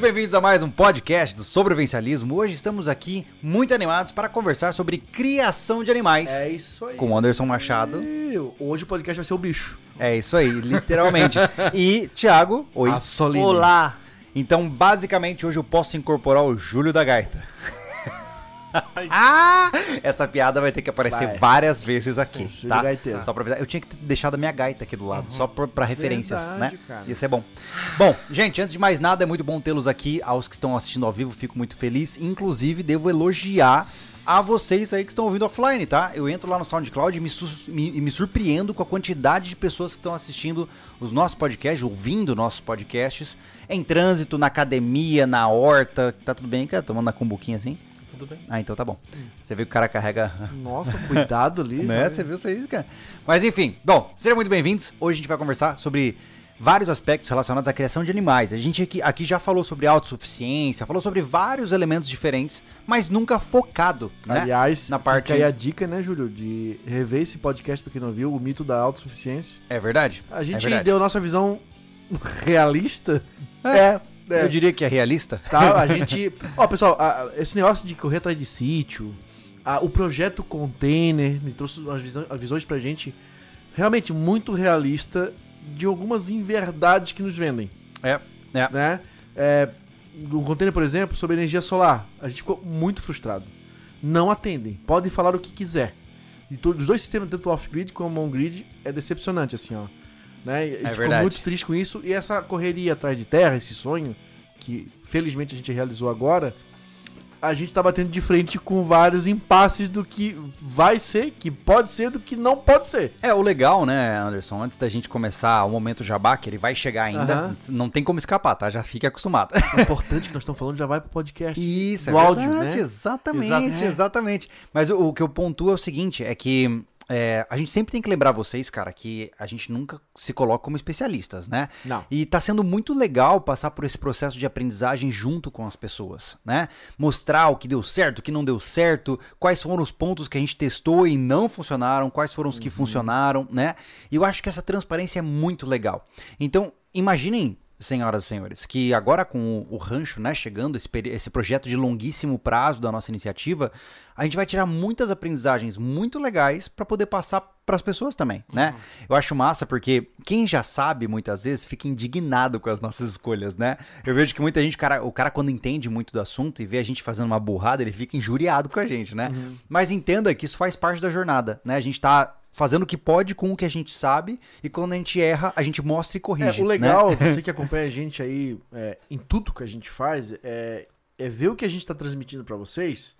muito bem-vindos a mais um podcast do Sobrevivencialismo. Hoje estamos aqui muito animados para conversar sobre criação de animais É isso aí. com Anderson Machado. Hoje o podcast vai ser o bicho. É isso aí, literalmente. e Thiago, oi. A Soline. Olá! Então, basicamente, hoje eu posso incorporar o Júlio da Gaita. ah! Essa piada vai ter que aparecer Vai. várias vezes aqui, Júlio tá? Gaiteiro. Só pra avisar. Eu tinha que ter deixado a minha gaita aqui do lado, só pra, pra referências, Verdade, né? cara. Ia ser bom. Bom, gente, antes de mais nada, é muito bom tê-los aqui. Aos que estão assistindo ao vivo, fico muito feliz. Inclusive, devo elogiar a vocês aí que estão ouvindo offline, tá? Eu entro lá no SoundCloud e me, me- me surpreendo com a quantidade de pessoas que estão assistindo os nossos podcasts, ouvindo nossos podcasts, em trânsito, na academia, na horta. Tá tudo bem, cara? Tomando na cumbuquinha assim? Tudo bem? Ah, então tá bom. Você viu que o cara carrega Nossa, cuidado ali. né? Você viu isso aí, cara. Mas enfim, bom, sejam muito bem-vindos. Hoje a gente vai conversar sobre vários aspectos relacionados à criação de animais. A gente aqui, aqui já falou sobre autossuficiência, falou sobre vários elementos diferentes, mas nunca focado, né? Aliás, na parte. fica aí a dica, né, Júlio, de rever esse podcast pra quem não viu, o mito da autossuficiência. É verdade? A É gente verdade. deu nossa visão realista. É, é. Eu diria que é realista. Tá, a gente. Ó, pessoal, a- esse negócio de correr atrás de sítio, a- o projeto container me trouxe umas visões, as visões pra gente realmente muito realista de algumas inverdades que nos vendem, É, é. né? É, no container, por exemplo, sobre energia solar, a gente ficou muito frustrado. Não atendem, podem falar o que quiser. E to- dos dois sistemas, tanto off-grid como on-grid, é decepcionante, assim, ó. Né? E gente ficou verdade. muito triste com isso. E essa correria atrás de terra, esse sonho, que felizmente a gente realizou agora, a gente tá batendo de frente com vários impasses do que vai ser, que pode ser, do que não pode ser. É, o legal, né, Anderson, antes da gente começar o momento jabá, que ele vai chegar ainda, não tem como escapar, tá? Já fique acostumado. O importante que nós estamos falando já vai pro podcast. Isso, do é áudio, verdade, né? Exatamente, Exato. É. exatamente. Mas o, o que eu pontuo é o seguinte, é que é, a gente sempre tem que lembrar vocês, cara, que a gente nunca se coloca como especialistas, né? Não. E tá sendo muito legal passar por esse processo de aprendizagem junto com as pessoas, né? Mostrar o que deu certo, o que não deu certo, quais foram os pontos que a gente testou e não funcionaram, quais foram os que funcionaram, né? E eu acho que essa transparência é muito legal. Então, imaginem, senhoras e senhores, que agora com o, rancho, né, chegando, esse, esse projeto de longuíssimo prazo da nossa iniciativa, a gente vai tirar muitas aprendizagens muito legais para poder passar para as pessoas também, né? Eu acho massa porque quem já sabe muitas vezes fica indignado com as nossas escolhas, né? Eu vejo que muita gente, cara, o cara quando entende muito do assunto e vê a gente fazendo uma burrada, ele fica injuriado com a gente, né? Mas entenda que isso faz parte da jornada, né? A gente tá fazendo o que pode com o que a gente sabe e quando a gente erra, a gente mostra e corrige. É, o né? legal, você que acompanha a gente aí é, em tudo que a gente faz, é, é ver o que a gente tá transmitindo pra vocês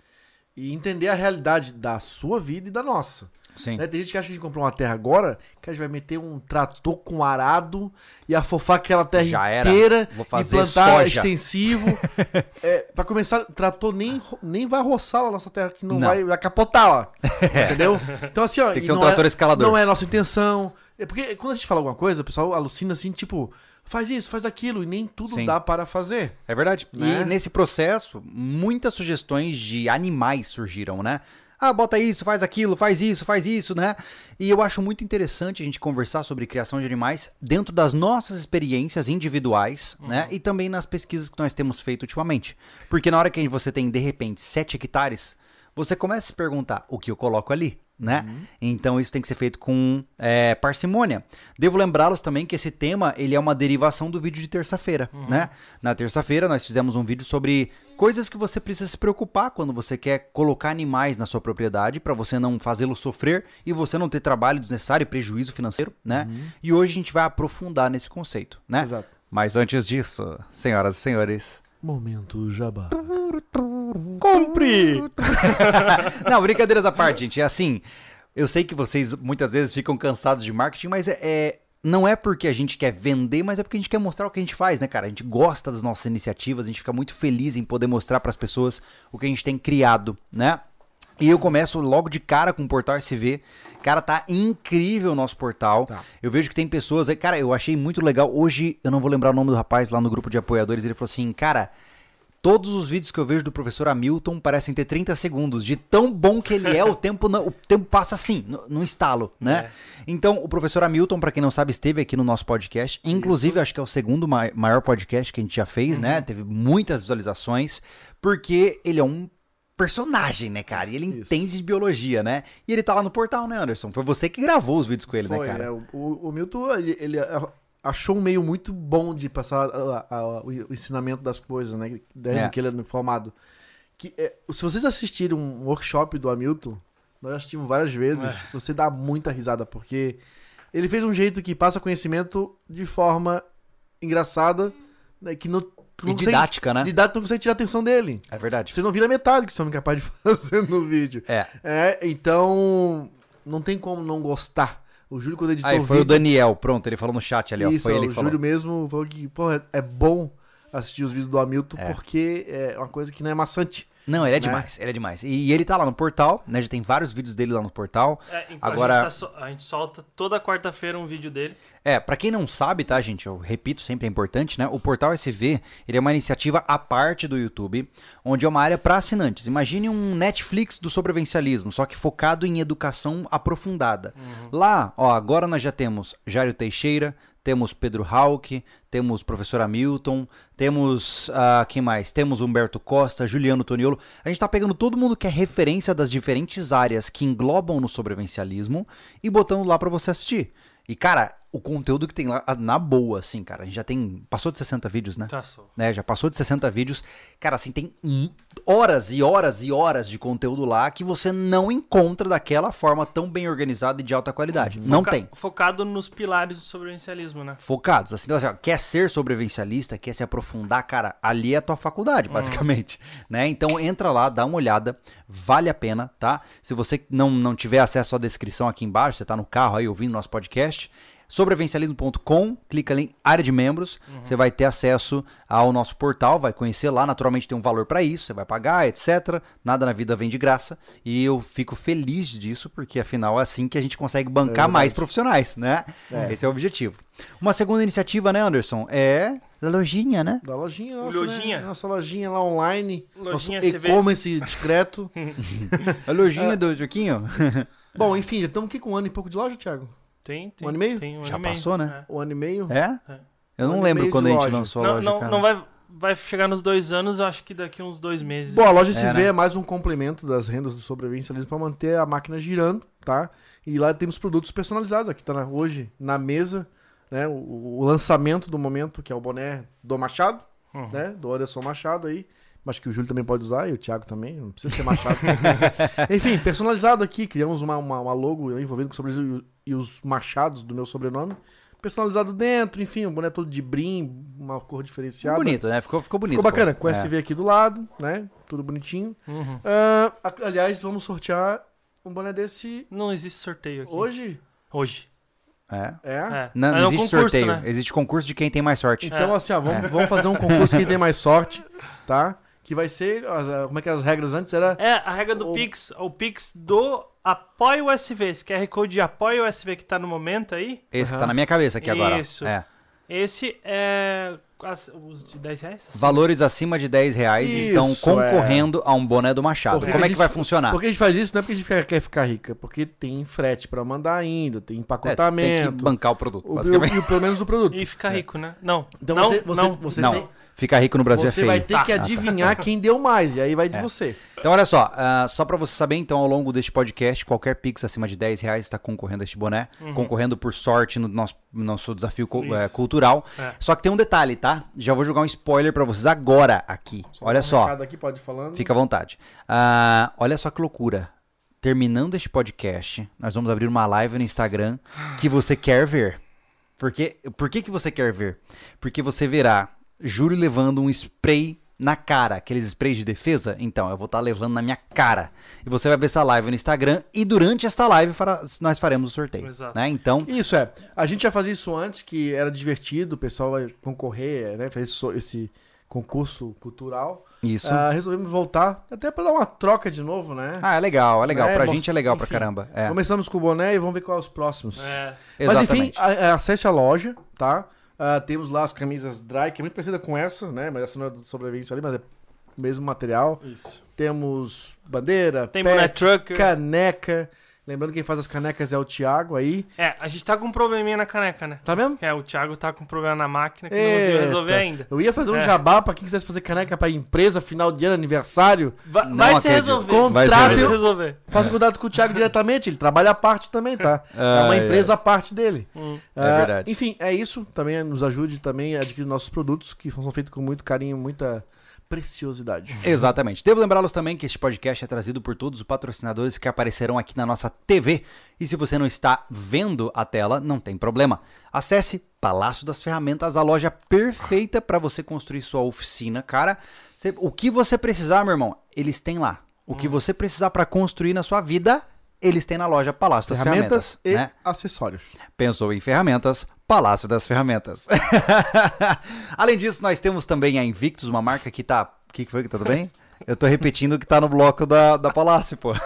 e entender a realidade da sua vida e da nossa. Sim. Né? Tem gente que acha que a gente comprou uma terra agora, que a gente vai meter um trator com arado e afofar aquela terra inteira e plantar soja. extensivo. é, para começar, trator nem, nem vai roçar a nossa terra, que não, Não. vai, vai capotar lá. Entendeu? Então, assim, ó. Tem que ser um não trator é, escalador. Não é nossa intenção. É porque quando a gente fala alguma coisa, o pessoal alucina assim, tipo, faz isso, faz aquilo, e nem tudo Sim. dá para fazer. É verdade. Né? E nesse processo, muitas sugestões de animais surgiram, né? Ah, bota isso, faz aquilo, faz isso, faz isso, né? E eu acho muito interessante a gente conversar sobre criação de animais dentro das nossas experiências individuais, né? E também nas pesquisas que nós temos feito ultimamente. Porque na hora que você tem, de repente, 7 hectares, você começa a se perguntar o que eu coloco ali, né? Então isso tem que ser feito com é, parcimônia. Devo lembrá-los também que esse tema ele é uma derivação do vídeo de terça-feira, né? Na terça-feira nós fizemos um vídeo sobre coisas que você precisa se preocupar quando você quer colocar animais na sua propriedade para você não fazê-lo sofrer e você não ter trabalho desnecessário e prejuízo financeiro, né? E hoje a gente vai aprofundar nesse conceito, né? Exato. Mas antes disso, senhoras e senhores, Momento jabá. Compre! Não, brincadeiras à parte, gente. É assim, eu sei que vocês muitas vezes ficam cansados de marketing, mas é, é- não é porque a gente quer vender, mas é porque a gente quer mostrar o que a gente faz, né, cara? A gente gosta das nossas iniciativas, a gente fica muito feliz em poder mostrar para as pessoas o que a gente tem criado, né? E eu começo logo de cara com o Portal SV. Cara, tá incrível o nosso portal. Tá. Eu vejo que tem pessoas. aí- Cara, eu achei muito legal. Hoje, eu não vou lembrar o nome do rapaz lá no grupo de apoiadores. Ele falou assim: Cara, Todos os vídeos que eu vejo do professor Hamilton parecem ter 30 segundos. De tão bom que ele é, o tempo, não- o tempo passa assim, no, no estalo, né? Então, o professor Hamilton, pra quem não sabe, esteve aqui no nosso podcast. Inclusive, acho que é o segundo mai- maior podcast que a gente já fez, né? Teve muitas visualizações, porque ele é um personagem, né, cara? E ele Isso. entende de biologia, né? E ele tá lá no portal, né, Anderson? Foi você que gravou os vídeos com ele, Foi, né, cara? né? O, o- Milton, ele, ele achou um meio muito bom de passar a- a- o ensinamento das coisas, né? Desde É. que ele é formado. Que, é, se vocês assistirem um workshop do Hamilton, nós assistimos várias vezes, É. você dá muita risada, porque ele fez um jeito que passa conhecimento de forma engraçada, né, que não, E não consegue- didática, né? didática, tu não consegue tirar a atenção dele. É verdade. Você não vira metade do que homem é capaz de fazer no vídeo. É. É, então não tem como não gostar. O Júlio, quando editou Aí, o foi o vídeo, Daniel, pronto, ele falou no chat ali, ó. isso, foi ele o que falou. Júlio mesmo falou que, pô, é, é bom assistir os vídeos do Hamilton É. porque é uma coisa que não é maçante. Não, ele é né? demais, ele é demais. E, e ele tá lá no portal, né? Já tem vários vídeos dele lá no portal. É, então Agora- a, gente tá so- a gente solta toda quarta-feira um vídeo dele. É, pra quem não sabe, tá, gente? Eu repito, sempre é importante, né? O Portal SV, ele é uma iniciativa à parte do YouTube, onde é uma área para assinantes. Imagine um Netflix do sobrevivencialismo, só que focado em educação aprofundada. Lá, ó, agora nós já temos Jário Teixeira, temos Pedro Hauck, temos professor Hamilton, temos, ah, quem mais? Temos Humberto Costa, Juliano Toniolo. A gente tá pegando todo mundo que é referência das diferentes áreas que englobam no sobrevivencialismo e botando lá pra você assistir. E, cara, o conteúdo que tem lá, na boa, assim, cara, a gente já tem. Passou de 60 vídeos, né? Só. né? Já passou de 60 vídeos. Cara, assim, tem hum, horas e horas e horas de conteúdo lá que você não encontra daquela forma tão bem organizada e de alta qualidade. Não Foca- tem. Focado nos pilares do sobrevivencialismo, né? Focados. Assim, então, assim, ó, quer ser sobrevivencialista, quer se aprofundar, cara, ali é a tua faculdade, basicamente. Né? Então entra lá, dá uma olhada, vale a pena, tá? Se você não, não tiver acesso à descrição aqui embaixo, você tá no carro aí ouvindo nosso podcast, sobrevivencialismo.com, clica ali em área de membros, você vai ter acesso ao nosso portal, vai conhecer lá, naturalmente tem um valor para isso, você vai pagar, etc. Nada na vida vem de graça e eu fico feliz disso porque afinal é assim que a gente consegue bancar mais profissionais, né? Esse é o objetivo. Uma segunda iniciativa, né, Anderson, é da lojinha, né? Da lojinha nossa, Lojinha. Né? Nossa lojinha lá online. Lojinha nosso CV. e-commerce discreto. A lojinha do Joquinho. Bom, enfim, já estamos aqui com um ano e pouco de loja, Thiago? Tem, tem. Um ano e meio? Tem um Já ano e meio. passou, né? Um ano e meio? É? É. Eu Um não lembro quando a gente loja. lançou a Não, loja, não, cara. não vai, vai chegar nos dois anos, eu acho que daqui uns dois meses. Bom, a loja se É, vê né? é mais um complemento das rendas do sobrevivencialismo para manter a máquina girando, tá? E lá temos produtos personalizados. Aqui tá na- hoje na mesa, né? O, o lançamento do momento, que é o boné do Machado, Uhum. né? Do Anderson Machado aí. Mas que o Júlio também pode usar e o Thiago também, não precisa ser Machado. Enfim, personalizado aqui, criamos uma, uma, uma logo envolvendo com o sobrevivencialismo e os machados do meu sobrenome. Personalizado dentro, enfim, um boné todo de brim, uma cor diferenciada. Bonito, né? Ficou, ficou bonito. Ficou bacana, pô. com o É. SV aqui do lado, né? Tudo bonitinho. Uhum. A- aliás, vamos sortear um boné desse Não existe sorteio aqui. hoje. Hoje. É. É? É. Não, Mas não é um existe concurso, sorteio. né? Existe concurso de quem tem mais sorte. Então, É. assim, ó, vamos, vamos fazer um concurso quem tem mais sorte, tá? Que vai ser. como é que as regras antes era. É, a regra do O- Pix, o Pix do Apoio USB, esse QR Code de Apoio USB que tá no momento aí, Esse que Aham. tá na minha cabeça aqui agora. Isso. É. esse é as- os de 10 reais? Valores acima de 10 reais estão Isso, concorrendo a um boné do Machado. Porque Como é que gente- vai funcionar? Por que a gente faz isso? Não é porque a gente fica- quer ficar rica, porque tem frete pra mandar ainda, tem É, tem empacotamento. que bancar o produto, o, basicamente. o- o- pelo menos o produto. E ficar rico, né? Não. Então não, você, você, não. você, Não, tem- ficar rico no Brasil é você feio. vai ter Tá. que adivinhar quem deu mais, e aí vai de você. Então, olha só, ah, só pra você saber, então, ao longo deste podcast, qualquer Pix acima de 10 reais está concorrendo a este boné, concorrendo por sorte no nosso, no nosso desafio Isso. eh, cultural. É. Só que tem um detalhe, tá? Já vou jogar um spoiler pra vocês agora aqui. olha Um só, aqui, pode ir falando. fica à vontade. Ah, olha só que loucura. Terminando este podcast, nós vamos abrir uma live no Instagram que você quer ver. Porque, por que, que você quer ver? Porque você verá Júlio levando um spray na cara, aqueles sprays de defesa. Então, eu vou estar levando na minha cara. E você vai ver essa live no Instagram. E durante esta live fará- nós faremos o sorteio. Exato. Né? Então, Isso é. A gente já fazia isso antes, que era divertido, o pessoal vai concorrer, né? Fez esse, esse concurso cultural. isso. Ah, resolvemos voltar, até pra dar uma troca de novo, né? Ah, é legal, é legal. É, pra mos- gente é legal pra enfim, caramba. É, Começamos com o boné e vamos ver quais os próximos. É. Mas enfim, exatamente. a- a- acesse a loja, tá? Ah, temos lá as camisas dry, que é muito parecida com essa, né? Mas essa não é do sobrevivência ali, mas é mesmo material. Isso. Temos bandeira, Tem pet, caneca. Lembrando que quem faz as canecas é o Thiago aí. É, a gente tá com um probleminha na caneca, né? Tá mesmo? É, o Thiago tá com um problema na máquina que não conseguiu Eita. resolver ainda. Eu ia fazer um É. jabá pra quem quisesse fazer caneca pra empresa, final de ano, aniversário. Va- Não vai se resolver. Vai se Vai se resolver. Faça contato com o Thiago diretamente, ele trabalha à parte também, tá? É uma empresa à parte dele. Hum. É Ah, verdade. Enfim, é isso. Também nos ajude também a adquirir nossos produtos, que são feitos com muito carinho, muita preciosidade. Exatamente. Devo lembrá-los também que este podcast é trazido por todos os patrocinadores que aparecerão aqui na nossa TV. E se você não está vendo a tela, não tem problema. Acesse Palácio das Ferramentas, a loja perfeita para você construir sua oficina, cara. O que você precisar, meu irmão, eles têm lá. O que você precisar para construir na sua vida, eles têm na loja Palácio das Ferramentas Ferramentas. e né? acessórios. Pensou em ferramentas? Palácio das Ferramentas. Além disso, nós temos também a Invictus, uma marca que tá. O que, foi que tá tudo bem? Eu tô repetindo o que tá no bloco da, da Palácio, pô.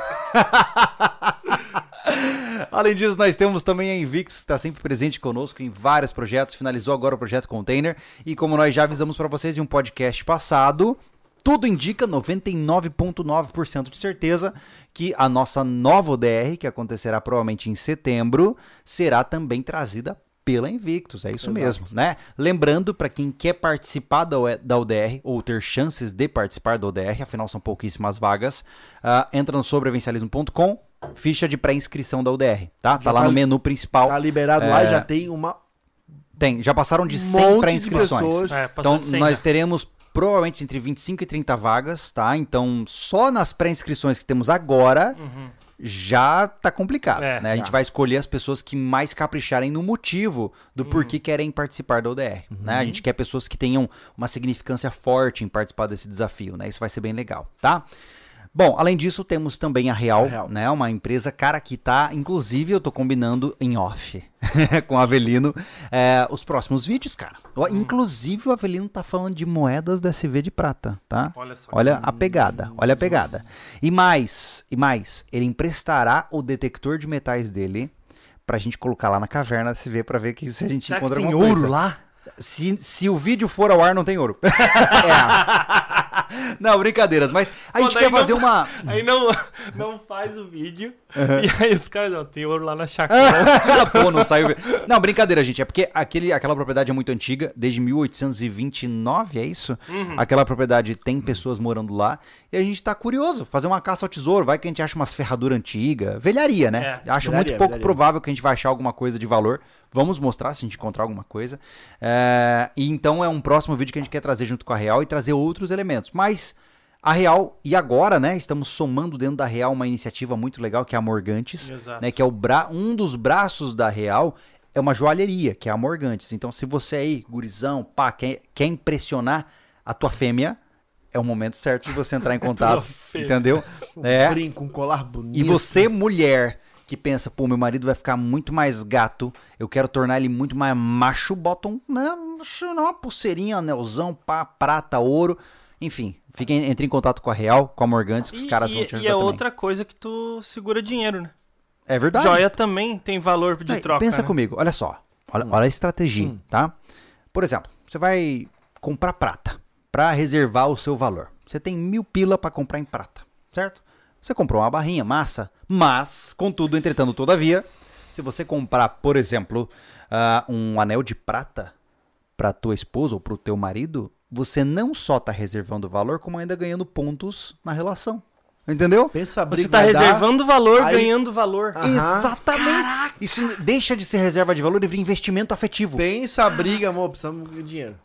Além disso, nós temos também a Invictus, que está sempre presente conosco em vários projetos. Finalizou agora o projeto Container. E como nós já avisamos para vocês em um podcast passado, tudo indica 99,9% de certeza que a nossa nova ODR, que acontecerá provavelmente em setembro, será também trazida pela Invictus, é isso Exato. mesmo, né? Lembrando para quem quer participar da, O- da ODR ou ter chances de participar da ODR, afinal são pouquíssimas vagas, ah, entra no sobrevencialismo.com, ficha de pré-inscrição da ODR, tá? Tá lá tá no menu principal. Tá liberado lá e É. já tem uma Tem, já passaram de 100 monte de pré-inscrições. É, Então, de 100 nós já. teremos provavelmente entre 25 e 30 vagas, tá? Então, só nas pré-inscrições que temos agora, Uhum. Já tá complicado, É, né? A gente já. vai escolher as pessoas que mais capricharem no motivo do Uhum. porquê querem participar da ODR, né? A gente quer pessoas que tenham uma significância forte em participar desse desafio, né? Isso vai ser bem legal, tá? Bom, além disso, temos também a Real, A Real. né? Uma empresa, cara, que tá. Inclusive, eu tô combinando em off com o Avelino é, os próximos vídeos, cara. Ó, Inclusive, o Avelino tá falando de moedas do SV de prata, tá? Olha só. Olha a pegada, olha a pegada. E mais, e mais, ele emprestará o detector de metais dele pra gente colocar lá na caverna da SV pra ver que se a gente Será que encontra tem alguma ouro coisa. lá? Se, se o vídeo for ao ar, não tem ouro. É, não, brincadeiras, mas a gente quer não- fazer uma. Aí não, não faz o vídeo. E aí os caras, ó, tem ouro lá na chácara. Pô, não saiu. Não, brincadeira, gente. É porque aquele, aquela propriedade é muito antiga, desde 1829, é isso? Uhum. Aquela propriedade tem pessoas morando lá. E a gente tá curioso, fazer uma caça ao tesouro. Vai que a gente acha umas ferraduras antigas. Velharia, né? É. Acho Velharia, muito pouco velharia. provável que a gente vai achar alguma coisa de valor. Vamos mostrar se a gente encontrar alguma coisa. É, E então é um próximo vídeo que a gente quer trazer junto com a Real e trazer outros elementos. Mas. A Real, e agora, né, estamos somando dentro da Real uma iniciativa muito legal que é a Morgantes Exato. né, que é o bra um dos braços da Real, é uma joalheria, que é a Morgantes. Então, se você aí, gurizão, pá, quer, quer impressionar a tua fêmea, é o momento certo de você entrar em contato, entendeu? um É. brinco, um colar bonito. E você, mulher, que pensa, pô, meu marido vai ficar muito mais gato, eu quero tornar ele muito mais macho, bota um, né, uma pulseirinha, anelzão, pá, prata, ouro, enfim, fique, em- entre em contato com a Real, com a Morgantes, que os E- caras e, vão te e ajudar é também. outra coisa que tu segura dinheiro, né? É verdade. Joia também tem valor de Não, troca. Pensa né? comigo, olha só. Olha, olha a estratégia, tá? Por exemplo, você vai comprar prata para reservar o seu valor. Você tem mil pila para comprar em prata, certo? Você comprou uma barrinha, massa, mas, contudo, entretanto, todavia, se você comprar, por exemplo, ah, um anel de prata para tua esposa ou para o teu marido, você não só tá reservando valor, como ainda ganhando pontos na relação. Entendeu? Pensa Você tá dar- reservando valor, aí- ganhando valor. Aham. Exatamente. Isso deixa de ser reserva de valor e vira investimento afetivo. Pensa a briga, amor, precisamos de dinheiro.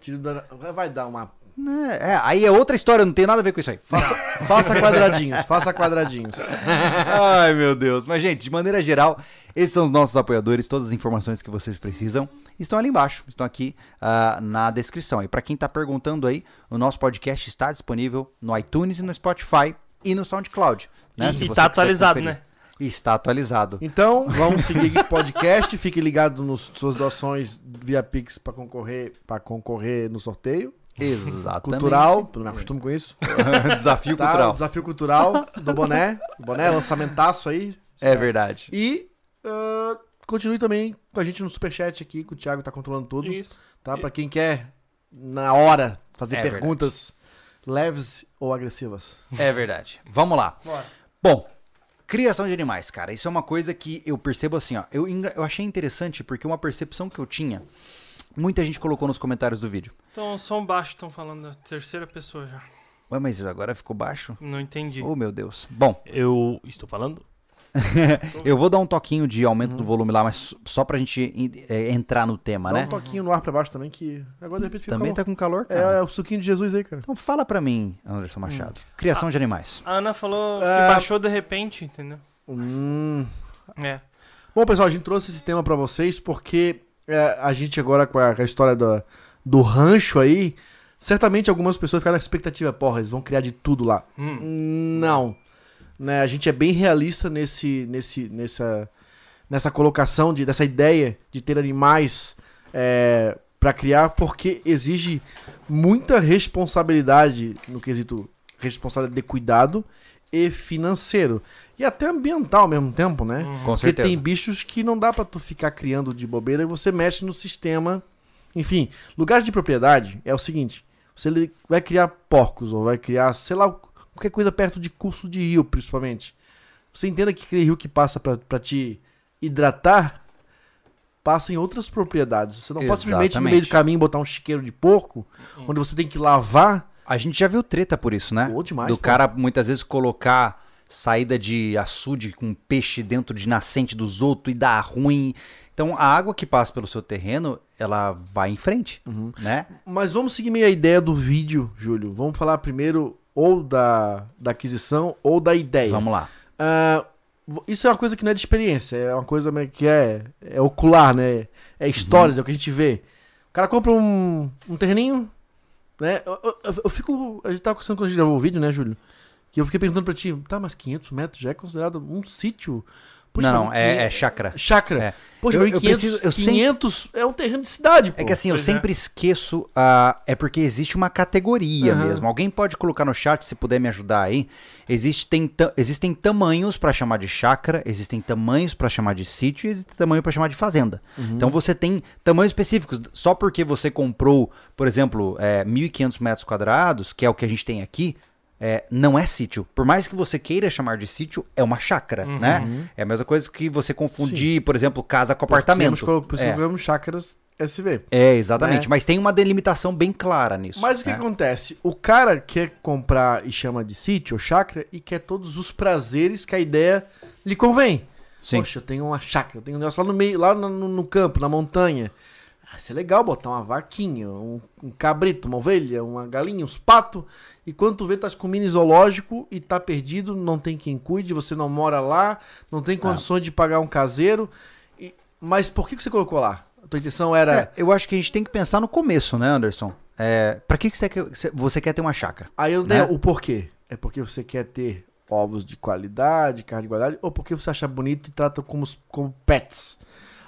Vai dar uma... Né, É, aí é outra história, não tem nada a ver com isso aí. Faça, faça quadradinhos, faça quadradinhos. Ai, meu Deus. Mas, gente, de maneira geral, esses são os nossos apoiadores. Todas as informações que vocês precisam estão ali embaixo, estão aqui ah, na descrição. E para quem tá perguntando aí, o nosso podcast está disponível no iTunes e no Spotify e no SoundCloud. Né? E- Se e você tá quiser atualizado, conferir. né? Está atualizado. Então, vamos seguir o podcast. Fique ligado nas suas doações via Pix para concorrer, pra concorrer no sorteio. Exatamente. Cultural, eu não me acostumo com isso. Desafio Tá? cultural. Desafio cultural do boné. Boné, lançamentaço aí. É verdade. E ah, continue também com a gente no superchat aqui, que o Thiago tá controlando tudo. Isso. Tá? Pra quem quer, na hora, fazer É perguntas leves ou agressivas. É verdade. Vamos lá. Bora. Bom, criação de animais, cara. Isso é uma coisa que eu percebo assim, ó. Eu, eu achei interessante porque uma percepção que eu tinha, muita gente colocou nos comentários do vídeo. Então, som baixo, estão falando da terceira pessoa já. Ué, mas agora ficou baixo? Não entendi. Oh, meu Deus. Bom, Eu estou falando? eu vou dar um toquinho de aumento do volume lá, mas só pra gente é, entrar no tema, Dá né? um toquinho no ar pra baixo também, que agora de repente fica Também calor. tá com calor, É, cara. é o suquinho de Jesus aí, cara. Então fala pra mim, Anderson Machado. Criação de animais. A Ana falou Ah. que baixou de repente, entendeu? Hum. É. Bom, pessoal, a gente trouxe esse tema pra vocês porque é, a gente agora com a, com a história do, do rancho aí, certamente algumas pessoas ficaram na expectativa, porra, eles vão criar de tudo lá. Hum. Não. Né, a gente é bem realista nesse, nesse, nessa, nessa colocação, de, dessa ideia de ter animais é, para criar, porque exige muita responsabilidade no quesito responsabilidade de cuidado e financeiro. E até ambiental ao mesmo tempo, né? Uhum. Com Porque certeza. tem bichos que não dá pra tu ficar criando de bobeira e você mexe no sistema. Enfim, lugares de propriedade é o seguinte: você vai criar porcos ou vai criar, sei lá, qualquer coisa perto de curso de rio, principalmente. Você entenda que aquele rio que passa pra, pra te hidratar passa em outras propriedades. Você não pode simplesmente no meio do Exatamente. caminho botar um chiqueiro de porco, onde você tem que lavar. A gente já viu treta por isso, né? Pô, demais, Do pô. cara muitas vezes colocar saída de açude com peixe dentro de nascente dos outros e dar ruim. Então a água que passa pelo seu terreno, ela vai em frente, Uhum. né? Mas vamos seguir meio a ideia do vídeo, Júlio. Vamos falar primeiro ou da, da aquisição ou da ideia. Vamos lá. Vo- isso é uma coisa que não é de experiência, é uma coisa que é, é ocular, né? É histórias, é o que a gente vê. O cara compra um, um terreninho, né? Eu, eu- eu- fico. A gente tava conversando quando a gente gravou o vídeo, né, Júlio? Que eu fiquei perguntando pra ti, tá, mas 500 metros já é considerado um sítio? Não, pra não, mim, é, é 500 chácara. Chácara. É. Poxa, Eu- eu 500, preciso- eu sempre- 500 é um terreno de cidade, pô. É que assim, eu Pois é. sempre esqueço, ah, é porque existe uma categoria Aham. mesmo. Alguém pode colocar no chat, se puder me ajudar aí. Existe, tem ta- existem tamanhos pra chamar de chácara, existem tamanhos pra chamar de sítio e existe tamanho pra chamar de fazenda. Uhum. Então você tem tamanhos específicos. Só porque você comprou, por exemplo, é, 1.500 metros quadrados, que é o que a gente tem aqui, é, não é sítio. Por mais que você queira chamar de sítio, é uma chácara, Uhum. né? É a mesma coisa que você confundir, por exemplo, casa com apartamento. Por isso que É. chácaras SV. É, exatamente. Né? Mas tem uma delimitação bem clara nisso. Mas o que né? acontece? O cara quer comprar e chama de sítio ou chácara e quer todos os prazeres que a ideia lhe convém. Sim. Poxa, eu tenho uma chácara, eu tenho um negócio lá no meio, lá no- no campo, na montanha. Ah, isso é legal botar uma vaquinha, um, um cabrito, uma ovelha, uma galinha, uns patos. E quando tu vê, tá com mini zoológico e tá perdido, não tem quem cuide, você não mora lá, não tem condições de pagar um caseiro. E- mas por que, que você colocou lá? A tua intenção era. É, eu acho que a gente tem que pensar no começo, né, Anderson? É, pra que, que você, quer, você quer ter uma chácara? Aí eu Né? o porquê. É porque você quer ter ovos de qualidade, carne de qualidade, ou porque você acha bonito e trata como, como pets.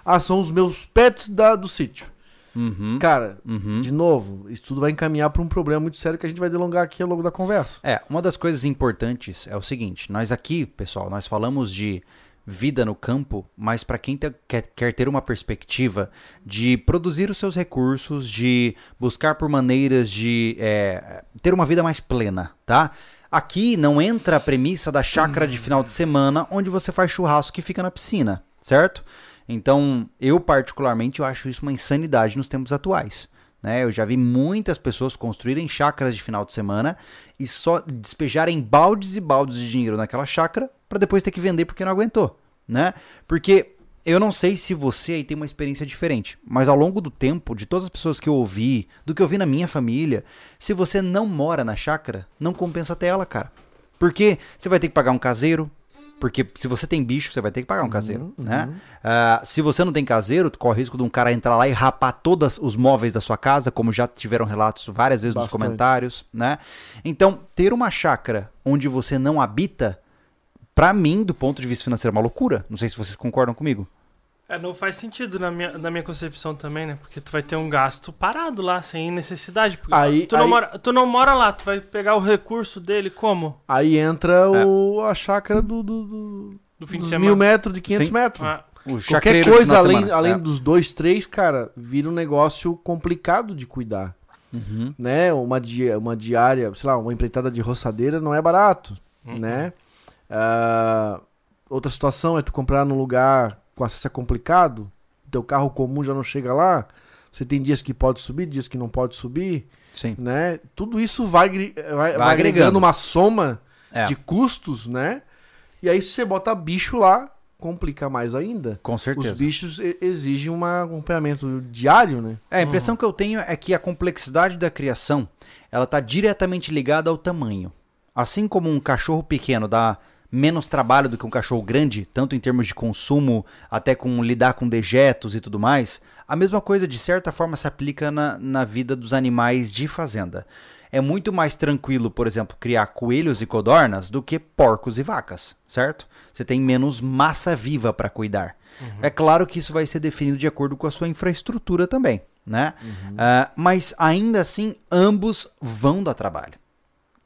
Ah, são os meus pets da, do sítio. Uhum. Cara, Uhum. de novo, isso tudo vai encaminhar para um problema muito sério que a gente vai delongar aqui ao longo da conversa. É, uma das coisas importantes é o seguinte: nós aqui, pessoal, nós falamos de vida no campo, mas para quem te- quer, quer ter uma perspectiva de produzir os seus recursos, de buscar por maneiras de é, ter uma vida mais plena, tá? Aqui não entra a premissa da chácara de final de semana, onde você faz churrasco que fica na piscina, certo? Então, eu particularmente eu acho isso uma insanidade nos tempos atuais. Né? Eu já vi muitas pessoas construírem chácaras de final de semana e só despejarem baldes e baldes de dinheiro naquela chácara para depois ter que vender porque não aguentou, né? Porque eu não sei se você aí tem uma experiência diferente, mas ao longo do tempo, de todas as pessoas que eu ouvi, do que eu vi na minha família, se você não mora na chácara, não compensa ter ela, cara. Porque você vai ter que pagar um caseiro, porque se você tem bicho, você vai ter que pagar um caseiro, né? Ah, se você não tem caseiro, tu corre o risco de um cara entrar lá e rapar todos os móveis da sua casa, como já tiveram relatos várias vezes nos Bastante. comentários, né? Então, ter uma chácara onde você não habita, pra mim, do ponto de vista financeiro, é uma loucura. Não sei se vocês concordam comigo. É, não faz sentido na minha, na minha concepção também, né? Porque tu vai ter um gasto parado lá, sem necessidade. Porque Aí- tu, não aí- mora, tu não mora lá, tu vai pegar o recurso dele como? Aí entra o, a chácara do, do, do- Do fim de dos semana. mil metros, de 500 Sim. metros. Ah, Qualquer coisa além, além É. dos dois, três, cara, vira um negócio complicado de cuidar. Uhum. né? Uma, dia, uma diária, sei lá, uma empreitada de roçadeira não é barato, Uhum. né? Ah, outra situação é tu comprar num lugar com acesso é complicado, teu carro comum já não chega lá, você tem dias que pode subir, dias que não pode subir, Sim. né? Tudo isso vai, agre- vai, vai agregando. agregando uma soma É, de custos, né? E aí se você bota bicho lá, complica mais ainda. com Os certeza. bichos e- exigem um acompanhamento diário, né? É, a impressão que eu tenho é que a complexidade da criação, ela tá diretamente ligada ao tamanho. Assim como um cachorro pequeno dá menos trabalho do que um cachorro grande, tanto em termos de consumo, até com lidar com dejetos e tudo mais, a mesma coisa de certa forma se aplica na, na vida dos animais de fazenda. É muito mais tranquilo, por exemplo, criar coelhos e codornas do que porcos e vacas, certo? Você tem menos massa viva para cuidar. É claro que isso vai ser definido de acordo com a sua infraestrutura também, né? Ah, mas ainda assim, ambos vão dar trabalho.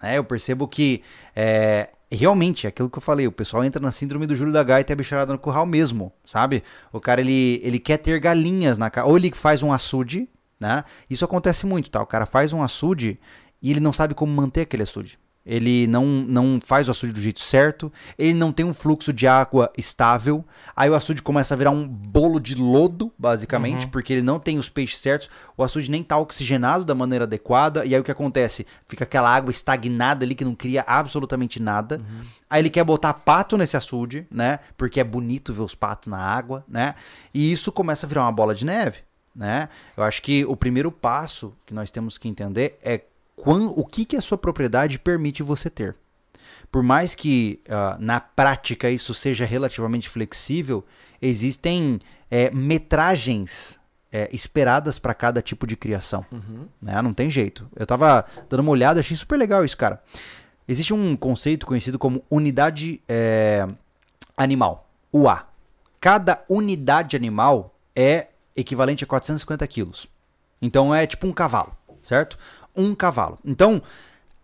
né? eu percebo que é, realmente, é aquilo que eu falei, o pessoal entra na síndrome do Júlio da Gaita e a bicharada no curral mesmo, sabe? O cara, ele, ele quer ter galinhas na casa, ou ele faz um açude, né? Isso acontece muito, tá? O cara faz um açude e ele não sabe como manter aquele açude. Ele não, não faz o açude do jeito certo, ele não tem um fluxo de água estável, aí o açude começa a virar um bolo de lodo, basicamente, porque ele não tem os peixes certos, o açude nem tá oxigenado da maneira adequada, e aí o que acontece? Fica aquela água estagnada ali que não cria absolutamente nada. Aí ele quer botar pato nesse açude, né? Porque é bonito ver os patos na água, né? E isso começa a virar uma bola de neve, né? Eu acho que o primeiro passo que nós temos que entender é o que, que a sua propriedade permite você ter. Por mais que ah, na prática isso seja relativamente flexível, existem é, metragens é, esperadas para cada tipo de criação. Né? Não tem jeito. Eu tava dando uma olhada, achei super legal isso, cara. Existe um conceito conhecido como unidade é, animal, UA. Cada unidade animal é equivalente a 450 quilos. Então é tipo um cavalo, certo? Um cavalo. Então,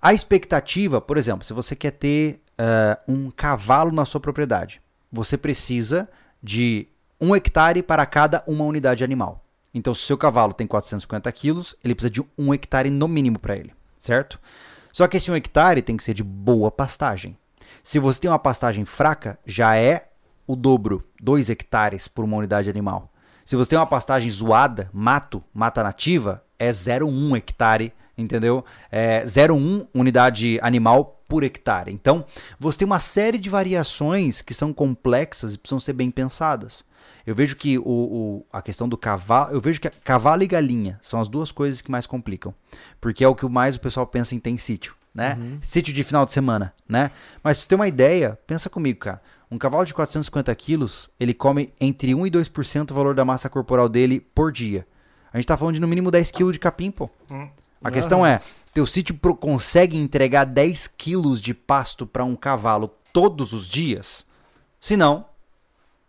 a expectativa, por exemplo, se você quer ter eh, um cavalo na sua propriedade, você precisa de um hectare para cada uma unidade animal. Então, se o seu cavalo tem 450 quilos, ele precisa de um hectare no mínimo para ele, certo? Só que esse um hectare tem que ser de boa pastagem. Se você tem uma pastagem fraca, já é o dobro, 2 hectares por uma unidade animal. Se você tem uma pastagem zoada, mato, mata nativa, é 0,1 hectare, entendeu? É 0,1 unidade animal por hectare. Então, você tem uma série de variações que são complexas e precisam ser bem pensadas. Eu vejo que o, o- a questão do cavalo, eu vejo que cavalo e galinha são as duas coisas que mais complicam, porque é o que mais o pessoal pensa em ter em sítio, né? Sítio de final de semana, né? Mas pra você ter uma ideia, pensa comigo, cara. Um cavalo de 450 quilos, ele come entre 1 e 2% do valor da massa corporal dele por dia. A gente tá falando de no mínimo 10 quilos de capim, pô. Hum. A questão é, teu sítio pro- consegue entregar 10 quilos de pasto para um cavalo todos os dias? Se não,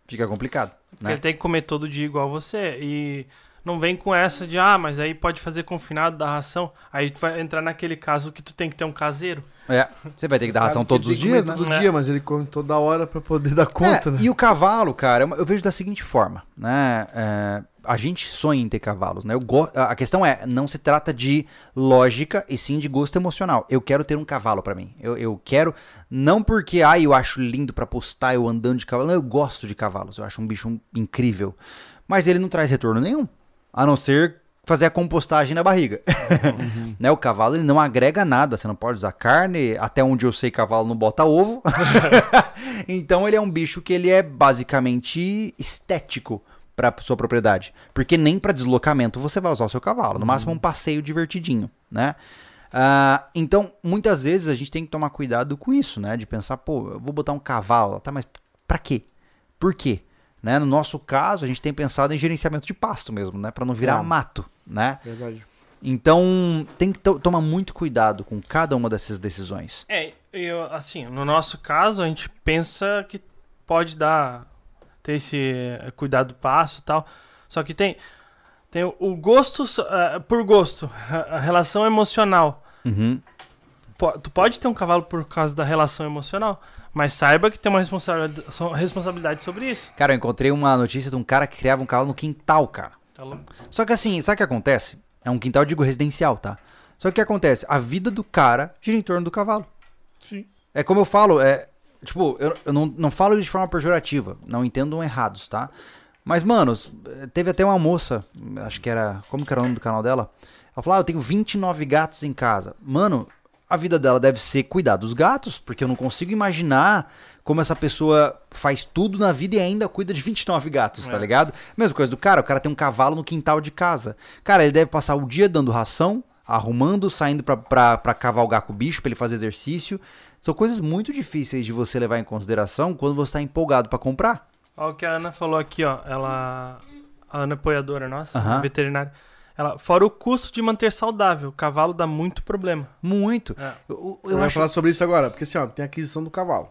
fica complicado, né? Ele tem que comer todo dia igual você. E não vem com essa de, ah, mas aí pode fazer confinado da ração. Aí tu vai entrar naquele caso que tu tem que ter um caseiro. É, você vai ter que dar Sabe ração que todos os dias, né? Todo É. dia, mas ele come toda hora pra poder dar conta, É, né? E o cavalo, cara, eu vejo da seguinte forma, né? É, a gente sonha em ter cavalos, né? A questão é, não se trata de lógica e sim de gosto emocional. Eu quero ter um cavalo pra mim. Eu, eu quero, não porque, ah, eu acho lindo pra postar eu andando de cavalo. Não, eu gosto de cavalos. Eu acho um bicho incrível. Mas ele não traz retorno nenhum. A não ser fazer a compostagem na barriga. né? O cavalo ele não agrega nada. Você não pode usar carne. Até onde eu sei, cavalo não bota ovo. então ele é um bicho que ele é basicamente estético para sua propriedade, porque nem para deslocamento você vai usar o seu cavalo, no máximo um passeio divertidinho, né? Ah, então, muitas vezes a gente tem que tomar cuidado com isso, né? De pensar, pô, eu vou botar um cavalo, tá? Mas pra quê? Por quê? Né? No nosso caso, a gente tem pensado em gerenciamento de pasto mesmo, né? Para não virar É. mato, né? Verdade. Então, tem que to- tomar muito cuidado com cada uma dessas decisões. É, eu, assim, no nosso caso, a gente pensa que pode dar, ter esse eh, cuidado do passo e tal. Só que tem, tem o- gosto eh, por gosto, a, relação emocional. Uhum. Tu pode ter um cavalo por causa da relação emocional, mas saiba que tem uma responsabilidade, so- responsabilidade sobre isso. Cara, eu encontrei uma notícia de um cara que criava um cavalo no quintal, cara. Tá louco? Só que assim, sabe o que acontece? É um quintal, digo, residencial, tá? Só que o que acontece? A vida do cara gira em torno do cavalo. Sim. É como eu falo, é. Tipo, eu, eu não, não falo de forma pejorativa, não entendam errados, tá? Mas, manos, teve até uma moça, acho que era. Como que era o nome do canal dela? Ela falou: ah, eu tenho 29 gatos em casa. Mano, a vida dela deve ser cuidar dos gatos, porque eu não consigo imaginar como essa pessoa faz tudo na vida e ainda cuida de 29 gatos, tá É. ligado? Mesma coisa do cara, o cara tem um cavalo no quintal de casa. Cara, ele deve passar o dia dando ração, arrumando, saindo pra, pra, pra cavalgar com o bicho, pra ele fazer exercício. São coisas muito difíceis de você levar em consideração quando você tá empolgado pra comprar. Olha o que a Ana falou aqui, ó. Ela. A Ana apoiadora nossa, veterinária. Ela, fora o custo de manter saudável, o cavalo dá muito problema. Muito. É. Eu, Eu, eu vou acho falar sobre isso agora, porque assim, ó, tem a aquisição do cavalo.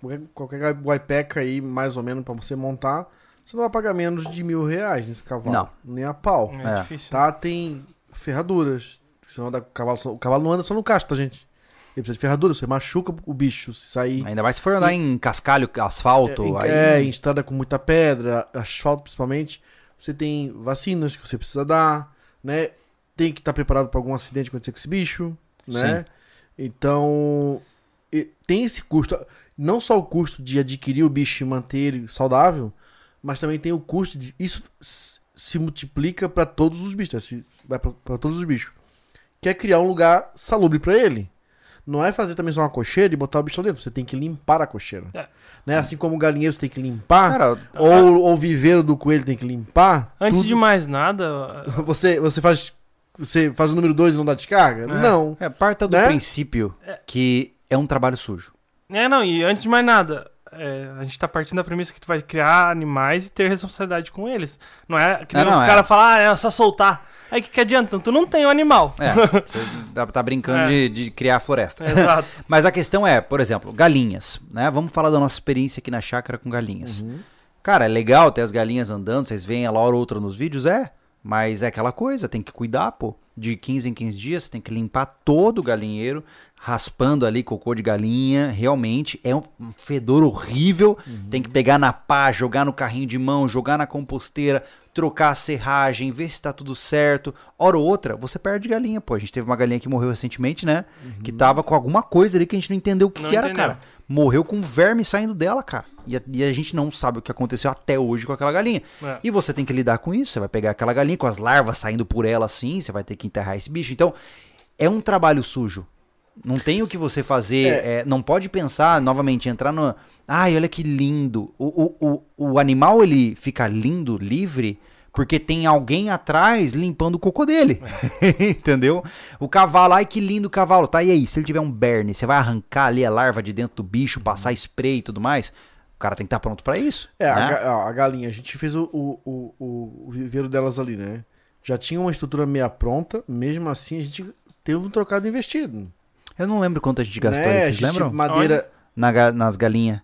Qualquer, qualquer guaipeca aí, mais ou menos, pra você montar, você não vai pagar menos de mil reais nesse cavalo. Não. Nem a pau. É, É. difícil. Tá? Tem ferraduras. Senão dá, o, cavalo, o cavalo não anda só no cacho, tá, gente? Precisa de ferradura, você machuca o bicho, se sair. Ainda mais se for andar em cascalho, asfalto. É, em, aí... é, em estrada com muita pedra, asfalto principalmente. Você tem vacinas que você precisa dar, né? Tem que estar preparado para algum acidente acontecer com esse bicho, né? Então, e- tem esse custo. Não só o custo de adquirir o bicho e manter ele saudável, mas também tem o custo de. Isso se multiplica para todos os bichos, né? se, vai para todos os bichos. Que é criar um lugar salubre para ele. Não é fazer também só uma cocheira e botar o bicho lá dentro. Você tem que limpar a cocheira. É. Né? Assim como o galinheiro você tem que limpar, Cara, ou, ou o viveiro do coelho tem que limpar. Antes tudo- de mais nada, Você, você faz. Você faz o número 2 e não dá descarga? É. Não. é, parta do Né? princípio que é um trabalho sujo. É, não, e antes de mais nada, é, a gente tá partindo da premissa que tu vai criar animais e ter responsabilidade com eles. Não é que É, não, o é. cara fala, ah, é só soltar. Aí que, que adianta? Tu não tem o animal. É, você dá- tá brincando É. de, de criar a floresta. Exato. Mas a questão é, por exemplo, galinhas, né? Vamos falar da nossa experiência aqui na chácara com galinhas. Uhum. Cara, é legal ter as galinhas andando, vocês veem ela hora ou outra nos vídeos, é. Mas é aquela coisa, tem que cuidar, pô. De 15 em 15 dias, você tem que limpar todo o galinheiro, raspando ali cocô de galinha. Realmente é um fedor horrível. Tem que pegar na pá, jogar no carrinho de mão, jogar na composteira, trocar a serragem, ver se tá tudo certo. Hora ou outra, você perde galinha, pô. A gente teve uma galinha que morreu recentemente, né? Que tava com alguma coisa ali que a gente não entendeu o que, que era, entendeu. cara. Morreu com verme saindo dela, cara. E a, e a gente não sabe o que aconteceu até hoje com aquela galinha. É. E você tem que lidar com isso. Você vai pegar aquela galinha com as larvas saindo por ela assim, você vai ter que enterrar esse bicho. Então, é um trabalho sujo. Não tem o que você fazer. é, não pode pensar, novamente, entrar no. Ai, olha que lindo. O, o, o, o animal, ele fica lindo, livre, porque tem alguém atrás limpando o cocô dele. Entendeu? O cavalo, ai que lindo o cavalo. Tá, e aí? Se ele tiver um berne, você vai arrancar ali a larva de dentro do bicho, passar spray e tudo mais? O cara tem que estar pronto pra isso. É, a, né? ó, a galinha, a gente fez o, o, o, o- o viveiro delas ali, né? Já tinha uma estrutura meia pronta, mesmo assim a gente teve um trocado investido. Eu não lembro quanto a gente gastou, né? ali, A vocês gente- lembram? Madeira. Na nas galinhas.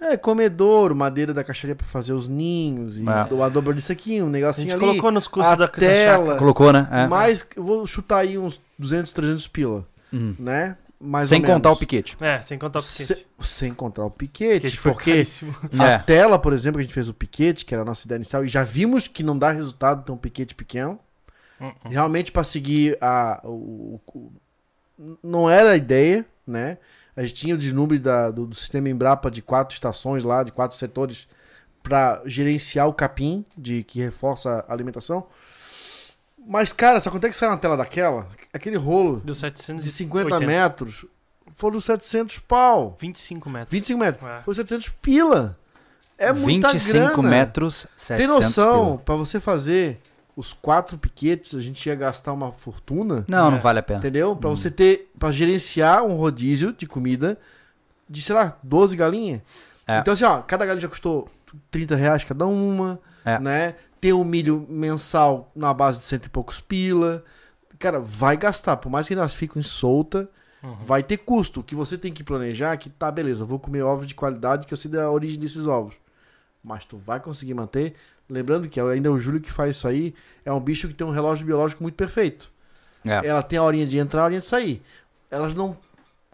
É, comedouro, madeira da caixaria pra fazer os ninhos, e É. a dobra disso aqui, um A negocinho gente ali. colocou nos custos a da, da tela. chácara. Colocou, né? É. Mas eu vou chutar aí uns 200, 300 pila, Hum. né? Mais Sem ou contar o piquete. É, sem contar o piquete. Se- sem contar o piquete, Piquete porque caríssimo. a É. tela, por exemplo, que a gente fez o piquete, que era a nossa ideia inicial, e já vimos que não dá resultado ter um piquete pequeno. Hum, hum. Realmente, para seguir a. O, o- não era a ideia, né? A gente tinha o da, do, do sistema Embrapa de quatro estações lá, de quatro setores, para gerenciar o capim, de que reforça a alimentação. Mas, cara, só quanto é que sai uma tela daquela? Aquele rolo Deu 700 de 50 metros foram 700 pau. 25 metros. 25 metros. É. Foi 700 pila. É muita 25 grana. metros, 700 Tem noção, pila. pra você fazer os quatro piquetes, a gente ia gastar uma fortuna, Não, não É. vale a pena. entendeu? Pra você ter, pra gerenciar um rodízio de comida de, sei lá, 12 galinhas. É. Então assim, ó, cada galinha já custou 30 reais cada uma, É. né? Tem um milho mensal na base de cento e poucos pila. Cara, vai gastar, por mais que elas fiquem solta, Uhum. vai ter custo. O que você tem que planejar é que, tá, beleza, eu vou comer ovos de qualidade que eu sei da origem desses ovos. Mas tu vai conseguir manter. Lembrando que ainda é o Júlio que faz isso aí. É um bicho que tem um relógio biológico muito perfeito. É. Ela tem a horinha de entrar, a horinha de sair. Elas não.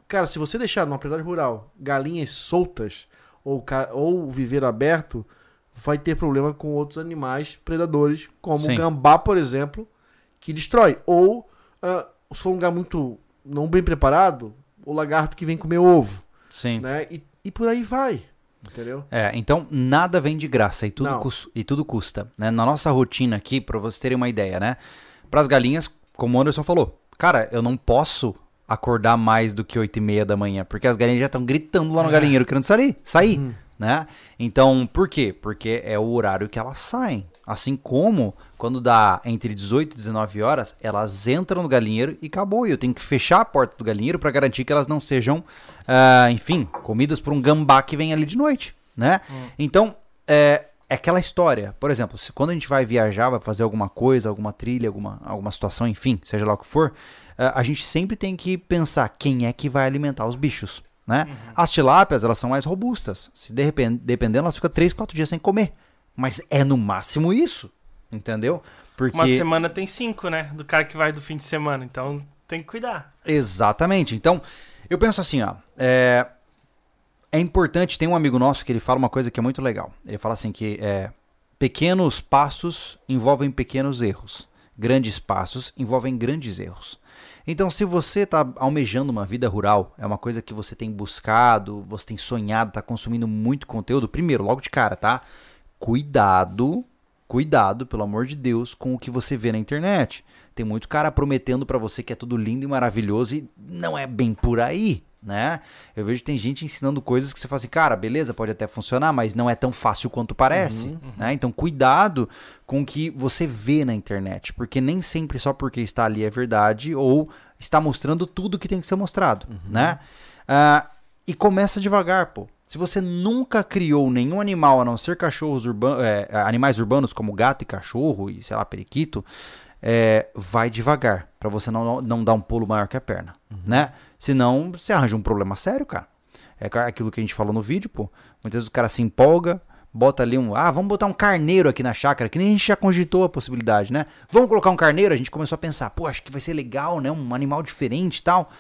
Cara, se você deixar numa propriedade rural galinhas soltas ou, ca- ou viveiro aberto, vai ter problema com outros animais predadores, como Sim. o gambá, por exemplo, que destrói. Ou, ah, se for um lugar muito não bem preparado, o lagarto que vem comer ovo, Sim. né? E, e por aí vai, entendeu? É, então nada vem de graça e tudo, cus- e tudo custa. Né? Na nossa rotina aqui, pra vocês terem uma ideia, né? Para as galinhas, como o Anderson falou, cara, eu não posso acordar mais do que 8 e meia da manhã, porque as galinhas já estão gritando lá no galinheiro querendo sair, sair, né? Então, por quê? Porque é o horário que elas saem. Assim como quando dá entre 18 e 19 horas, elas entram no galinheiro e acabou. E eu tenho que fechar a porta do galinheiro para garantir que elas não sejam, ah, enfim, comidas por um gambá que vem ali de noite, né? Então, é, é aquela história. Por exemplo, se, quando a gente vai viajar, vai fazer alguma coisa, alguma trilha, alguma, alguma situação, enfim, seja lá o que for, ah, a gente sempre tem que pensar quem é que vai alimentar os bichos, né? As tilápias, elas são mais robustas. Se de repente, dependendo, elas ficam 3, 4 dias sem comer. Mas é no máximo isso, entendeu? Porque... Uma semana tem cinco, né? Do cara que vai do fim de semana. Então tem que cuidar. Exatamente. Então, eu penso assim, ó. É, é importante, tem um amigo nosso que ele fala uma coisa que é muito legal. Ele fala assim que é, pequenos passos envolvem pequenos erros. Grandes passos envolvem grandes erros. Então, se você está almejando uma vida rural, é uma coisa que você tem buscado, você tem sonhado, está consumindo muito conteúdo, primeiro, logo de cara, tá? Cuidado, cuidado, pelo amor de Deus, com o que você vê na internet. Tem muito cara prometendo pra você que é tudo lindo e maravilhoso e não é bem por aí, né? Eu vejo que tem gente ensinando coisas que você fala assim, cara, beleza, pode até funcionar, mas não é tão fácil quanto parece, né? Então cuidado com o que você vê na internet, porque nem sempre só porque está ali é verdade ou está mostrando tudo que tem que ser mostrado, né? Ah, e começa devagar, pô. Se você nunca criou nenhum animal a não ser cachorros urbanos, animais urbanos como gato e cachorro e sei lá periquito, é, vai devagar pra você não, não dar um pulo maior que a perna, né? Senão você arranja um problema sério, cara. É aquilo que a gente falou no vídeo, pô. Muitas vezes o cara se empolga, bota ali um, ah, vamos botar um carneiro aqui na chácara, que nem a gente já cogitou a possibilidade, né? Vamos colocar um carneiro, a gente começou a pensar, pô, acho que vai ser legal, né? Um animal diferente e tal.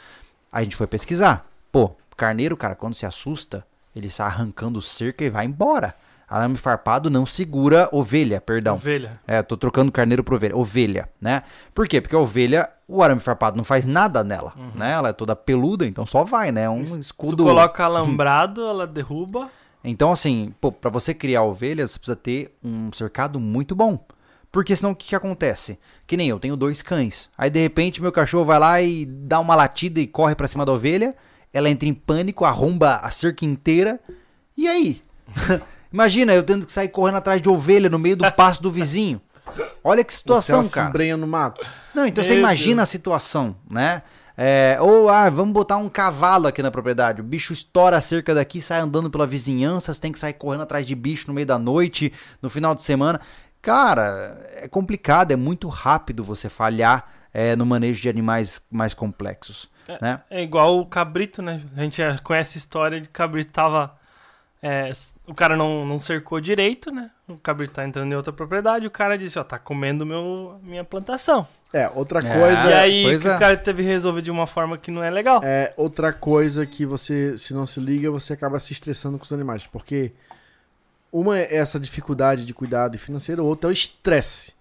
Aí a gente foi pesquisar. Pô, carneiro, cara, quando se assusta, ele sai arrancando cerca e vai embora. Arame farpado não segura ovelha, perdão. Ovelha. É, tô trocando carneiro por ovelha. Ovelha, né? Por quê? Porque a ovelha, o arame farpado não faz nada nela, né? Ela é toda peluda, então só vai, né? É um Tu escudo. coloca alambrado, ela derruba. Então, assim, pô, pra você criar ovelhas, você precisa ter um cercado muito bom. Porque senão o que, que acontece? Que nem eu, tenho dois cães. Aí de repente meu cachorro vai lá e dá uma latida e corre pra cima da ovelha. Ela entra em pânico, arromba a cerca inteira. E aí? Imagina eu tendo que sair correndo atrás de ovelha no meio do pasto do vizinho. Olha que situação, Você se cara. embrenha no mato. Não, então você Meu imagina a situação, né? É, ou, ah, vamos botar um cavalo aqui na propriedade. O bicho estoura a cerca daqui, sai andando pela vizinhança, você tem que sair correndo atrás de bicho no meio da noite, no final de semana. Cara, é complicado, é muito rápido você falhar é, no manejo de animais mais complexos, né? É igual o cabrito, né? A gente já conhece a história de que o cabrito tava. é, o cara não, não cercou direito, né? O cabrito tá entrando em outra propriedade. O cara disse: Ó, tá comendo meu, minha plantação. É, outra É. coisa. e aí pois que é. o cara teve que resolver de uma forma que não é legal. É, outra coisa que você, se não se liga, você acaba se estressando com os animais. Porque uma é essa dificuldade de cuidado financeiro, outra é o estresse.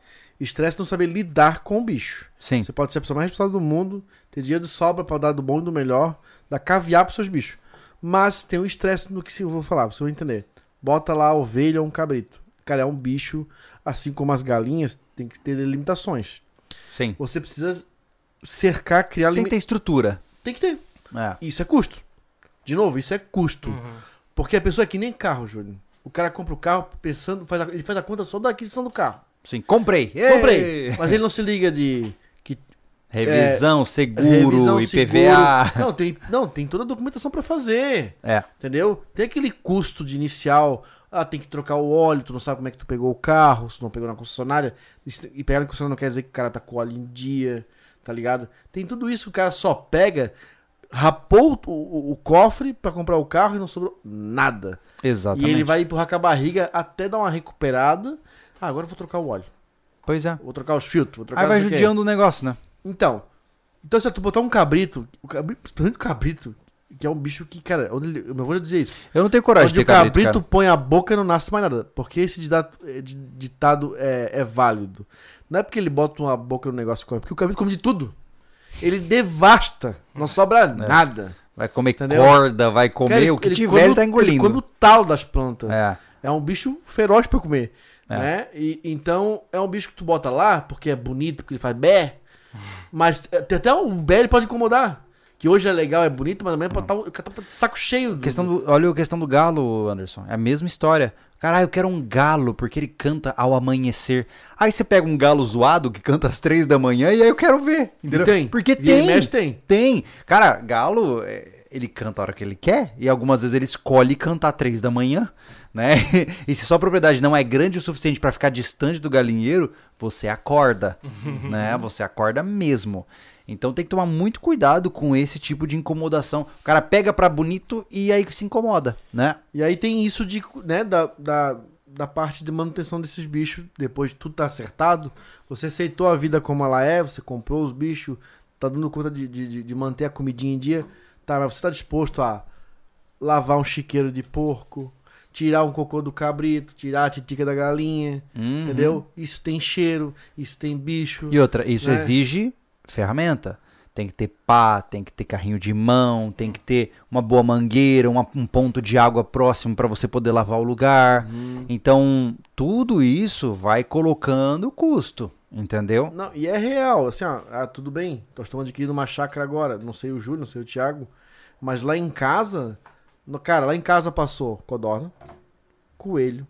Estresse não saber lidar com o bicho. Sim. Você pode ser a pessoa mais responsável do mundo, ter dia de sobra pra dar do bom e do melhor, dar caviar pros seus bichos. Mas tem um estresse no que se eu vou falar, você vai entender. Bota lá a ovelha ou um cabrito. Cara, é um bicho, assim como as galinhas, tem que ter limitações. Sim. Você precisa cercar, criar Tem que ter estrutura. Tem que ter. É. Isso é custo. De novo, isso é custo. Uhum. Porque a pessoa é que nem carro, Júlio. O cara compra o carro pensando, faz a- ele faz a conta só da aquisição do carro. Sim. Comprei. Comprei. Ê! Mas ele não se liga de que Revisão, seguro, revisão, IPVA. seguro. Não, tem, não, tem toda a documentação pra fazer. É. Entendeu? Tem aquele custo de inicial. Ah, tem que trocar o óleo, tu não sabe como é que tu pegou o carro, se não pegou na concessionária. E pegar na concessionária não quer dizer que o cara tá com o óleo em dia, tá ligado? Tem tudo isso que o cara só pega, rapou o, o- o cofre pra comprar o carro e não sobrou nada. Exatamente. E ele vai empurrar com a barriga até dar uma recuperada. Ah, agora eu vou trocar o óleo. Pois é. Vou trocar os filtros. Vou trocar Aí vai não o judiando o negócio, né? Então. Então, se tu botar um cabrito, o cabrito, principalmente o cabrito, Que é um bicho que, cara, eu vou dizer isso. Eu não tenho coragem Onde de o ter cabrito, cabrito, cara. põe a boca não nasce mais nada. Porque esse ditado, é, di- ditado é, é válido. Não é porque ele bota uma boca no negócio e come, porque o cabrito come de tudo. Ele devasta, não sobra nada. Vai comer Entendeu? corda, vai comer Cara, ele- o que ele tiver, come ele o- tá engolindo. Ele come o tal das plantas. É. É um bicho feroz pra comer. É. Né? E, então, é um bicho que tu bota lá, porque é bonito, porque ele faz bé. Mas é, tem até o bé ele pode incomodar. Que hoje é legal, é bonito, mas também pode estar, o cara tá de saco cheio. do- Questão do, olha a questão do galo, Anderson. É a mesma história. Caralho, eu quero um galo, porque ele canta ao amanhecer. Aí você pega um galo zoado que canta às três da manhã e aí eu quero ver. Entendeu? tem. Porque e tem. mexe, tem. Tem. Cara, galo, é, ele canta a hora que ele quer e algumas vezes ele escolhe cantar três da manhã, né? E se sua propriedade não é grande o suficiente pra ficar distante do galinheiro, você acorda, né? Você acorda mesmo. Então tem que tomar muito cuidado com esse tipo de incomodação. O cara pega pra bonito e aí se incomoda, né? E aí tem isso de, né, da, da, da parte de manutenção desses bichos, depois de tudo tá acertado, você aceitou a vida como ela é, você comprou os bichos, tá dando conta de, de, de- de manter a comidinha em dia, tá, mas você tá disposto a lavar um chiqueiro de porco, tirar um cocô do cabrito, tirar a titica da galinha, Uhum. entendeu? Isso tem cheiro, isso tem bicho. E outra, isso né? exige ferramenta. Tem que ter pá, tem que ter carrinho de mão, tem que ter uma boa mangueira, uma- um ponto de água próximo para você poder lavar o lugar. Uhum. Então, tudo isso vai colocando custo, entendeu? Não, e é real, assim, ó, ah, tudo bem, nós estamos adquirindo uma chácara agora, não sei o Júlio, não sei o Thiago, mas lá em casa, no, cara, lá em casa passou codorna, coelho,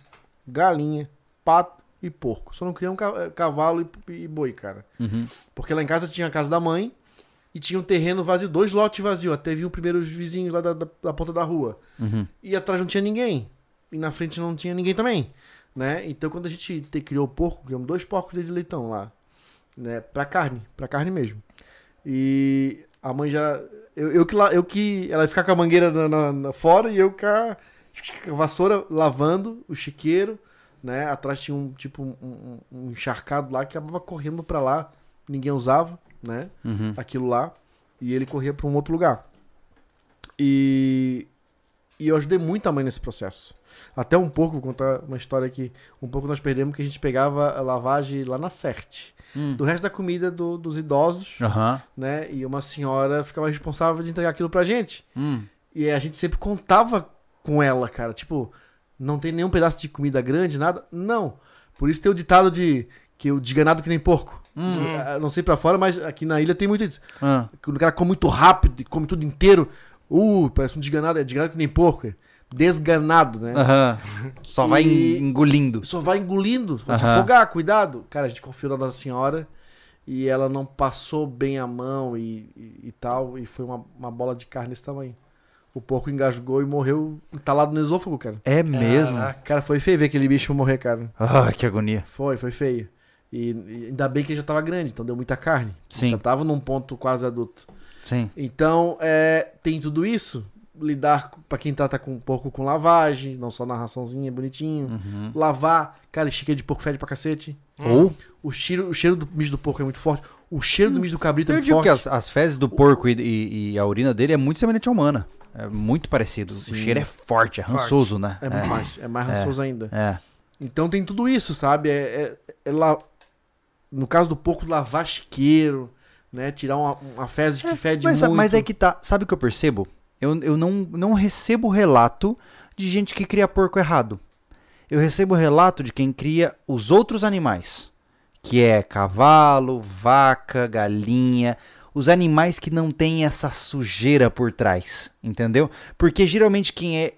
galinha, pato e porco. Só não criamos eh, cavalo e, e boi, cara. Uhum. Porque lá em casa tinha a casa da mãe e tinha um terreno vazio, dois lotes vazios, até vinham primeiros vizinhos lá da, da, da ponta da rua. Uhum. E atrás não tinha ninguém. E na frente não tinha ninguém também. Né? Então quando a gente te- criou o porco, criamos dois porcos de leitão lá. Né? Pra carne, pra carne mesmo. E a mãe já. Eu, eu que, eu que. Ela ia ficar com a mangueira na, na- na- fora e eu com a, com a vassoura lavando o chiqueiro. Né? Atrás tinha um tipo um, um- um encharcado lá que acabava correndo pra lá. Ninguém usava, né? Uhum. aquilo lá e ele corria para um outro lugar. E, e eu ajudei muito a mãe nesse processo. Até um pouco, vou contar uma história aqui. Um pouco nós perdemos que a gente pegava a lavagem lá na CERT. Hum. Do resto da comida do- dos idosos, Aham. né? E uma senhora ficava responsável de entregar aquilo pra gente. Hum. E a gente sempre contava com ela, cara. Tipo, não tem nenhum pedaço de comida grande, nada. Não. Por isso tem o ditado de que o desganado que nem porco. Hum. Não sei pra fora, mas aqui na ilha tem muito isso. Ah. Quando o cara come muito rápido e come tudo inteiro, uh, parece um desganado, é desganado que nem porco. Desganado, né? Aham. Só vai E- en- engolindo. Só vai engolindo, vai te Aham. afogar, cuidado. Cara, a gente confiou na Nossa Senhora e ela não passou bem a mão e, e- e tal, e foi uma, uma bola de carne desse tamanho. O porco engasgou e morreu entalado no esôfago, cara. É mesmo? Caraca. Cara, foi feio ver aquele bicho morrer, cara. Ah, que agonia. Foi, foi feio. E, e ainda bem que ele já tava grande, então deu muita carne. Sim. Já tava num ponto quase adulto. Sim. Então, é, tem tudo isso. Lidar pra quem trata com porco com lavagem, não só na raçãozinha bonitinho. Uhum. Lavar, cara, chiqueiro de porco fede pra cacete. Ou O cheiro, o cheiro do mijo do porco é muito forte. O cheiro do mijo do cabrito é eu muito digo forte. que as, as fezes do porco e, e- e a urina dele é muito semelhante à humana. É muito parecido. Sim. O cheiro é forte, é rançoso, né? É muito mais, é mais É. rançoso ainda. É. Então tem tudo isso, sabe? É, é- é lá, no caso do porco, lavar chiqueiro, né? Tirar uma, uma fezes que fede Mas, muito. mas é que tá. Sabe o que eu percebo? Eu, eu não, não recebo relato de gente que cria porco errado. Eu recebo relato de quem cria os outros animais. Que é cavalo, vaca, galinha. Os animais que não têm essa sujeira por trás. Entendeu? Porque geralmente quem é.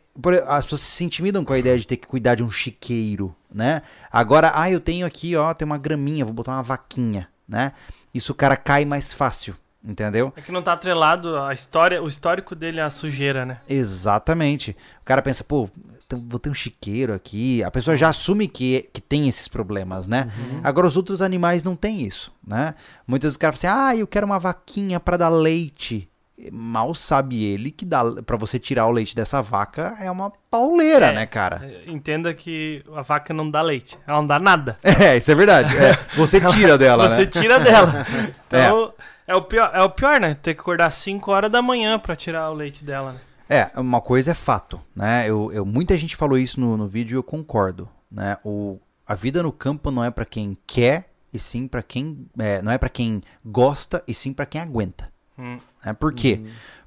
As pessoas se intimidam com a ideia de ter que cuidar de um chiqueiro, né? Agora, ah, eu tenho aqui, ó, tem uma graminha, vou botar uma vaquinha, né? Isso o cara cai mais fácil, entendeu? É que não tá atrelado a história, o histórico dele à sujeira, né? Exatamente. O cara pensa, pô, então vou ter um chiqueiro aqui. A pessoa já assume que, que tem esses problemas, né? Agora os outros animais não têm isso, né? Muitas vezes o cara fala assim, ah, eu quero uma vaquinha pra dar leite. Mal sabe ele que dá para você tirar o leite dessa vaca é uma pauleira, É. né, cara? É, Entenda que a vaca não dá leite. Ela não dá nada. É, isso é verdade. É, você tira dela, Você né? tira dela. Então, É o pior, é o pior, né? Ter que acordar 5 horas da manhã pra tirar o leite dela, né? É, uma coisa é fato, né? Eu, eu- muita gente falou isso no, no vídeo e eu concordo, né? O, a vida no campo não é pra quem quer e sim pra quem é, não é pra quem gosta e sim pra quem aguenta. Hum. Né? Por quê?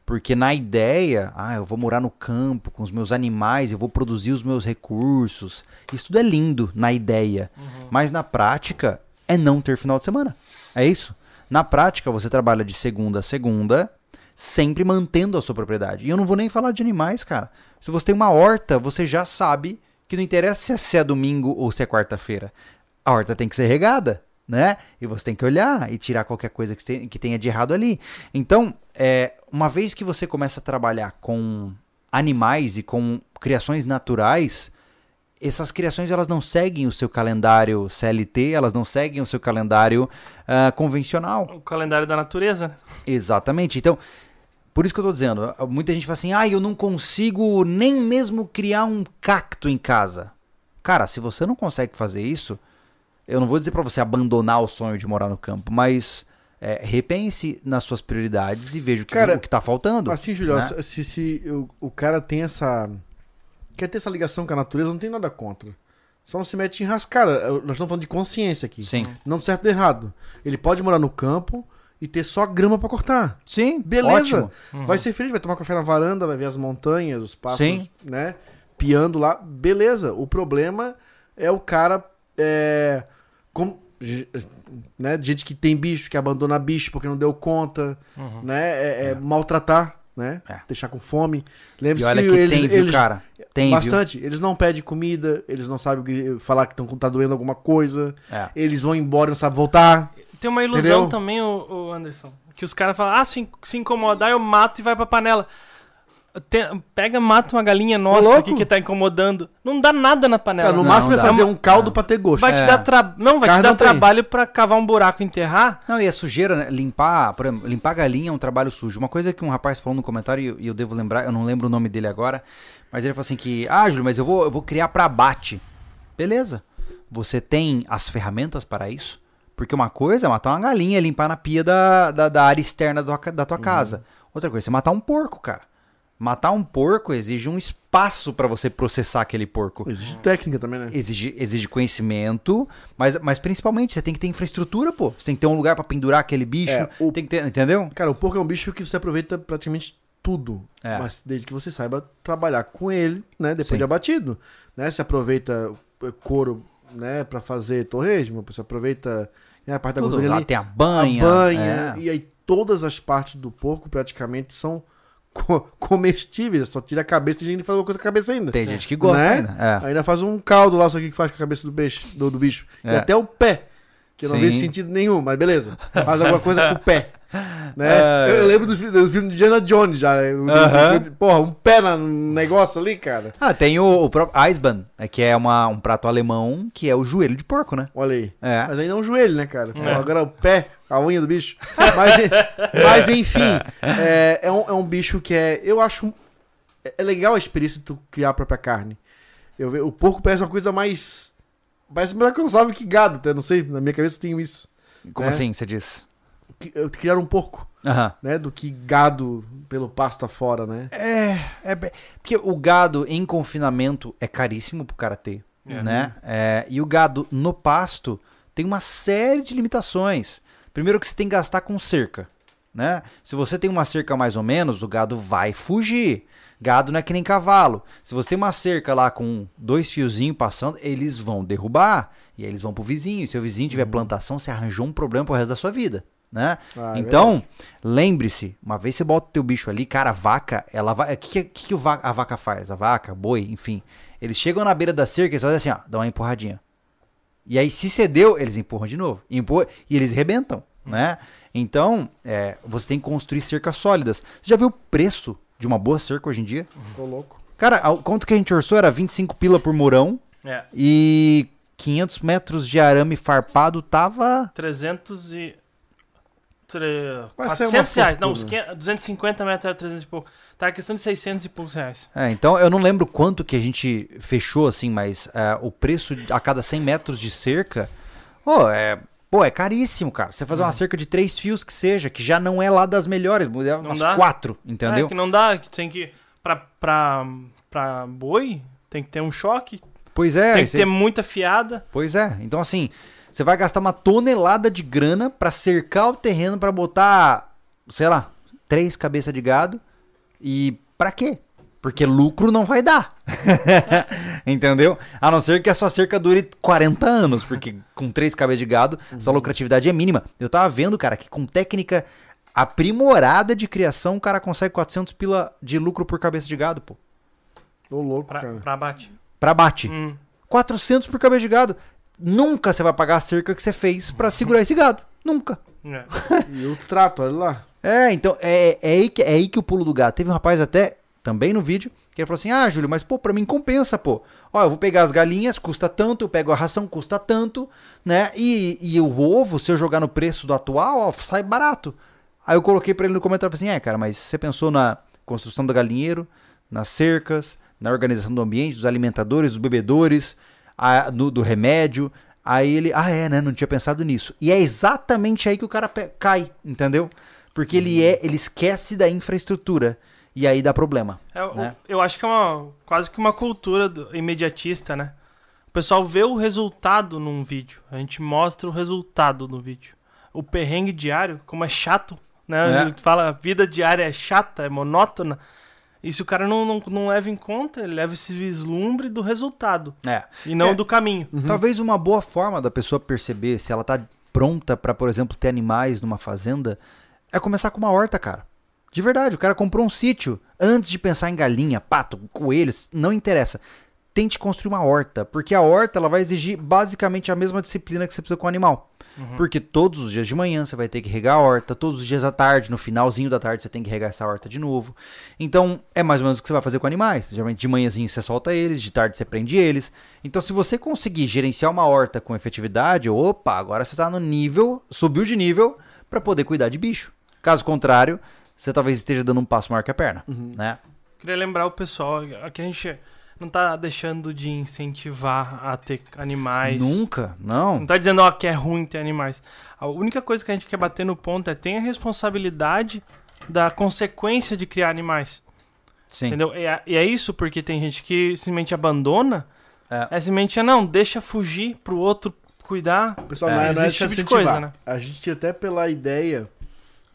Porque na ideia, ah, eu vou morar no campo com os meus animais, eu vou produzir os meus recursos. Isso tudo é lindo na ideia, mas na prática é não ter final de semana. É isso. Na prática, você trabalha de segunda a segunda, sempre mantendo a sua propriedade. E eu não vou nem falar de animais, cara. Se você tem uma horta, você já sabe que não interessa se é domingo ou se é quarta-feira. A horta tem que ser regada, né? E você tem que olhar e tirar qualquer coisa que tenha de errado ali. Então, é, uma vez que você começa a trabalhar com animais e com criações naturais, essas criações elas não seguem o seu calendário CLT, elas não seguem o seu calendário ah, convencional. O calendário da natureza, né? Exatamente. Então, por isso que eu tô dizendo, muita gente fala assim: "Ah, eu não consigo nem mesmo criar um cacto em casa". Cara, se você não consegue fazer isso, eu não vou dizer pra você abandonar o sonho de morar no campo, mas é, repense nas suas prioridades e veja o que, Cara, o que tá faltando. Assim, Julião, né? se, se o, o cara tem essa. Quer ter essa ligação com a natureza, não tem nada contra. Só não se mete em rascada. Nós estamos falando de consciência aqui. Sim. Não certo ou errado. Ele pode morar no campo e ter só grama pra cortar. Sim, Beleza. ótimo. Vai ser feliz, vai tomar café na varanda, vai ver as montanhas, os pássaros, Sim. né? Piando lá. Beleza. O problema é o cara. É, como, ge- né, gente que tem bicho, que abandona bicho porque não deu conta, né? É, é maltratar, né? É. Deixar com fome. Lembre-se que, que eles, tem, viu, eles- cara? Tem, viu? bastante. Eles não pedem comida, eles não sabem falar que tão, tá doendo alguma coisa. É. Eles vão embora e não sabem voltar. Tem uma ilusão Entendeu? também, o, o Anderson. Que os caras falam, ah, se, se incomodar, eu mato e vai pra panela. Tem- pega, mata uma galinha nossa aqui que tá incomodando. Não dá nada na panela. Cara, no não, máximo é dá. fazer É um caldo pra ter gosto. Vai te É. dar tra... Não, vai Carne te dar não tem. trabalho pra cavar um buraco e enterrar. Não, e a sujeira, né? limpar, por exemplo, limpar galinha é um trabalho sujo. Uma coisa que um rapaz falou no comentário, e eu- eu devo lembrar, eu não lembro o nome dele agora, mas ele falou assim que, ah, Júlio, mas eu vou, eu vou criar para abate. Beleza. Você tem as ferramentas para isso? Porque uma coisa é matar uma galinha e limpar na pia da, da, da área externa da tua, ca- da tua casa. Outra coisa é você matar um porco, cara. Matar um porco exige um espaço para você processar aquele porco. Existe técnica também, né? Exige, exige conhecimento, mas, mas principalmente você tem que ter infraestrutura, pô. Você tem que ter um lugar pra pendurar aquele bicho. É, o- Tem que ter, entendeu? Cara, o porco é um bicho que você aproveita praticamente tudo. É. Mas desde que você saiba trabalhar com ele, né? Depois Sim. de abatido. Né? Você aproveita eh, couro, né? Pra fazer torresmo. Você aproveita né, a parte da Tudo gordura lá ali. tem a banha. a banha. é. E aí todas as partes do porco praticamente são comestíveis. Só tira a cabeça e tem gente que faz alguma coisa com a cabeça ainda. Tem gente que gosta Né? ainda. É. Ainda faz um caldo lá, só que faz com a cabeça do bicho. Do, do bicho. E É. até o pé. Que eu não Sim. vejo sentido nenhum, mas beleza. Faz alguma coisa com o pé. Né? É. Eu, eu lembro do, fi- do filme de Indiana Jones já. né? Porra, um pé na- no negócio ali, cara. Ah, tem o, o próprio Eisbein, é, que é uma, um prato alemão, que é o joelho de porco, né? Olha aí. É. Mas ainda é um joelho, né, cara? É. agora o pé, a unha do bicho. Mas, mas enfim, é, é um, é um bicho que é. Eu acho. É é legal a experiência de tu criar a própria carne. Eu, o porco parece uma coisa mais. Parece mais cansado que gado, até. Não sei, na minha cabeça tem isso. Como É. assim, você diz? Que- eu- Criar um porco, Aham. né? Do que gado pelo pasto afora, né? É, é be- porque o gado em confinamento é caríssimo pro cara ter, É. né? É, e o gado no pasto tem uma série de limitações. Primeiro que você tem que gastar com cerca, né? Se você tem uma cerca mais ou menos, o gado vai fugir. Gado não é que nem cavalo. Se você tem uma cerca lá com dois fiozinhos passando, eles vão derrubar e aí eles vão pro vizinho. E se o vizinho tiver plantação, você arranjou um problema pro resto da sua vida, né? Ah, é então, lembre-se, uma vez você bota o teu bicho ali, cara, a vaca, ela vai. O que, que, que a vaca faz? A vaca, boi, enfim. Eles chegam na beira da cerca e eles fazem assim, ó, dá uma empurradinha. E aí, se cedeu, eles empurram de novo. Empurra, e eles rebentam, né? Então, é, você tem que construir cercas sólidas. Você já viu o preço de uma boa cerca hoje em dia? Tô louco. Cara, quanto que a gente orçou? Era 25 pila por murão É. e 500 metros de arame farpado tava... 300 e. Vai ser 400 uma reais. Não, os fortuna. 500 250 metros era 300 e pouco. Tá a questão de 600 e poucos reais. É, então eu não lembro quanto que a gente fechou assim, mas é, o preço a cada 100 metros de cerca, pô, é, Pô, é caríssimo, cara. Você fazer uma cerca de três fios que seja, que já não é lá das melhores, é umas dá. quatro, É, entendeu? que não dá, que tem que. Pra, pra, pra boi, tem que ter um choque, Pois é, tem que ter muita fiada. pois é. Então assim, você vai gastar uma tonelada de grana pra cercar o terreno pra botar, sei lá, três cabeças de gado e pra quê? Porque lucro não vai dar. Entendeu? A não ser que a sua cerca dure 40 anos, porque com três cabeças de gado, sua lucratividade é mínima. Eu tava vendo, cara, que com técnica aprimorada de criação, o cara consegue 400 pila de lucro por cabeça de gado, pô. Ô, louco, Pra, cara. pra abate. Pra bate. Hum. 400 por cabeça de gado. Nunca você vai pagar a cerca que você fez pra segurar esse gado. Nunca. É. E o trato, olha lá. É, então, é, é, aí que, é aí que o pulo do gato. Teve um rapaz até, também no vídeo, que ele falou assim, ah, Júlio, mas pô, pra mim compensa, pô. Ó, eu vou pegar as galinhas, custa tanto, eu pego a ração, custa tanto, né? E, e o ovo, se eu jogar no preço do atual, ó, sai barato. Aí eu coloquei pra ele no comentário, assim, é, cara, mas você pensou na construção do galinheiro, nas cercas, na organização do ambiente, dos alimentadores, dos bebedores, a- no- do remédio. Aí ele, ah, é, né? Não tinha pensado nisso. E é exatamente aí que o cara cai, entendeu? Porque ele é, ele esquece da infraestrutura. E aí dá problema. É, Né? Eu acho que é uma, quase que uma cultura do- imediatista, né? O pessoal vê o resultado num vídeo. A gente mostra o resultado no vídeo. O perrengue diário, como é chato, né? É. Ele fala, a vida diária é chata, é monótona. E se o cara não, não, não leva em conta, ele leva esse vislumbre do resultado É. e não É. do caminho. Talvez uma boa forma da pessoa perceber se ela tá pronta pra, por exemplo, ter animais numa fazenda é começar com uma horta, cara. De verdade, o cara comprou um sítio antes de pensar em galinha, pato, coelhos, não interessa. Tente construir uma horta, porque a horta ela vai exigir basicamente a mesma disciplina que você precisa com o animal. Porque todos os dias de manhã você vai ter que regar a horta, todos os dias à tarde, no finalzinho da tarde você tem que regar essa horta de novo. Então é mais ou menos o que você vai fazer com animais. Geralmente de manhãzinho você solta eles, de tarde você prende eles. Então se você conseguir gerenciar uma horta com efetividade, opa, agora você está no nível, subiu de nível para poder cuidar de bicho. Caso contrário, você talvez esteja dando um passo maior que a perna, né? Queria lembrar o pessoal que a gente não tá deixando de incentivar a ter animais. Nunca, não. Não tá dizendo ó, que é ruim ter animais. A única coisa que a gente quer bater no ponto é ter a responsabilidade da consequência de criar animais. Sim. Entendeu? E é, e é isso porque tem gente que simplesmente abandona. É. É simplesmente, ah, não, deixa fugir pro outro cuidar. Pessoal, É, não é, não é tipo de coisa, né? A gente até pela ideia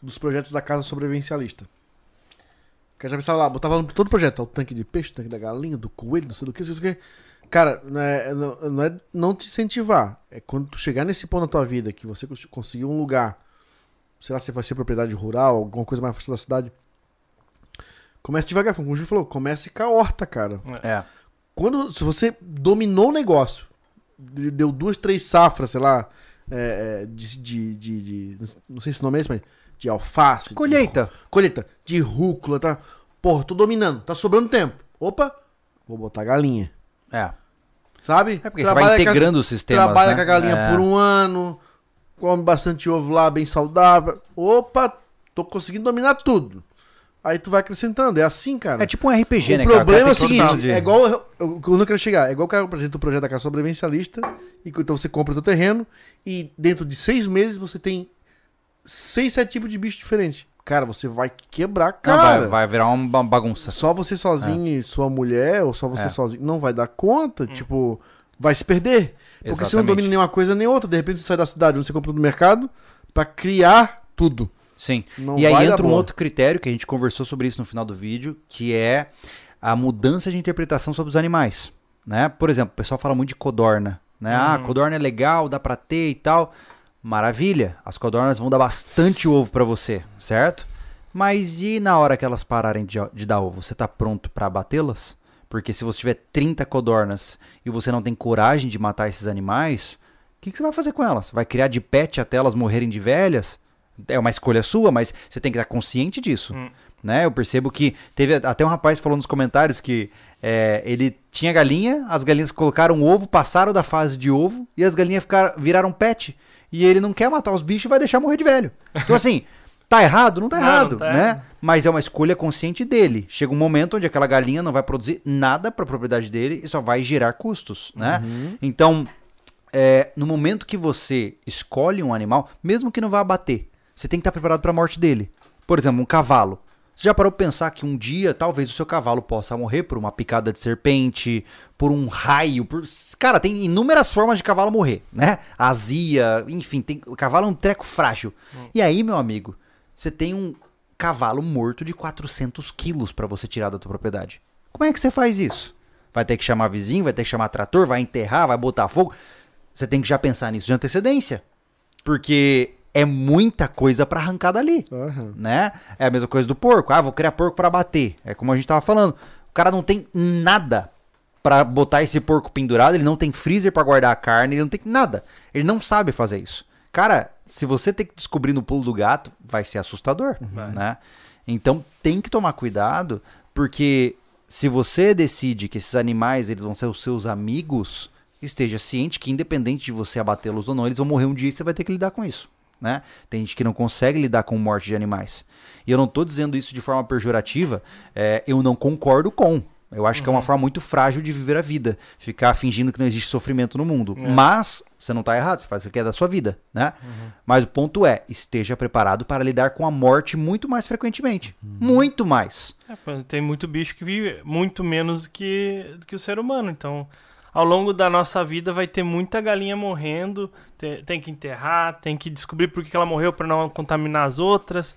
dos projetos da casa sobrevivencialista. Que já pensava lá, botava todo o projeto, ó, o tanque de peixe, o tanque da galinha, do coelho, não sei do que, não sei do que. Cara, não é, não, é não te incentivar. É quando tu chegar nesse ponto na tua vida que você cons- conseguir um lugar, sei lá se vai ser propriedade rural, alguma coisa mais afastada da cidade. Comece devagar, como o Júlio falou, comece com a horta, cara. É. Quando, se você dominou o negócio, de- deu duas, três safras, sei lá, é, é, de, de, de- de- Não sei se o nome é esse, mas. De alface. de Colheita. ru- colheita. De rúcula, tá? Porra, tô dominando, tá sobrando tempo. Opa, vou botar galinha. É. Sabe? É porque você vai integrando os sistemas, Trabalha né? com a galinha É. por um ano, come bastante ovo lá, bem saudável. Opa, tô conseguindo dominar tudo. Aí tu vai acrescentando. É assim, cara. É tipo um RPG, o né, cara? problema é o seguinte, de- é igual. eu- eu- Quando eu quero chegar, é igual o cara apresenta o projeto da casa sobrevivencialista, e então você compra o teu terreno, e dentro de seis meses você tem seis, sete tipos de bicho diferentes. Cara, você vai quebrar, Não, cara. vai, vai virar uma bagunça. Só você sozinho e sua mulher, ou só você É. sozinho, não vai dar conta, tipo, vai se perder. Porque você não Exatamente. domina nenhuma coisa nem outra. De repente você sai da cidade onde você compra no mercado pra criar tudo. Sim. Não e aí entra um boa. outro critério que a gente conversou sobre isso no final do vídeo, que é a mudança de interpretação sobre os animais, né? Por exemplo, o pessoal fala muito de codorna, né? Ah, codorna é legal, dá pra ter e tal. Maravilha, as codornas vão dar bastante ovo pra você, certo? Mas e na hora que elas pararem de, de dar ovo, você tá pronto pra abatê-las? Porque se você tiver 30 codornas e você não tem coragem de matar esses animais, o que, que você vai fazer com elas? Vai criar de pet até elas morrerem de velhas? É uma escolha sua, mas você tem que estar consciente disso. Hum. Né? Eu percebo que teve até um rapaz falou nos comentários que é, ele tinha galinha, as galinhas colocaram ovo, passaram da fase de ovo e as galinhas ficaram, viraram pet. E ele não quer matar os bichos e vai deixar morrer de velho. Então assim, tá errado? Não tá Não, não errado, tá né? errado. Mas é uma escolha consciente dele. Chega um momento onde aquela galinha não vai produzir nada para a propriedade dele e só vai gerar custos, né? Então, é, no momento que você escolhe um animal, mesmo que não vá bater, você tem que estar preparado para a morte dele. Por exemplo, um cavalo. Você já parou pra pensar que um dia talvez o seu cavalo possa morrer por uma picada de serpente, por um raio, por. Cara, tem inúmeras formas de cavalo morrer, né? Azia, enfim, tem... o cavalo é um treco frágil. E aí, meu amigo, você tem um cavalo morto de 400 quilos pra você tirar da tua propriedade. Como é que você faz isso? Vai ter que chamar vizinho, vai ter que chamar trator, vai enterrar, vai botar fogo. Você tem que já pensar nisso de antecedência. Porque é muita coisa pra arrancar dali Aham. né? É a mesma coisa do porco. Ah, vou criar porco pra bater. É como a gente tava falando. O cara não tem nada pra botar esse porco pendurado, ele não tem freezer pra guardar a carne, ele não tem nada. Ele não sabe fazer isso. Cara, se você tem que descobrir no pulo do gato, vai ser assustador, né? Então tem que tomar cuidado, porque se você decide que esses animais eles vão ser os seus amigos, esteja ciente que independente de você abatê-los ou não, eles vão morrer um dia e você vai ter que lidar com isso. Né? Tem gente que não consegue lidar com morte de animais. E eu não estou dizendo isso de forma pejorativa, é, eu não concordo com. Eu acho que é uma forma muito frágil de viver a vida. Ficar fingindo que não existe sofrimento no mundo. É. Mas você não está errado, você faz o que é da sua vida, né? Mas o ponto é, esteja preparado para lidar com a morte muito mais frequentemente. Muito mais. É, tem muito bicho que vive muito menos que, do que o ser humano. Então, ao longo da nossa vida vai ter muita galinha morrendo. Tem, tem que enterrar, tem que descobrir por que que ela morreu para não contaminar as outras.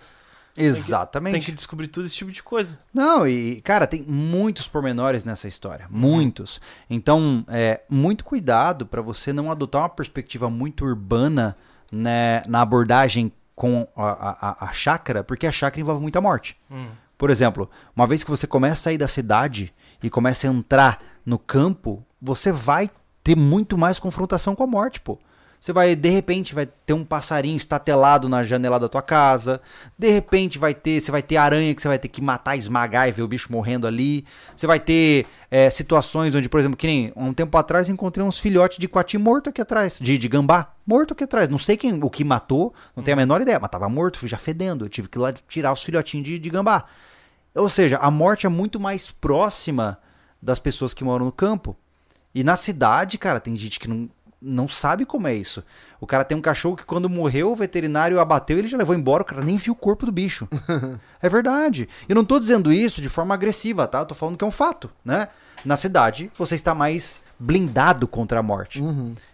Exatamente. Tem que descobrir tudo esse tipo de coisa. Não, e, cara, tem muitos pormenores nessa história. Muitos. Então, é, muito cuidado para você não adotar uma perspectiva muito urbana né, na abordagem com a, a, a chácara, porque a chácara envolve muita morte. Hum. Por exemplo, uma vez que você começa a sair da cidade e começa a entrar no campo, você vai ter muito mais confrontação com a morte, pô. Você vai, de repente, vai ter um passarinho estatelado na janela da tua casa. De repente vai ter, você vai ter aranha que você vai ter que matar, esmagar e ver o bicho morrendo ali. Você vai ter é, situações onde, por exemplo, que nem um tempo atrás encontrei uns filhotes de coati morto aqui atrás, de, de gambá morto aqui atrás. Não sei quem o que matou, não tenho a menor ideia, mas tava morto, já fedendo. Eu tive que ir lá tirar os filhotinhos de, de gambá. Ou seja, a morte é muito mais próxima das pessoas que moram no campo. E na cidade, cara, tem gente que não, não sabe como é isso. O cara tem um cachorro que quando morreu, o veterinário abateu, ele já levou embora, o cara nem viu o corpo do bicho. é verdade. Eu não tô dizendo isso de forma agressiva, tá? Eu tô falando que é um fato, né? Na cidade, você está mais blindado contra a morte.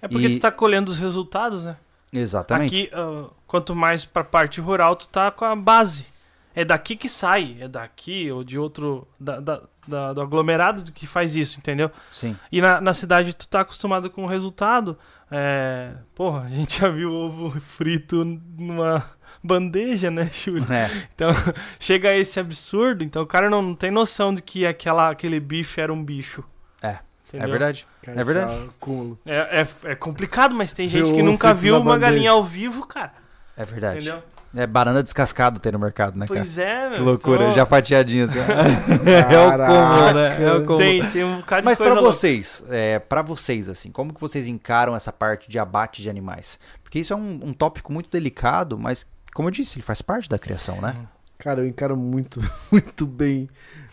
É porque E- tu tá colhendo os resultados, né? Exatamente. Aqui, ah, quanto mais pra parte rural, tu tá com a base. É daqui que sai, é daqui ou de outro. Da, da- da- do aglomerado que faz isso, entendeu? Sim. E na, na cidade tu tá acostumado com o resultado. É. Porra, a gente já viu ovo frito numa bandeja, né, Júlio? É. Então, chega a esse absurdo, então o cara não tem noção de que aquela, aquele bife era um bicho. É. É entendeu? verdade. Cara, É verdade. acúmulo. É, é, é complicado, mas tem gente que nunca viu uma bandeja. galinha ao vivo, cara. É verdade. Entendeu? É banana descascada ter no mercado, né, cara? Pois é, meu. Que loucura, então, já fatiadinho assim. é o comum, né? É o comum. Tem, tem um bocado Mas de pra coisa louca. vocês, é, para vocês, assim, como que vocês encaram essa parte de abate de animais? Porque isso é um, um tópico muito delicado, mas, como eu disse, ele faz parte da criação, né? Cara, eu encaro muito, muito bem.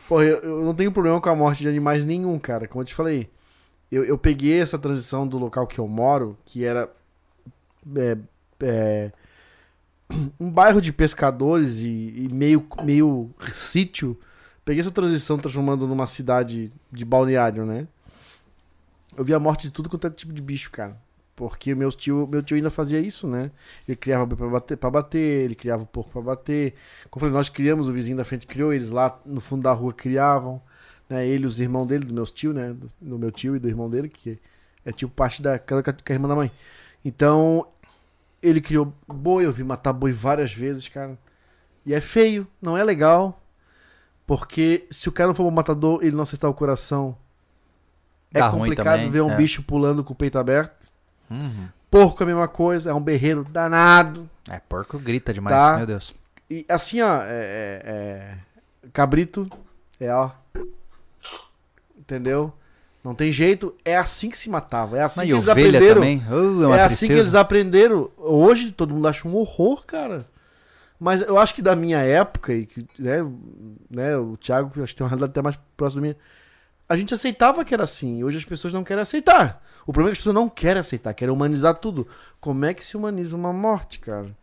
Porra, eu, eu não tenho problema com a morte de animais nenhum, cara. Como eu te falei, eu, eu peguei essa transição do local que eu moro, que era é, é, um bairro de pescadores e, e meio, meio sítio. Peguei essa transição transformando numa cidade de balneário, né? Eu vi a morte de tudo quanto é tipo de bicho, cara. Porque meu tio, meu tio ainda fazia isso, né? Ele criava boi pra bater, pra bater, ele criava o porco pra bater. Como falei, nós criamos, o vizinho da frente criou, eles lá no fundo da rua criavam. Né? Ele os irmãos dele, do meus tio, né? Do, do meu tio e do irmão dele, que é tipo parte da casa com a- com a irmã da mãe. Então, ele criou boi, eu vi matar boi várias vezes, cara. E é feio, não é legal. Porque se o cara não for bom matador, ele não acertar o coração, é Dá ruim complicado também, ver um é. bicho pulando com o peito aberto. Uhum. Porco é a mesma coisa, é um berreiro danado. É, porco grita demais, Tá. meu Deus. E assim, ó, é, é- é- cabrito é ó. Entendeu? Não tem jeito, é assim que se matava, é assim Mas que eles aprenderam. Uh, é É assim que eles aprenderam. Hoje todo mundo acha um horror, cara. Mas eu acho que da minha época, e que, né, né, o Thiago, acho que tem uma realidade até mais próxima da minha. a gente aceitava que era assim. Hoje as pessoas não querem aceitar. O problema é que as pessoas não querem aceitar, querem humanizar tudo. Como é que se humaniza uma morte, cara?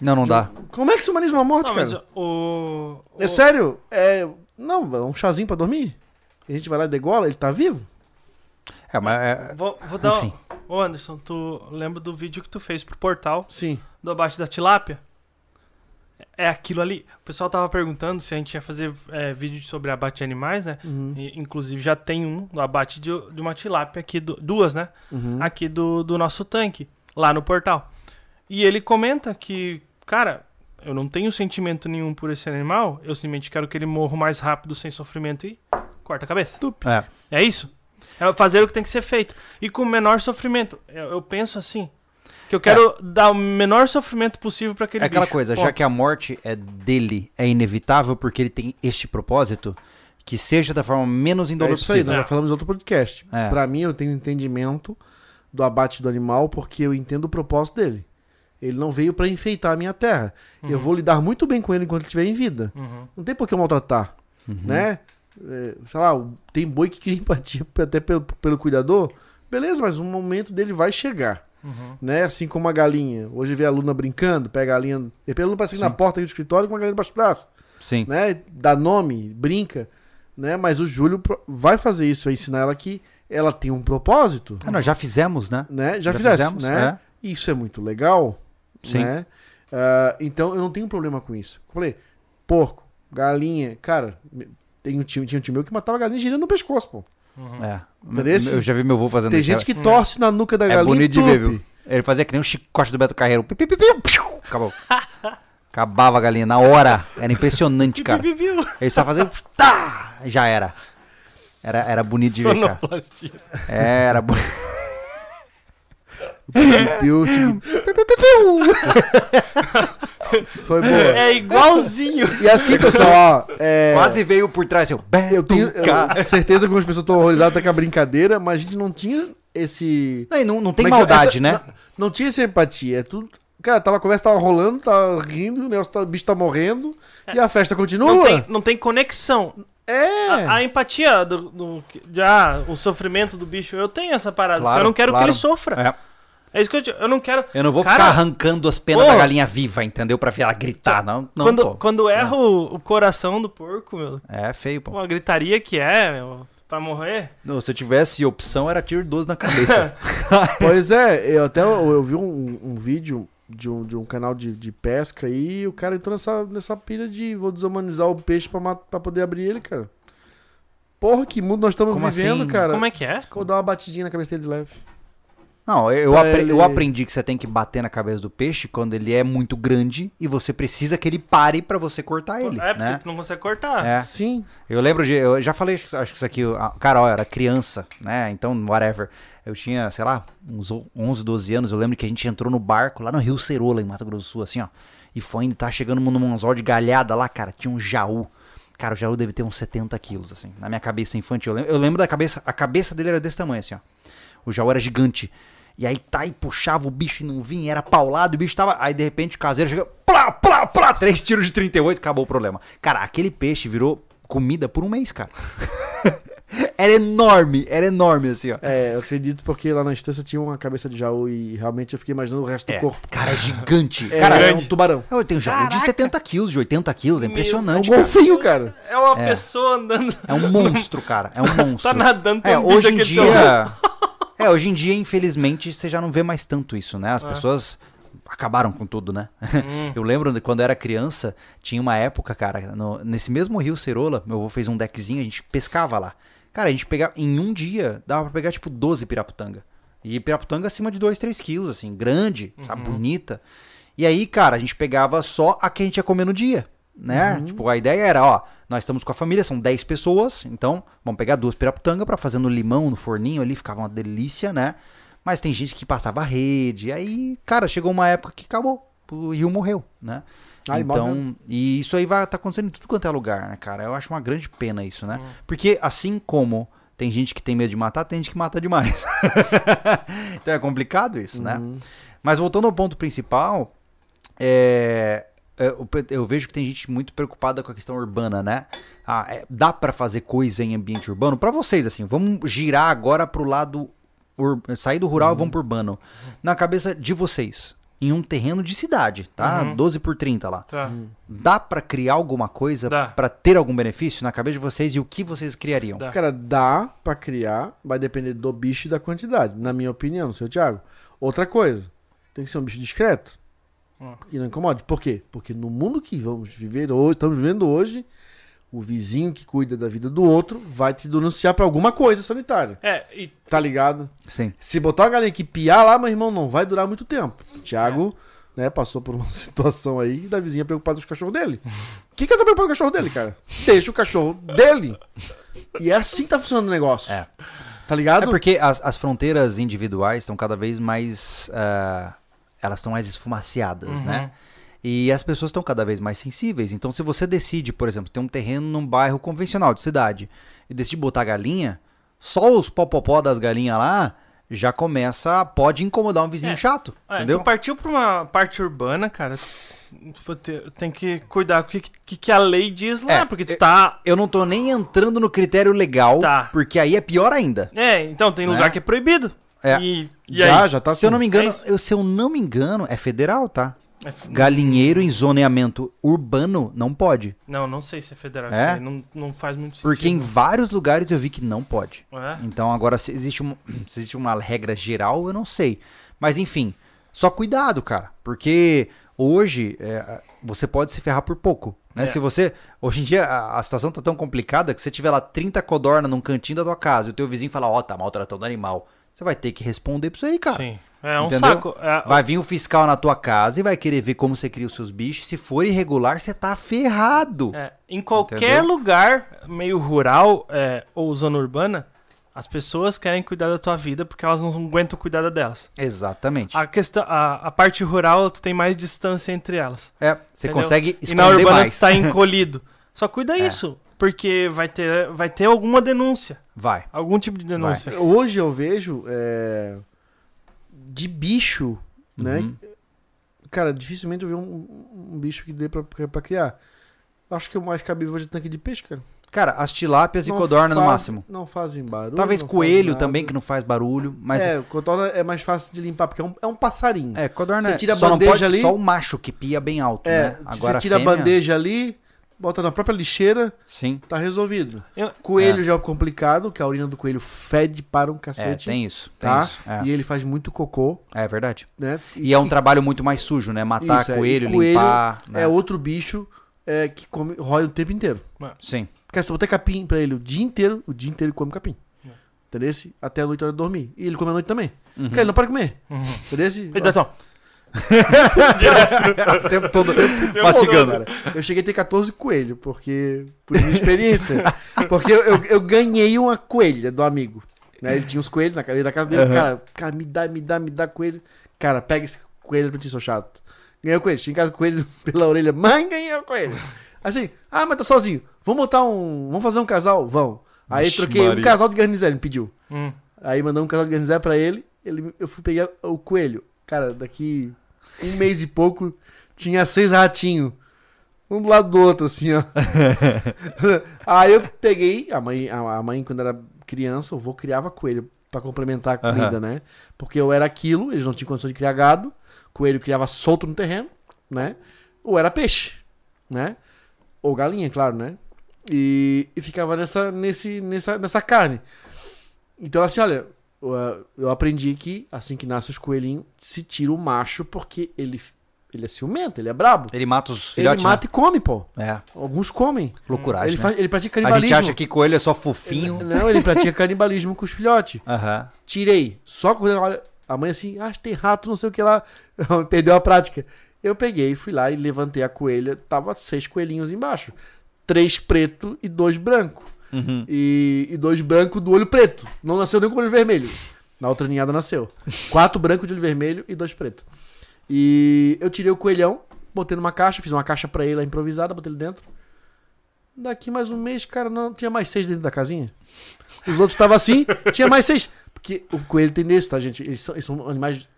Não, não dá. Como é que se humaniza uma morte, Não, cara? mas o. É o- sério? É. Não, é um chazinho pra dormir? E a gente vai lá e degola, ele tá vivo? É, mas é- Vou, vou dar. Enfim. Ô Anderson, tu lembra do vídeo que tu fez pro portal Sim. do abate da tilápia? É aquilo ali. O pessoal tava perguntando se a gente ia fazer é, vídeo sobre abate de animais, né? Uhum. E, inclusive já tem um do abate de, de uma tilápia aqui, do- duas, né? Uhum. Aqui do, do nosso tanque, lá no portal. E ele comenta que, cara, eu não tenho sentimento nenhum por esse animal, eu simplesmente quero que ele morra o mais rápido, sem sofrimento e corta a cabeça. é. É isso? É fazer o que tem que ser feito. E com o menor sofrimento. Eu, eu penso assim. Que eu quero dar o menor sofrimento possível para aquele É aquela bicho. coisa, já Ponto. que a morte é dele, é inevitável porque ele tem este propósito, que seja da forma menos É indolor isso aí, possível. nós já falamos em outro podcast. É. Pra mim, eu tenho entendimento do abate do animal porque eu entendo o propósito dele. Ele não veio pra enfeitar a minha terra. Eu vou lidar muito bem com ele enquanto ele estiver em vida. Uhum. Não tem por que eu maltratar, Uhum. né? É, sei lá, tem boi que cria empatia até pelo, pelo cuidador. Beleza, mas o momento dele vai chegar. Uhum. Né? Assim como a galinha. Hoje vê a aluna brincando, pega a galinha. De repente a aluna passa na porta aqui do escritório com a galinha debaixo do braço. Sim. Né? Dá nome, brinca. Né? Mas o Júlio vai fazer isso, vai ensinar ela que ela tem um propósito. Ah, nós já fizemos, né? Né? Já, Já fizesse, fizemos, né? Isso é muito legal. Sim. Né? Ah, então eu não tenho problema com isso. Eu falei, porco, galinha, cara, tem um time, tinha um time meu que matava galinha girando no pescoço, pô. Uhum. É. Entendesse? Eu já vi meu avô fazendo Tem gente que torce na nuca da É galinha. bonito de ver, viu? Ele fazia que nem um chicote do Beto Carreiro. Pi, pi, pi, pi, piu, Acabou. Acabava a galinha na hora. Era impressionante, cara. Piu, piu, piu. Ele só fazia. Tá! Já era. Era, era bonito de ver, cara. Era bonito. Piu, Foi boa. É igualzinho. E assim, pessoal, ó. é, Quase veio por trás, seu. Eu tenho eu- certeza que algumas pessoas estão horrorizadas até com a brincadeira, mas a gente não tinha esse. Não, não, não tem Como é maldade, Essa- né? Não, não tinha essa empatia. É tudo. Cara, tava, a conversa tava rolando, tava rindo, o, negócio tá- o bicho tá morrendo e a festa continua. Não tem, não tem conexão. É. A, a empatia do, do de, ah, o sofrimento do bicho, eu tenho essa parada. Claro, eu não quero claro. que ele sofra. É. É isso que eu te- eu não quero. Eu não vou Cara, ficar arrancando as penas Pô. da galinha viva, entendeu? Pra ver ela gritar, não. Não, quando, pô. quando erra o, o coração do porco, meu, É feio, pô. uma gritaria que é, meu, pra morrer. Não, se eu tivesse opção, era tiro 12 na cabeça. Pois é, eu até eu, eu vi um, um vídeo de um, de um canal de, de pesca e o cara entrou nessa, nessa pilha de vou desumanizar o peixe pra, pra poder abrir ele, cara. Porra, que mundo nós estamos Como vivendo, assim? cara. Como é que é? Vou dar uma batidinha na cabeça dele de leve. Não, eu, apre- ele- eu aprendi que você tem que bater na cabeça do peixe quando ele é muito grande e você precisa que ele pare pra você cortar ele, é, porque né? tu não consegue cortar. É. Sim. Eu lembro de. Eu já falei, acho que isso aqui. ah, Cara, ó, eu era criança, né? Então, whatever. Eu tinha, sei lá, uns 11, 12 anos. Eu lembro que a gente entrou no barco lá no Rio Cerola, em Mato Grosso do Sul, assim, ó. E foi indo, tá chegando num anzol de galhada lá, cara. Tinha um jaú. Cara, o jaú deve ter uns 70 quilos, assim. Na minha cabeça infantil. Eu lembro, eu lembro da cabeça. A cabeça dele era desse tamanho, assim, ó. O jaú era gigante. E aí tá e puxava o bicho e não vinha, era paulado, e o bicho tava. Aí de repente o caseiro chegou. Plá, plá, plá, três tiros de 38, acabou o problema. Cara, aquele peixe virou comida por um mês, cara. era enorme, era enorme, assim, ó. É, eu acredito porque lá na instância tinha uma cabeça de jaú e realmente eu fiquei imaginando o resto É, do corpo. cara, é gigante. É, cara, é um tubarão. eu tenho jaú de Caraca. 70 quilos, de 80 quilos, é Meu, É um impressionante, golfinho, cara. É uma É. pessoa andando. É um monstro, cara, é um monstro. Tá nadando, É, um bicho hoje em dia. É, hoje em dia, infelizmente, você já não vê mais tanto isso, né? As É. pessoas acabaram com tudo, né? Hum. Eu lembro de quando eu era criança, tinha uma época, cara, no- nesse mesmo rio Cerola, meu avô fez um deckzinho, a gente pescava lá. Cara, a gente pegava, em um dia, dava pra pegar tipo 12 piraputanga. E piraputanga acima de 2, 3 quilos, assim, grande, sabe, bonita. E aí, cara, a gente pegava só a que a gente ia comer no dia, né? Tipo, a ideia era, ó, nós estamos com a família, são 10 pessoas, então vamos pegar duas piraputanga pra fazer no limão, no forninho ali, ficava uma delícia, né? Mas tem gente que passava rede, aí, cara, chegou uma época que acabou, o rio morreu, né? Ai, então, e isso aí vai tá acontecendo em tudo quanto é lugar, né, cara? Eu acho uma grande pena isso, né? Porque assim como tem gente que tem medo de matar, tem gente que mata demais. então é complicado isso, né? Uhum. Mas voltando ao ponto principal, é, eu, eu vejo que tem gente muito preocupada com a questão urbana, né? Ah, é, dá pra fazer coisa em ambiente urbano? Pra vocês, assim, vamos girar agora pro lado. ur- sair do rural e vamos pro urbano. Na cabeça de vocês, em um terreno de cidade, tá? Uhum. 12 por 30 lá. Tá. Dá pra criar alguma coisa pra ter algum benefício na cabeça de vocês e o que vocês criariam? Dá. Cara, dá pra criar, vai depender do bicho e da quantidade, na minha opinião, seu Thiago. Outra coisa, tem que ser um bicho discreto. Hum. Que não incomode. Por quê? Porque no mundo que vamos viver hoje, estamos vivendo hoje, o vizinho que cuida da vida do outro vai te denunciar pra alguma coisa sanitária. É, e Tá ligado? Sim. Se botar uma galinha que piar lá, meu irmão, não vai durar muito tempo. O Thiago, né, passou por uma situação aí da vizinha preocupada com os cachorros dele. O que que eu tô preocupado com o cachorro dele, cara? Deixa o cachorro dele. E é assim que tá funcionando o negócio. É. Tá ligado? É porque as, as fronteiras individuais estão cada vez mais. ah, elas estão mais esfumaciadas, Uhum. né? E as pessoas estão cada vez mais sensíveis. Então, se você decide, por exemplo, ter um terreno num bairro convencional de cidade e decide botar galinha, só os popopó das galinhas lá já começa. Pode incomodar um vizinho É. chato. Ah, entendeu? Tu partiu pra uma parte urbana, cara. Tem que cuidar o que, que, que a lei diz lá, É, porque tu é- tá. Eu não tô nem entrando no critério legal, Tá. porque aí é pior ainda. É, então tem lugar Né? que é proibido. É. E, e já, aí? já tá se eu não me engano, É eu, se eu não me engano, é federal, tá? É f- Galinheiro em zoneamento urbano não pode. Não, não sei se é federal. É? Isso aí não, não faz muito sentido. Porque em vários lugares eu vi que não pode. É? Então agora se existe, uma, se existe uma regra geral, eu não sei. Mas enfim, só cuidado, cara. Porque hoje é, você pode se ferrar por pouco. Né? É. Se você. Hoje em dia a, a situação tá tão complicada que você tiver lá 30 codorna num cantinho da tua casa e o teu vizinho falar, ó, tá maltratando o animal, você vai ter que responder pra isso aí, cara. Sim. É um Entendeu? saco. É, Vai vir o fiscal na tua casa e vai querer ver como você cria os seus bichos. Se for irregular, você tá ferrado. é, em qualquer Entendeu? lugar, meio rural é, ou zona urbana, as pessoas querem cuidar da tua vida porque elas não aguentam cuidar da delas. Exatamente. A, questão, a, a parte rural, tu tem mais distância entre elas. É, você entendeu? consegue E na esconder urbana mais. tu tá encolhido. Só cuida É. isso, porque vai ter, vai ter alguma denúncia. Vai. Algum tipo de denúncia. Hoje eu vejo é, de bicho, né? Uhum. Cara, dificilmente eu vi um, um bicho que dê pra, pra criar. Acho que o mais cabível hoje é tanque de peixe, cara. Cara, as tilápias e Não codorna no faz- máximo. Não fazem barulho. Talvez coelho também, que não faz barulho. Mas É, codorna é mais fácil de limpar, porque é um, é um passarinho. É, codorna Você tira a só não bandeja pode, ali- Só o macho que pia bem alto, É, né? Agora você tira a fêmea, bandeja ali, bota na própria lixeira, Sim, tá resolvido. Eu- Coelho já é complicado, que a urina do coelho fede para um é, cacete. tem isso. Tem tá? isso. É. E ele faz muito cocô, É verdade. né? E, é um trabalho muito mais sujo, né? Matar Isso, é. coelho, E coelho limpar. né? É outro bicho é, que come, rói o tempo inteiro. Sim. Porque se eu botar capim pra ele o dia inteiro, o dia inteiro ele come capim. É. Entendeu? Até a noite hora de dormir. E ele come à noite também. Uhum. Porque ele não para de comer. Uhum. Entendeu? Ei, Datão, o tempo todo mastigando. Cara, eu cheguei a ter 14 coelhos, porque. Por minha experiência. porque eu, eu, eu ganhei uma coelha do amigo. Né? Ele tinha uns coelhos na, ca- na casa dele. Uhum. Cara, cara, me dá, me dá, me dá coelho. Cara, pega esse coelho pra ti, sou chato. Ganhei o coelho. Cheguei em casa com o coelho pela orelha. Mãe, ganhei o coelho. Assim, ah, mas tá sozinho. Vamos botar um. Vamos fazer um casal? Vamos. Aí Vixe, troquei um Maria. casal de garnizé, ele me pediu. Hum. Aí mandamos um casal de garnizé pra ele, ele. Eu fui pegar o coelho. Cara, daqui um mês e pouco tinha seis ratinhos. Um do lado do outro, assim, ó. Aí eu peguei, a mãe, a, mãe, quando era criança, o vô criava coelho pra complementar a comida, Aham. né? Porque eu era aquilo, eles não tinham condição de criar gado, coelho criava solto no terreno, né? Ou era peixe, né? Ou galinha, claro, né? E, e ficava nessa, nesse, nessa, nessa carne. Então, assim, olha, eu- eu aprendi que assim que nasce os coelhinhos, se tira o macho porque ele, ele é ciumento, ele é brabo. Ele mata os Ele filhotes, mata e come, pô. né? É, Alguns comem. loucuragem, Ele, né? ele pratica A gente canibalismo. acha que coelho é só fofinho. Não, ele pratica canibalismo com os filhotes. Aham. Tirei. Só quando olha, a mãe assim, ah, tem rato, não sei o que lá. Perdeu a prática. Eu peguei, fui lá e levantei a coelha. Tava seis coelhinhos embaixo. Três preto e dois branco. Uhum. E, e dois brancos do olho preto. Não nasceu nem com o olho vermelho. Na outra ninhada nasceu. Quatro brancos de olho vermelho e dois pretos. E eu tirei o coelhão, botei numa caixa, fiz uma caixa pra ele lá improvisada, botei ele dentro. Daqui mais um mês, cara, não tinha mais seis dentro da casinha. Os outros estavam assim, tinha mais seis. Porque o coelho tem desse, tá, gente? Eles são, eles são animais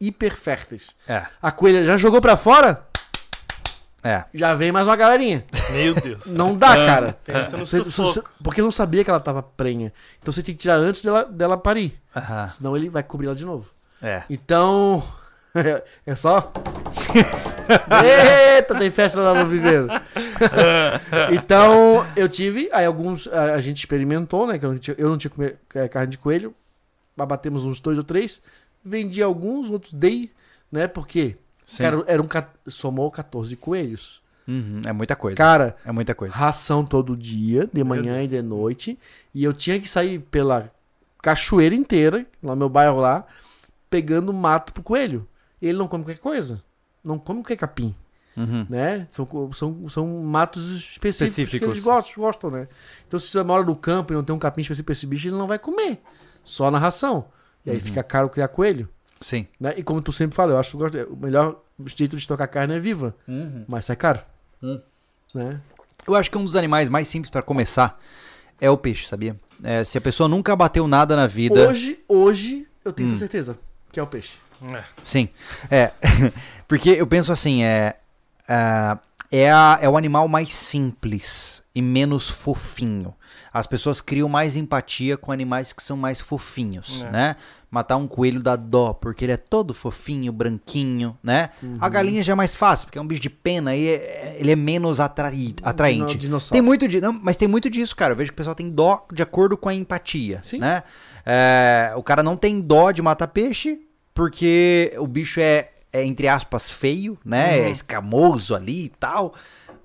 hiper férteis. É. A coelha já jogou pra fora, É. já vem mais uma galerinha. Meu Deus. Não dá, cara. Pensa no Você- porque não sabia que ela tava prenha. Então você tem que tirar antes dela, dela parir. Senão ele vai cobrir ela de novo. É. Então. É só. Eita, tem festa lá no viveiro. então, eu tive. Aí alguns. A, a gente experimentou, né? Que eu não tinha, eu não tinha comer, é, carne de coelho. Abatemos uns dois ou três. Vendi alguns, outros dei, né? Porque. Sim. Cara, era um, somou 14 coelhos. Uhum, É muita coisa. Cara, É muita coisa. ração todo dia, de manhã e de noite. E eu tinha que sair pela cachoeira inteira, lá no meu bairro lá, pegando mato pro coelho. E ele não come qualquer coisa. Não come qualquer capim, Uhum. né? São, são, são matos específicos, que Específicos. eles gostam, gostam, né? Então se você mora no campo e não tem um capim específico pra esse bicho, ele não vai comer. Só na ração. E aí fica caro criar coelho. Sim. Né? E como tu sempre fala, eu acho que gosto- o melhor jeito de estocar carne é viva. Mas sai caro. Hum. Né? Eu acho que um dos animais mais simples pra começar é o peixe, sabia? É, se a pessoa nunca bateu nada na vida. Hoje, hoje, eu tenho Hum. essa certeza. Que é o peixe. É. Sim. É. Porque eu penso assim, é. ah, é, a- é o animal mais simples e menos fofinho. As pessoas criam mais empatia com animais que são mais fofinhos, É. né? Matar um coelho dá dó, porque ele é todo fofinho, branquinho, né? A galinha já é mais fácil, porque é um bicho de pena e é- ele é menos atrai, atraente. Dino- dinossauro. Tem muito de, não, mas tem muito disso, cara. Eu vejo que o pessoal tem dó de acordo com a empatia, Sim. né? É, o cara não tem dó de matar peixe porque o bicho é, é, entre aspas, feio, né? É escamoso ali e tal.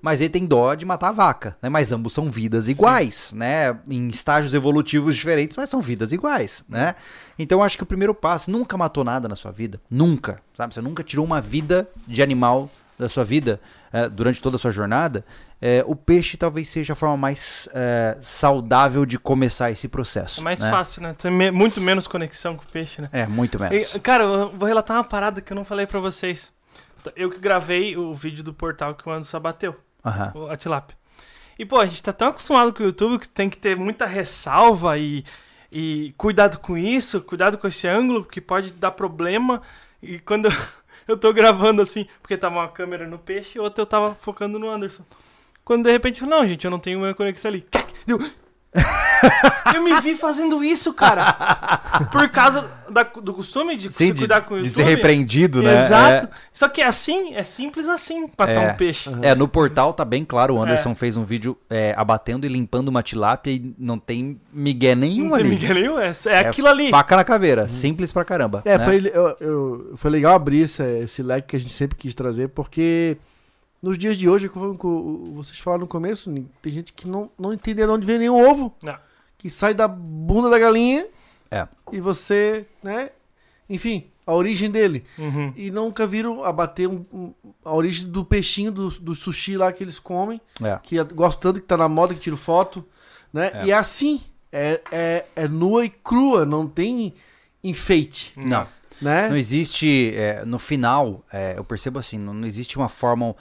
Mas ele tem dó de matar a vaca, né? Mas ambos são vidas iguais, né? Em estágios evolutivos diferentes, mas são vidas iguais, né? Então eu acho que o primeiro passo, nunca matou nada na sua vida, nunca, sabe? Você nunca tirou uma vida de animal da sua vida eh, durante toda a sua jornada. eh, o peixe talvez seja a forma mais eh, saudável de começar esse processo. É mais né? fácil, né? Tem me- muito menos conexão com o peixe, né? É, muito menos. E, cara, eu vou relatar uma parada que eu não falei pra vocês. Eu que gravei o vídeo do portal que o Anderson abateu, O- a tilápia. E, pô, a gente tá tão acostumado com o YouTube que tem que ter muita ressalva e, e cuidado com isso, cuidado com esse ângulo, porque pode dar problema. E quando eu, eu tô gravando assim, porque tava uma câmera no peixe outra eu tava focando no Anderson. Quando de repente, não, gente, eu não tenho uma conexão ali. Deu- Eu me vi fazendo isso, cara. Por causa da- do costume de Sim, se de, cuidar com o de YouTube. ser repreendido, né? Exato. Só que é assim, é simples assim, matar É. um peixe. É, no portal tá bem claro, o É. Anderson fez um vídeo é, abatendo e limpando uma tilápia e não tem migué nenhum Não tem ali. Miguel nenhum, é, é aquilo ali. Faca na caveira, simples pra caramba. É, né? foi, eu- eu- foi legal abrir esse, esse leque que a gente sempre quis trazer, porque nos dias de hoje, como co- vocês falaram no começo, tem gente que não, não entende de onde vem nenhum ovo. Não. Que sai da bunda da galinha É. e você, né? Enfim, a origem dele. Uhum. E nunca viram abater um- um- a origem do peixinho do, do sushi lá que eles comem. É. que eu gosto tanto que tá na moda, que tiro foto, né? É. E é assim, é, é, é nua e crua, não tem enfeite, Não. né? Não existe, é, no final, é, eu percebo assim, não, não existe uma forma.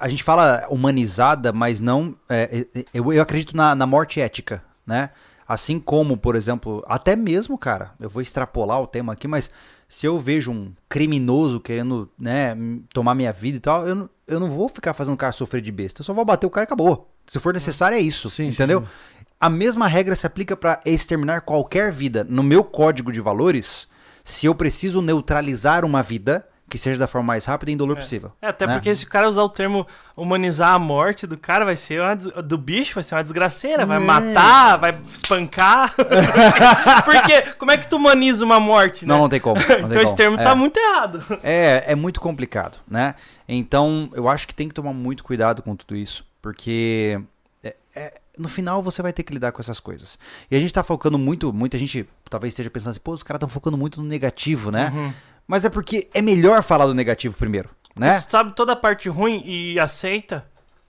A gente fala humanizada, mas não. é, é, eu, eu acredito na, na morte ética, né? Assim como, por exemplo, até mesmo, cara, eu vou extrapolar o tema aqui, mas se eu vejo um criminoso querendo, né, tomar minha vida e tal, eu não, eu não vou ficar fazendo o cara sofrer de besta. Eu só vou bater o cara e acabou. Se for necessário, é isso. Sim, sim, entendeu? sim. A mesma regra se aplica para exterminar qualquer vida. No meu código de valores, se eu preciso neutralizar uma vida, que seja da forma mais rápida e indolor possível. É, até né? porque se o cara usar o termo humanizar a morte do cara, vai ser uma des- do bicho, vai ser uma desgraceira, vai É. matar, vai espancar. porque como é que tu humaniza uma morte, né? Não, não tem como. não tem então esse como. termo é. tá muito errado. É, é muito complicado, né? Então, eu acho que tem que tomar muito cuidado com tudo isso, porque é- é- no final você vai ter que lidar com essas coisas. E a gente tá focando muito, muita gente talvez esteja pensando assim, pô, os caras estão focando muito no negativo, né? Uhum. Mas é porque é melhor falar do negativo primeiro, né? Você sabe toda a parte ruim e aceita.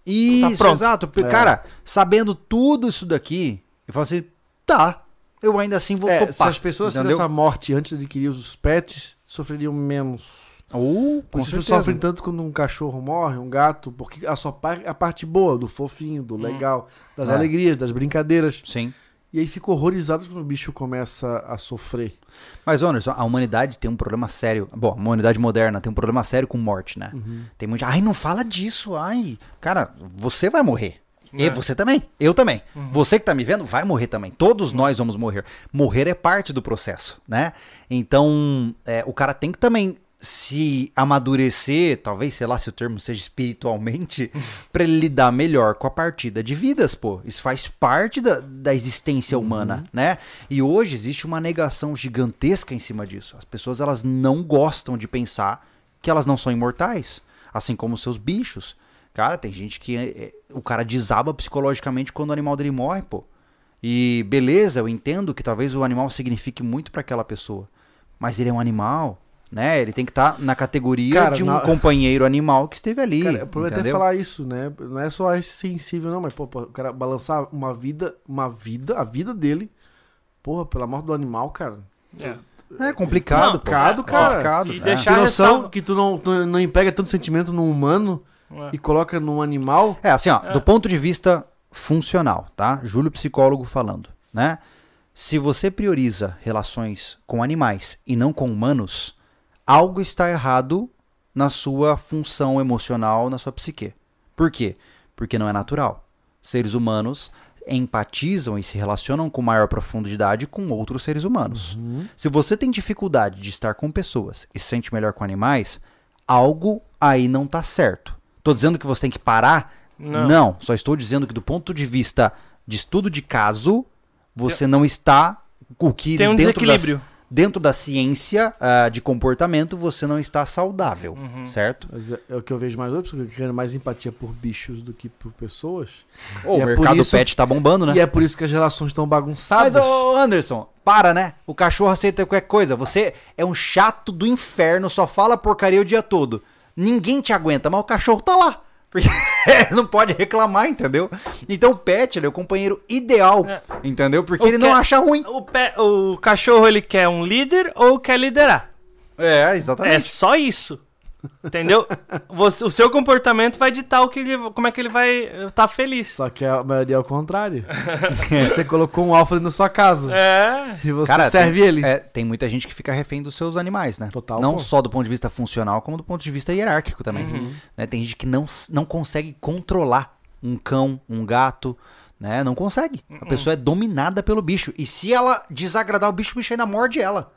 Isso, pronto. exato. P- Cara, sabendo tudo isso daqui, eu falo assim, tá, eu ainda assim vou É, topar. se as pessoas entendeu? tivessem essa morte antes de adquirir os pets, sofreriam menos. Ou, com As pessoas certeza. sofrem tanto quando um cachorro morre, um gato, porque a sua par- a parte boa, do fofinho, do legal, das É. alegrias, das brincadeiras. Sim. E aí fica horrorizado quando o bicho começa a sofrer. Mas, Anderson, a humanidade tem um problema sério. Bom, a humanidade moderna tem um problema sério com morte, né? Tem muita. Ai, não fala disso. Ai, cara, você vai morrer. E É. você também. Eu também. Você que tá me vendo vai morrer também. Todos nós vamos morrer. Morrer é parte do processo, né? Então, é, o cara tem que também se amadurecer, talvez, sei lá se o termo seja espiritualmente, pra ele lidar melhor com a partida de vidas, pô. Isso faz parte da, da existência humana, né? E hoje existe uma negação gigantesca em cima disso. As pessoas, elas não gostam de pensar que elas não são imortais, assim como os seus bichos. Cara, tem gente que é, é, o cara desaba psicologicamente quando o animal dele morre, pô. E beleza, eu entendo que talvez o animal signifique muito pra aquela pessoa, mas ele é um animal, né? Ele tem que estar na categoria Cara, de um na- companheiro animal que esteve ali. Cara, o problema é até falar isso, né? Não é só esse sensível, não, mas, pô, pô, o cara balançar uma vida, uma vida, a vida dele, porra, pela morte do animal, cara. É. É complicado, Não, pô. complicado, cara. Complicado, E é. deixar- Tem noção ressalva- que tu não, tu não emprega tanto sentimento no humano É. e coloca num animal? É, assim, ó, É. do ponto de vista funcional, tá? Júlio psicólogo falando, né? Se você prioriza relações com animais e não com humanos, algo está errado na sua função emocional, na sua psique. Por quê? Porque não é natural. Seres humanos empatizam e se relacionam com maior profundidade com outros seres humanos. Se você tem dificuldade de estar com pessoas e se sente melhor com animais, algo aí não tá certo. Tô dizendo que você tem que parar? Não. só estou dizendo que do ponto de vista de estudo de caso, você não está o que Tem um dentro das- desequilíbrio. Dentro da ciência ah, de comportamento você não está saudável, Uhum. certo? Mas é, é o que eu vejo mais hoje, porque eu quero mais empatia por bichos do que por pessoas. E o é mercado isso- pet tá bombando, né? E é por isso que as relações estão bagunçadas. Mas, ô Anderson, para, né? O cachorro aceita qualquer coisa. Você é um chato do inferno, só fala porcaria o dia todo. Ninguém te aguenta, mas o cachorro tá lá. Porque não pode reclamar, entendeu? Então o pet, ele é o companheiro ideal, É. entendeu? Porque O ele não acha ruim. O, pé- o cachorro, ele quer um líder ou quer liderar? É, exatamente. É só isso. Entendeu? Você- o seu comportamento vai ditar o que ele, como é que ele vai estar feliz. Só que a maioria é o contrário. você colocou um alfa da sua casa. É. E você Cara, serve tem, ele. É, tem muita gente que fica refém dos seus animais, né? Total, Não pô. só do ponto de vista funcional, como do ponto de vista hierárquico também. Uhum. Né? Tem gente que não, não consegue controlar um cão, um gato, né? Não consegue. A Uhum. pessoa é dominada pelo bicho. E se ela desagradar o bicho, o bicho ainda morde ela.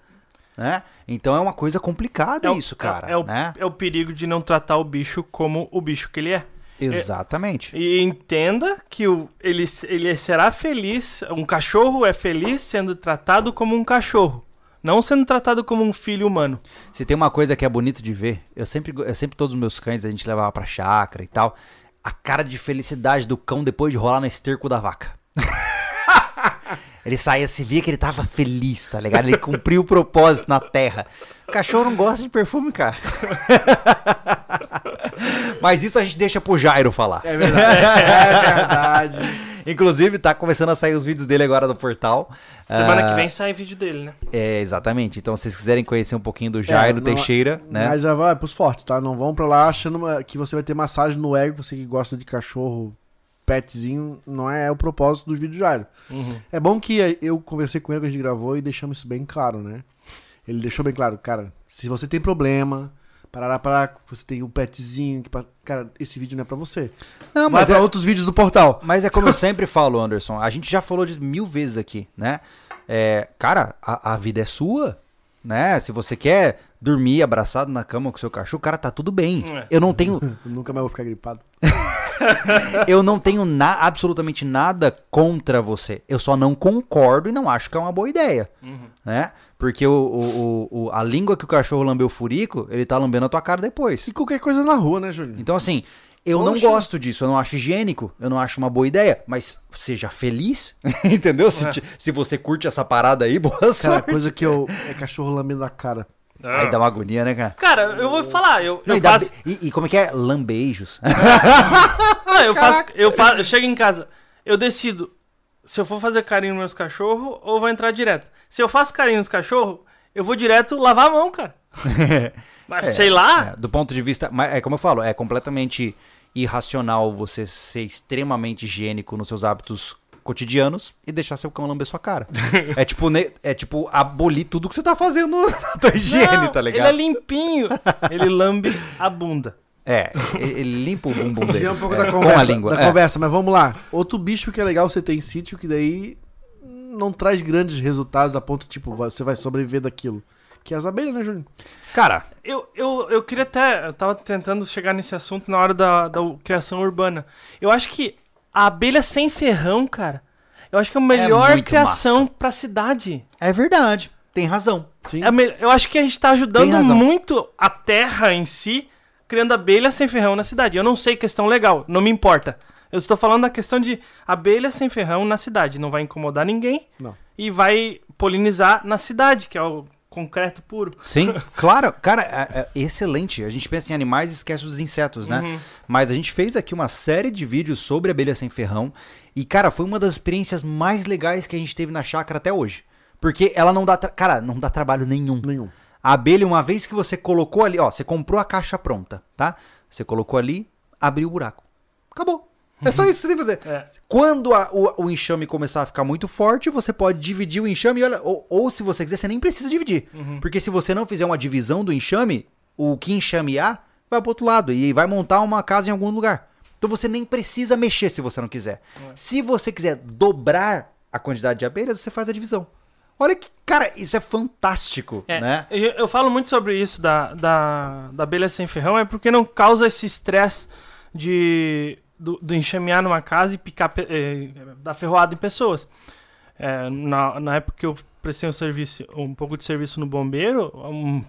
Né? Então é uma coisa complicada o- isso, cara. É, o, né? é o perigo de não tratar o bicho como o bicho que ele é. Exatamente. E entenda que o, ele, ele será feliz, um cachorro é feliz sendo tratado como um cachorro, não sendo tratado como um filho humano. Se tem uma coisa que é bonito de ver, eu sempre, eu sempre todos os meus cães a gente levava pra chácara e tal, a cara de felicidade do cão depois de rolar no esterco da vaca. ele saía, se via que ele tava feliz, tá ligado? Ele cumpriu o propósito na terra. O cachorro não gosta de perfume, cara. Mas isso a gente deixa pro Jairo falar. É verdade. é verdade. Inclusive, tá começando a sair os vídeos dele agora no portal. Semana Ah, que vem sai vídeo dele, né? É, exatamente. Então, se vocês quiserem conhecer um pouquinho do Jairo É, não- Teixeira, né? Mas já vai pros fortes, tá? Não vão pra lá achando que você vai ter massagem no ego, você que gosta de cachorro, petzinho, não é o propósito dos vídeos do Jairo. Uhum. É bom que eu conversei com ele que a gente gravou e deixamos isso bem claro, né? Ele deixou bem claro, cara, se você tem problema, parará para você tem um petzinho, que cara, esse vídeo não é pra você. Não, Vai mas pra é, outros vídeos do portal. Mas é como eu sempre falo, Anderson. A gente já falou disso mil vezes aqui, né? É, cara, a, a vida é sua, né? Se você quer dormir abraçado na cama com seu cachorro, cara, tá tudo bem. É. Eu não tenho, Eu nunca mais vou ficar gripado. eu não tenho na- absolutamente nada contra você. Eu só não concordo e não acho que é uma boa ideia, Uhum. né? Porque o, o- o- a língua que o cachorro lambeu o furico, ele tá lambendo a tua cara depois. E qualquer coisa na rua, né, Júnior? Então, assim, eu não Poxa. gosto disso, eu não acho higiênico, eu não acho uma boa ideia, mas seja feliz, entendeu? Se, É. se você curte essa parada aí, boa Cara, sorte. coisa que eu. É cachorro lambendo a cara. Aí dá uma agonia, né, cara? Cara, eu vou falar, eu, Não, eu e, faço. e- e como é que é? Lambeijos. Não, eu faço. Eu faço. Eu chego em casa, eu decido se eu for fazer carinho nos meus cachorros ou vou entrar direto. Se eu faço carinho nos cachorros, eu vou direto lavar a mão, cara. Mas, sei lá. É, do ponto de vista. Mas é como eu falo, é completamente irracional você ser extremamente higiênico nos seus hábitos cotidianos e deixar seu cão lamber sua cara. é tipo, ne- é tipo abolir tudo que você tá fazendo na tua higiene, Não, tá Ele ligado? é limpinho. ele lambe a bunda. É, ele ele limpa o bumbum dele. Desviar um pouco É, da com conversa, a língua. da é. conversa, mas vamos lá. Outro bicho que é legal você ter em sítio, que daí não traz grandes resultados a ponto, tipo, você vai sobreviver daquilo. Que é as abelhas, né, Júnior? Cara, Eu, eu, eu queria até. Eu tava tentando chegar nesse assunto na hora da, da criação urbana. Eu acho que a abelha sem ferrão, cara. Eu acho que é a melhor muito criação massa. pra cidade. é verdade. Tem razão. Sim. É me- eu acho que a gente tá ajudando muito a terra em si, criando abelha sem ferrão na cidade. Eu não sei questão legal, não me importa. Eu estou falando da questão de abelha sem ferrão na cidade. Não vai incomodar ninguém Não. e vai polinizar na cidade, que é o concreto puro. Sim, claro. Cara, é, é excelente. A gente pensa em animais e esquece dos insetos, né? Uhum. Mas a gente fez aqui uma série de vídeos sobre abelha sem ferrão. E, cara, foi uma das experiências mais legais que a gente teve na chácara até hoje. Porque ela não dá. Cara, não dá trabalho nenhum. Nenhum. A abelha, uma vez que você colocou ali, ó, você comprou a caixa pronta, tá? Você colocou ali, abriu o buraco. Acabou. É só isso que você tem que fazer. É. Quando a- o, o enxame começar a ficar muito forte, você pode dividir o enxame olha, ou, ou se você quiser, você nem precisa dividir. Porque se você não fizer uma divisão do enxame, o que enxamear vai pro outro lado e vai montar uma casa em algum lugar. Então você nem precisa mexer se você não quiser. Se você quiser dobrar a quantidade de abelhas, você faz a divisão. Olha que, cara, isso é fantástico, É, né? eu, eu falo muito sobre isso da, da, da abelha sem ferrão, é porque não causa esse estresse de do, do enxamear numa casa e picar eh, dar ferroada em pessoas. É, na, na época que eu prestei um serviço, um pouco de serviço no bombeiro, um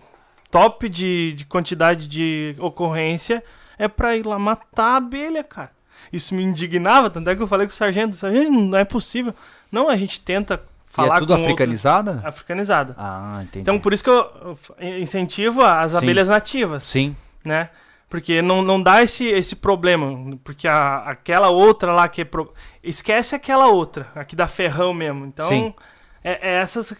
top de, de quantidade de ocorrência é pra ir lá matar a abelha, cara. Isso me indignava, tanto é que eu falei com o sargento, sargento, não é possível. Não, a gente tenta falar e é tudo com outros- africanizada? africanizada. Ah, entendi. Então, por isso que eu eu incentivo as Sim. abelhas nativas, Sim, né? Porque não, não dá esse, esse problema. Porque a, aquela outra lá que é. Pro... Esquece aquela outra, a que dá ferrão mesmo. Então, Sim. é, é essas,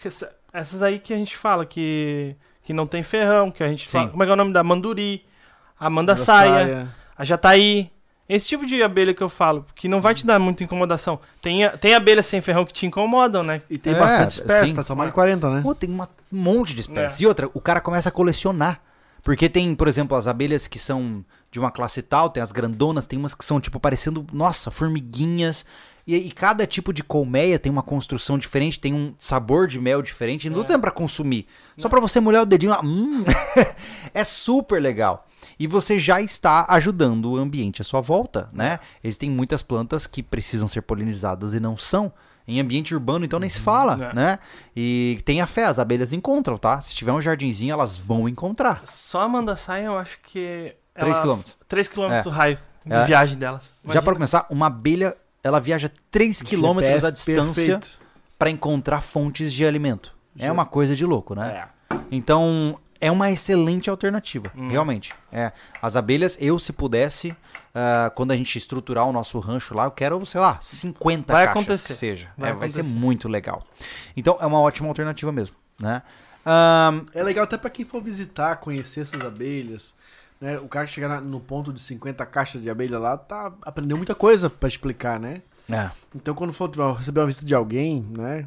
essas aí que a gente fala que, que não tem ferrão, que a gente Sim. fala. Como é que é o nome da Manduri, a Manda Saia, a Jataí. Esse tipo de abelha que eu falo, que não vai te dar muita incomodação. Tem, tem abelhas sem ferrão que te incomodam, né? E tem É, bastante espécie, sim. tá só mais de 40, né? Pô, tem uma- um monte de espécies. É. E outra, o cara começa a colecionar. Porque tem, por exemplo, as abelhas que são de uma classe tal, tem as grandonas, tem umas que são, tipo, parecendo, nossa, formiguinhas. E, e cada tipo de colmeia tem uma construção diferente, tem um sabor de mel diferente. Não dizendo pra consumir. Só pra você molhar o dedinho lá. Hum, é super legal. E você já está ajudando o ambiente à sua volta, né? Existem muitas plantas que precisam ser polinizadas e não são. Em ambiente urbano, então nem se fala, É. né? E tenha fé, as abelhas encontram, tá? Se tiver um jardinzinho, elas vão encontrar. Só a Manda Saia, eu acho que. 3 ela- quilômetros. 3 km É. do raio de É. viagem delas. Já Imagina. para começar, uma abelha, ela viaja 3 quilômetros GPS à distância para encontrar fontes de alimento. É Já- uma coisa de louco, né? É. Então, é uma excelente alternativa, Hum. realmente. É. As abelhas, eu se pudesse, ah, quando a gente estruturar o nosso rancho lá, eu quero, sei lá, 50 Vai caixas acontecer. que seja. Vai É, vai ser muito legal. Então, é uma ótima alternativa mesmo, né? Ahn, É legal até pra quem for visitar, conhecer essas abelhas. Né? O cara que chegar no ponto de 50 caixas de abelha lá, tá aprendeu muita coisa pra explicar, né? é. Então quando for receber uma visita de alguém, né?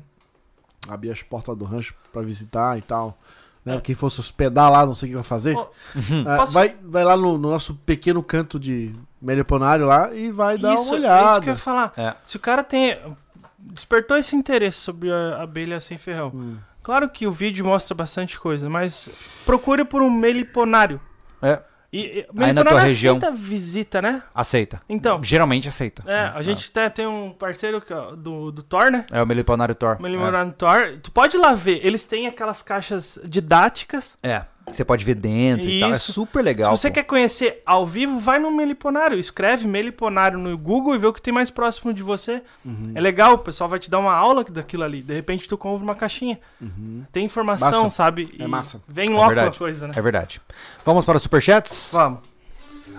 Abrir as portas do rancho pra visitar e tal. Né? É. Quem fosse hospedar lá, não sei o que vai fazer. Ah, posso- vai, vai lá no, no nosso pequeno canto de melhoponário lá e vai dar isso, uma é olhada. isso que eu ia falar. É. Se o cara tem. Despertou esse interesse sobre a abelha sem ferrão. Hum. Claro que o vídeo mostra bastante coisa, mas procure por um meliponário. É, E, e, Aí na meliponário tua região- aceita visita, né? aceita. Então, Geralmente aceita. é, a gente até tem um parceiro que, ó, do, do Thor, né? É o Meliponário Thor. Meliponário Thor. Tu pode ir lá ver. Eles têm aquelas caixas didáticas. É. é. Você pode ver dentro e tal. É Isso. super legal. Se você pô. quer conhecer ao vivo, vai no Meliponário. Escreve Meliponário no Google e vê o que tem mais próximo de você. Uhum. É legal, o pessoal vai te dar uma aula daquilo ali. De repente tu compra uma caixinha. Tem informação, Massa. sabe? É massa. Vem logo a verdade. coisa, né? É verdade. Vamos para os superchats? Vamos.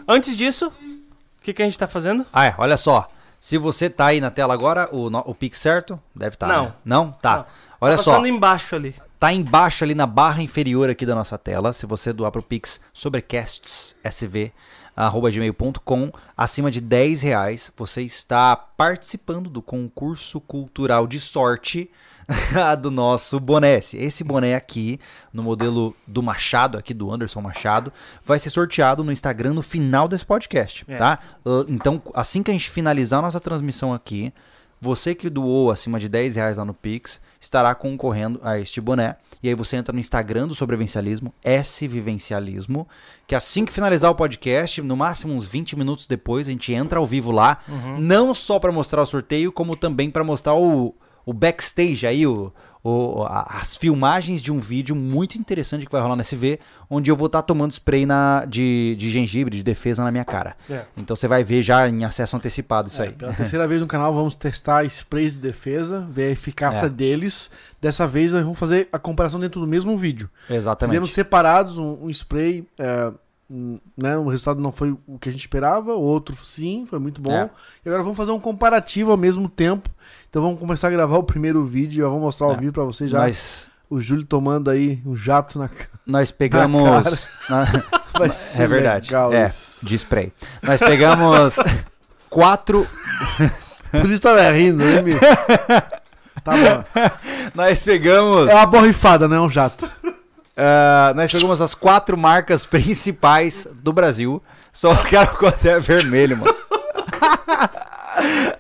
Antes disso, o que, que a gente tá fazendo? Ah, é, olha só. Se você tá aí na tela agora, o, o Pix certo, deve estar. Não. Né? Não? Tá. Não. Olha tá só. passando embaixo ali. Tá embaixo ali na barra inferior aqui da nossa tela, se você doar pro Pix Sobrecasts SV. arroba gmail.com, acima de 10 reais, você está participando do concurso cultural de sorte do nosso boné. Esse boné aqui, no modelo do Machado, aqui do Anderson Machado, vai ser sorteado no Instagram no final desse podcast, É. tá? Então, assim que a gente finalizar a nossa transmissão aqui, você que doou acima de 10 reais lá no Pix estará concorrendo a este boné. E aí você entra no Instagram do Sobrevivencialismo, S Vivencialismo, que assim que finalizar o podcast, no máximo uns 20 minutos depois, a gente entra ao vivo lá, não só para mostrar o sorteio, como também para mostrar o, o backstage aí, o, o- as filmagens de um vídeo muito interessante que vai rolar no SV, onde eu vou estar tomando spray na, de, de gengibre, de defesa na minha cara. É. Então você vai ver já em acesso antecipado isso É, aí. pela terceira vez no canal vamos testar sprays de defesa, ver a eficácia É. deles. Dessa vez nós vamos fazer a comparação dentro do mesmo vídeo. Exatamente. Fizemos separados um, um spray, é, né? O resultado não foi o que a gente esperava, outro sim, foi muito bom. É. E agora vamos fazer um comparativo ao mesmo tempo. Então vamos começar a gravar o primeiro vídeo, eu vou mostrar ao É. vivo pra vocês já. Nós, O Júlio tomando aí um jato na nós pegamos. na- é verdade. é, de spray. Nós pegamos quatro. Por isso tava rindo, né, meu? Tá bom. Nós pegamos. É uma borrifada, não é um jato. ah, nós pegamos as quatro marcas principais do Brasil. Só o cara ficou até vermelho, mano.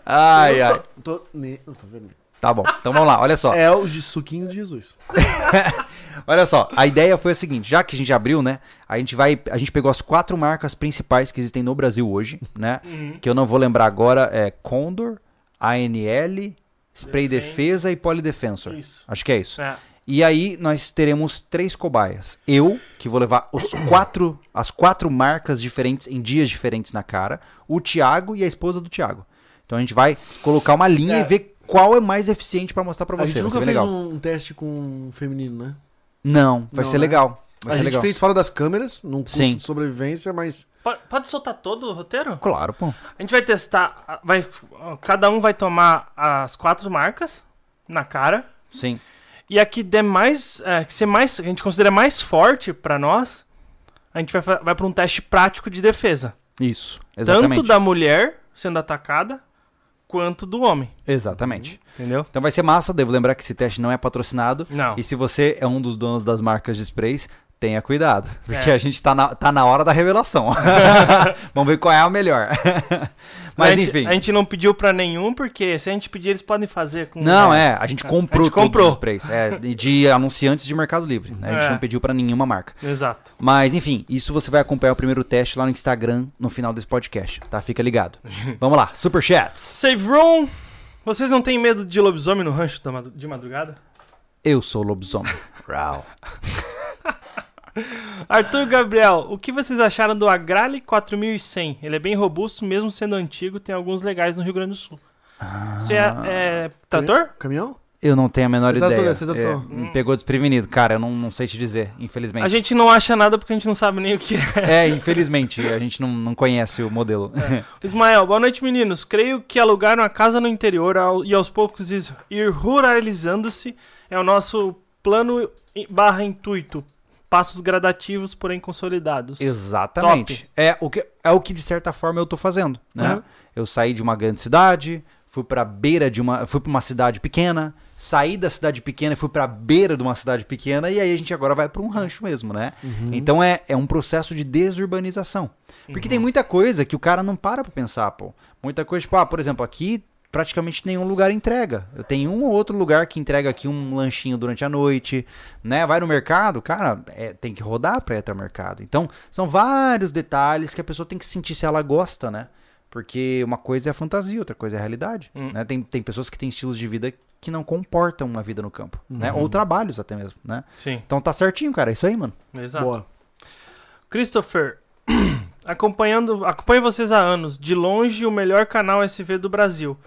Ai, ai. Tô, ne- não tô vendo. Tá bom. Então vamos lá, olha só. É o de suquinho de Jesus. Olha só, a ideia foi a seguinte, já que a gente abriu, né? A gente vai, a gente pegou as quatro marcas principais que existem no Brasil hoje, né? Que eu não vou lembrar agora, é Condor, ANL, Spray Defend. Defesa e Polydefensor. Isso. Acho que é isso. É. E aí nós teremos três cobaias. Eu, que vou levar os quatro, as quatro marcas diferentes em dias diferentes na cara, o Thiago e a esposa do Thiago. Então a gente vai colocar uma linha É. e ver qual é mais eficiente pra mostrar pra A você. gente Vai ser nunca fez legal. um, teste com um feminino, né? Não, vai Não, ser né? legal. Vai a ser gente legal. fez fora das câmeras, num curso Sim. de sobrevivência, mas Pode, pode soltar todo o roteiro? Claro, pô. A gente vai testar. a- Vai, cada um vai tomar as quatro marcas na cara. Sim. E a que der mais. é, que ser mais. A gente considera mais forte pra nós. A gente vai, vai pra um teste prático de defesa. Isso. Exatamente. Tanto da mulher sendo atacada, quanto do homem. Exatamente. Entendeu? Então vai ser massa. Devo lembrar que esse teste não é patrocinado. Não. E se você é um dos donos das marcas de sprays, tenha cuidado. Porque É. a gente tá na, tá na hora da revelação. Vamos ver qual é a melhor. Mas enfim. A gente não pediu pra nenhum, porque se a gente pedir, eles podem fazer com. Não, é. A gente comprou A gente comprou. os sprays. É, de anunciantes de Mercado Livre. né? A gente É. não pediu pra nenhuma marca. Exato. Mas, enfim, isso você vai acompanhar o primeiro teste lá no Instagram no final desse podcast, tá? Fica ligado. Vamos lá, Superchats. Save room. Vocês não têm medo de lobisomem no rancho de madrugada? Eu sou o lobisomem. Rau. Arthur Gabriel, o que vocês acharam do Agrale 4100? Ele é bem robusto, mesmo sendo antigo, tem alguns legais no Rio Grande do Sul. Você é, é trator? caminhão? Eu não tenho a menor Você tá ideia. tá É, me pegou desprevenido. Cara, eu não, não sei te dizer, infelizmente. A gente não acha nada porque a gente não sabe nem o que é. É, infelizmente, a gente não, não conhece o modelo. Ismael, boa noite meninos. Creio que alugar uma casa no interior ao- e aos poucos ir ruralizando-se é o nosso plano barra intuito. Passos gradativos, porém consolidados. Exatamente. É o, que, é o que, de certa forma, eu tô fazendo. Né? Uhum. Eu saí de uma grande cidade, fui pra beira de uma. Fui pra uma cidade pequena, saí da cidade pequena e fui pra beira de uma cidade pequena, e aí a gente agora vai pra um rancho mesmo, né? Então é, é um processo de desurbanização. Porque tem muita coisa que o cara não para pra pensar, pô. Muita coisa, tipo, ah, por exemplo, aqui praticamente nenhum lugar entrega. Eu tenho um ou outro lugar que entrega aqui um lanchinho durante a noite, né? Vai no mercado, cara, é, tem que rodar pra ir até o mercado. Então, são vários detalhes que a pessoa tem que sentir se ela gosta, né? Porque uma coisa é a fantasia, outra coisa é a realidade. Hum. Né? Tem, tem pessoas que têm estilos de vida que não comportam uma vida no campo, né? Uhum. Ou trabalhos até mesmo, né? Sim, Então tá certinho, cara. É isso aí, mano. exato. Boa. Christopher, acompanhando, acompanho vocês há anos, de longe o melhor canal SV do Brasil.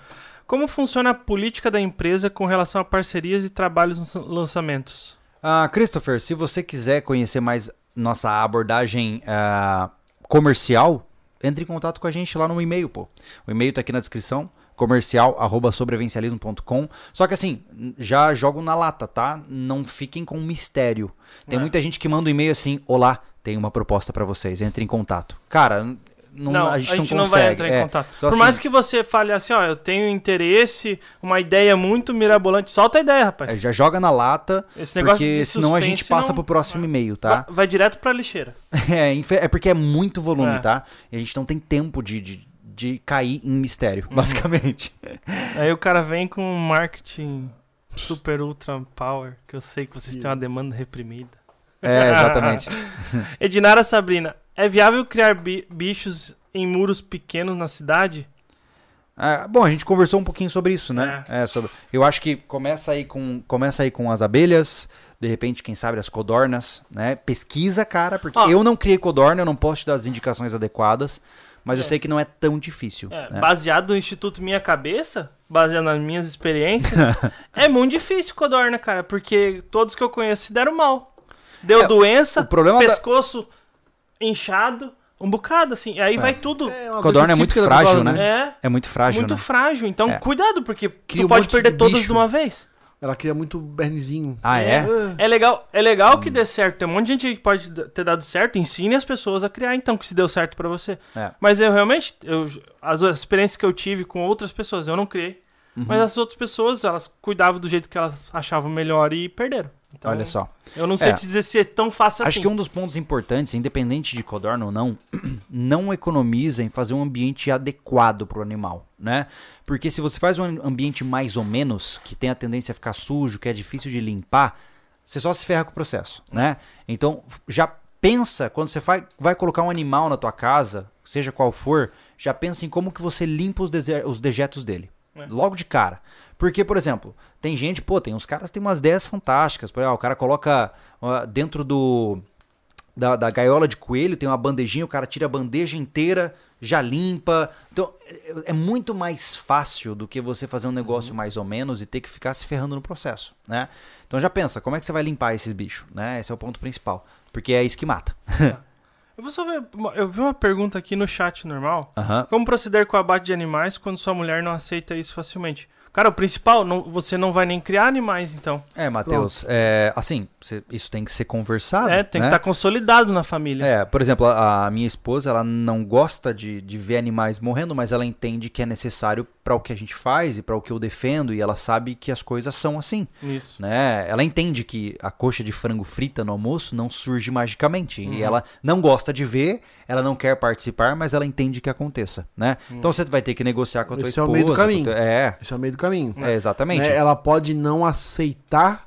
Como funciona a política da empresa com relação a parcerias e trabalhos nos lançamentos? Ah, Christopher, se você quiser conhecer mais nossa abordagem ah, comercial, entre em contato com a gente lá no e-mail, pô. O e-mail tá aqui na descrição, comercial@sobrevencialismo.com. Só que assim, já jogo na lata, tá? Não fiquem com mistério. Tem É. muita gente que manda um e-mail assim: "Olá, tenho uma proposta pra vocês, entre em contato". Cara, não, Não, a gente, não, consegue. vai entrar em é. contato. Então, Por assim, mais que você fale assim, ó, eu tenho interesse, uma ideia muito mirabolante, solta a ideia, rapaz. é, já joga na lata, Esse negócio porque senão a gente passa não- pro próximo e-mail, tá? Vai, vai direto pra lixeira. É, é porque é muito volume, É. tá? E a gente não tem tempo de, de, de cair em mistério, Uhum. basicamente. Aí o cara vem com um marketing super ultra power, que eu sei que vocês têm uma demanda reprimida. É, exatamente. Edinara Sabrina, é viável criar bi- bichos em muros pequenos na cidade? Ah, bom, a gente conversou um pouquinho sobre isso, né? É, sobre. Eu acho que começa aí com começa aí com as abelhas, de repente, quem sabe as codornas, né? Pesquisa, cara, porque Ó. eu não criei codorna, eu não posso te dar as indicações adequadas, mas eu É. sei que não é tão difícil. É, né? Baseado no Instituto Minha Cabeça, baseado nas minhas experiências, é muito difícil codorna, cara, porque todos que eu conheço se deram mal. Deu É, doença, o problema da- pescoço inchado, um bocado, assim. E aí vai tudo. uma Codorna coisa é muito frágil, codorna, né? É, É muito frágil, muito né? frágil. Então, É. cuidado, porque Cria tu um pode perder de todos bicho. de uma vez. Ela cria muito bernezinho. Ah, é? É legal, é legal que dê certo. Tem um monte de gente que pode ter dado certo. Ensine as pessoas a criar, então, que se deu certo pra você. É. Mas eu realmente, eu, as experiências que eu tive com outras pessoas, eu não criei. Uhum. Mas as outras pessoas, elas cuidavam do jeito que elas achavam melhor e perderam. Então, Olha só. Eu não sei É. te dizer se é tão fácil Acho assim. que um dos pontos importantes, independente de codorna ou não, não economiza em fazer um ambiente adequado para o animal, né? Porque se você faz um ambiente mais ou menos, que tem a tendência a ficar sujo, que é difícil de limpar, você só se ferra com o processo, né? Então, já pensa, quando você vai, vai colocar um animal na tua casa, seja qual for, já pensa em como que você limpa os, os dejetos dele. É. Logo de cara. Porque, por exemplo, tem gente, pô, tem uns caras que tem umas ideias fantásticas. Por exemplo, o cara coloca ó, dentro do da, da gaiola de coelho, tem uma bandejinha, o cara tira a bandeja inteira, já limpa. Então, é, é muito mais fácil do que você fazer um negócio mais ou menos e ter que ficar se ferrando no processo, né? Então já pensa, como é que você vai limpar esses bichos, né? Esse é o ponto principal. Porque é isso que mata. Eu vou só ver. Eu vi uma pergunta aqui no chat normal. Como proceder com o abate de animais quando sua mulher não aceita isso facilmente? Cara, o principal, não- você não vai nem criar animais, então. É, Matheus, é, assim, você- isso tem que ser conversado. é, tem né? que estar consolidado na família. É, por exemplo, a, a minha esposa, ela não gosta de, de ver animais morrendo, mas ela entende que é necessário para o que a gente faz e para o que eu defendo, e ela sabe que as coisas são assim, Isso. né? Ela entende que a coxa de frango frita no almoço não surge magicamente, Uhum. e ela não gosta de ver, ela não quer participar, mas ela entende que aconteça, né? Uhum. Então você vai ter que negociar com a tua Esse é o esposa. meio do caminho. tua- É, Esse é o meio do caminho. é, exatamente. Né? Ela pode não aceitar,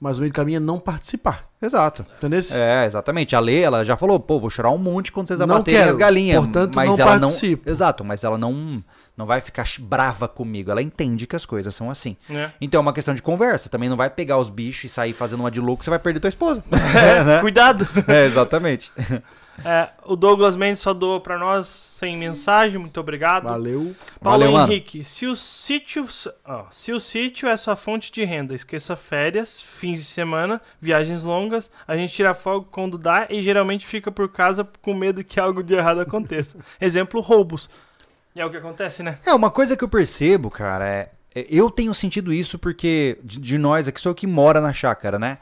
mas o meio do caminho é não participar. Exato. Entendeu? É, exatamente. A Lê, ela já falou, pô, vou chorar um monte quando vocês Não abaterem quero, as galinhas. portanto, mas não ela participo. não. Exato, mas ela não, não vai ficar brava comigo. Ela entende que as coisas são assim. né? Então é uma questão de conversa. Também não vai pegar os bichos e sair fazendo uma de louco, você vai perder tua esposa. Cuidado! é, exatamente. É, o Douglas Mendes só doou pra nós sem mensagem, muito obrigado. Valeu. Paulo Valeu, mano. Henrique, se o sítio, ó, se o sítio é sua fonte de renda, esqueça férias, fins de semana, viagens longas, a gente tira folga quando dá e geralmente fica por casa com medo que algo de errado aconteça. Exemplo, roubos. E é o que acontece, né? É, uma coisa que eu percebo, cara, é. é- Eu tenho sentido isso porque de, de nós aqui, sou eu que mora na chácara, né?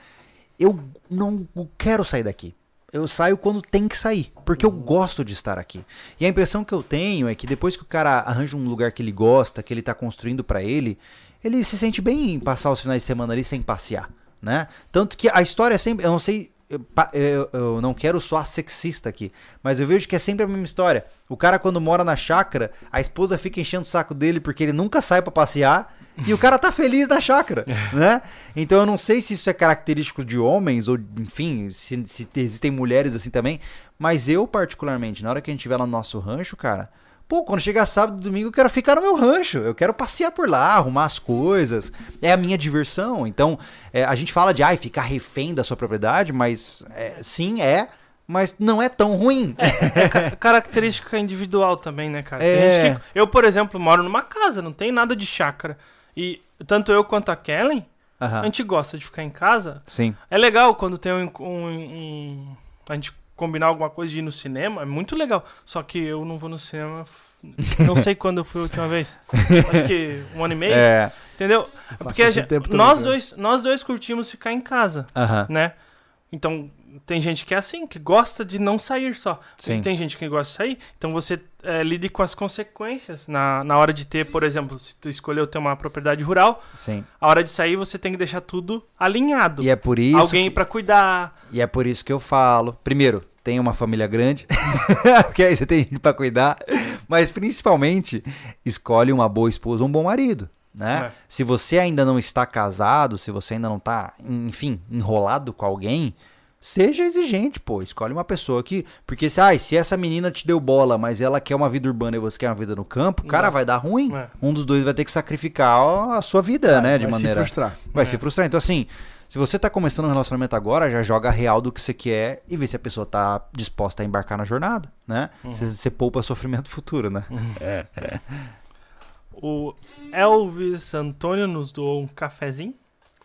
Eu não quero sair daqui. Eu saio quando tem que sair, porque eu gosto de estar aqui. E a impressão que eu tenho é que depois que o cara arranja um lugar que ele gosta, que ele tá construindo pra ele, ele se sente bem em passar os finais de semana ali sem passear, né? Tanto que a história é sempre, eu não sei, eu, eu- eu não quero soar sexista aqui, mas eu vejo que é sempre a mesma história. O cara quando mora na chácara, a esposa fica enchendo o saco dele porque ele nunca sai pra passear. E o cara tá feliz na chácara, né? Então eu não sei se isso é característico de homens, ou enfim, se, se existem mulheres assim também. Mas eu, particularmente, na hora que a gente estiver lá no nosso rancho, cara, pô, quando chegar sábado e domingo, eu quero ficar no meu rancho. Eu quero passear por lá, arrumar as coisas. É a minha diversão. Então, é, a gente fala de ai, ficar refém da sua propriedade, mas é, sim, é. Mas não é tão ruim. É ca- característica individual também, né, cara? Tem É. gente que- eu, por exemplo, moro numa casa, não tem nada de chácara. E tanto eu quanto a Kellen, a Aham. gente gosta de ficar em casa. Sim. É legal quando tem um, um- um- A gente combinar alguma coisa de ir no cinema, é muito legal. Só que eu não vou no cinema. Não sei quando eu fui a última vez. Acho que um ano e meio. É. Entendeu? Porque a gente- também, nós, dois, nós dois curtimos ficar em casa, Aham. né? Então, tem gente que é assim, que gosta de não sair só. Sim. Tem gente que gosta de sair. Então, você é, lide com as consequências na, na hora de ter, por exemplo, se tu escolheu ter uma propriedade rural, Sim. a hora de sair você tem que deixar tudo alinhado. E é por isso. Alguém que- pra cuidar. E é por isso que eu falo. Primeiro, tenha uma família grande, porque aí você tem gente pra cuidar. Mas principalmente, escolhe uma boa esposa um bom marido. Né? É. Se você ainda não está casado, se você ainda não tá, enfim, enrolado com alguém, seja exigente, pô. Escolhe uma pessoa que. Porque se, ai, se essa menina te deu bola, mas ela quer uma vida urbana e você quer uma vida no campo, cara, Nossa. vai dar ruim. É. Um dos dois vai ter que sacrificar a sua vida, né? De Vai maneira. se frustrar. Vai É. se frustrar. Então, assim, se você tá começando um relacionamento agora, já joga a real do que você quer e vê se a pessoa tá disposta a embarcar na jornada, né? Você, você poupa sofrimento futuro, né? O Elvis Antônio nos doou um cafezinho.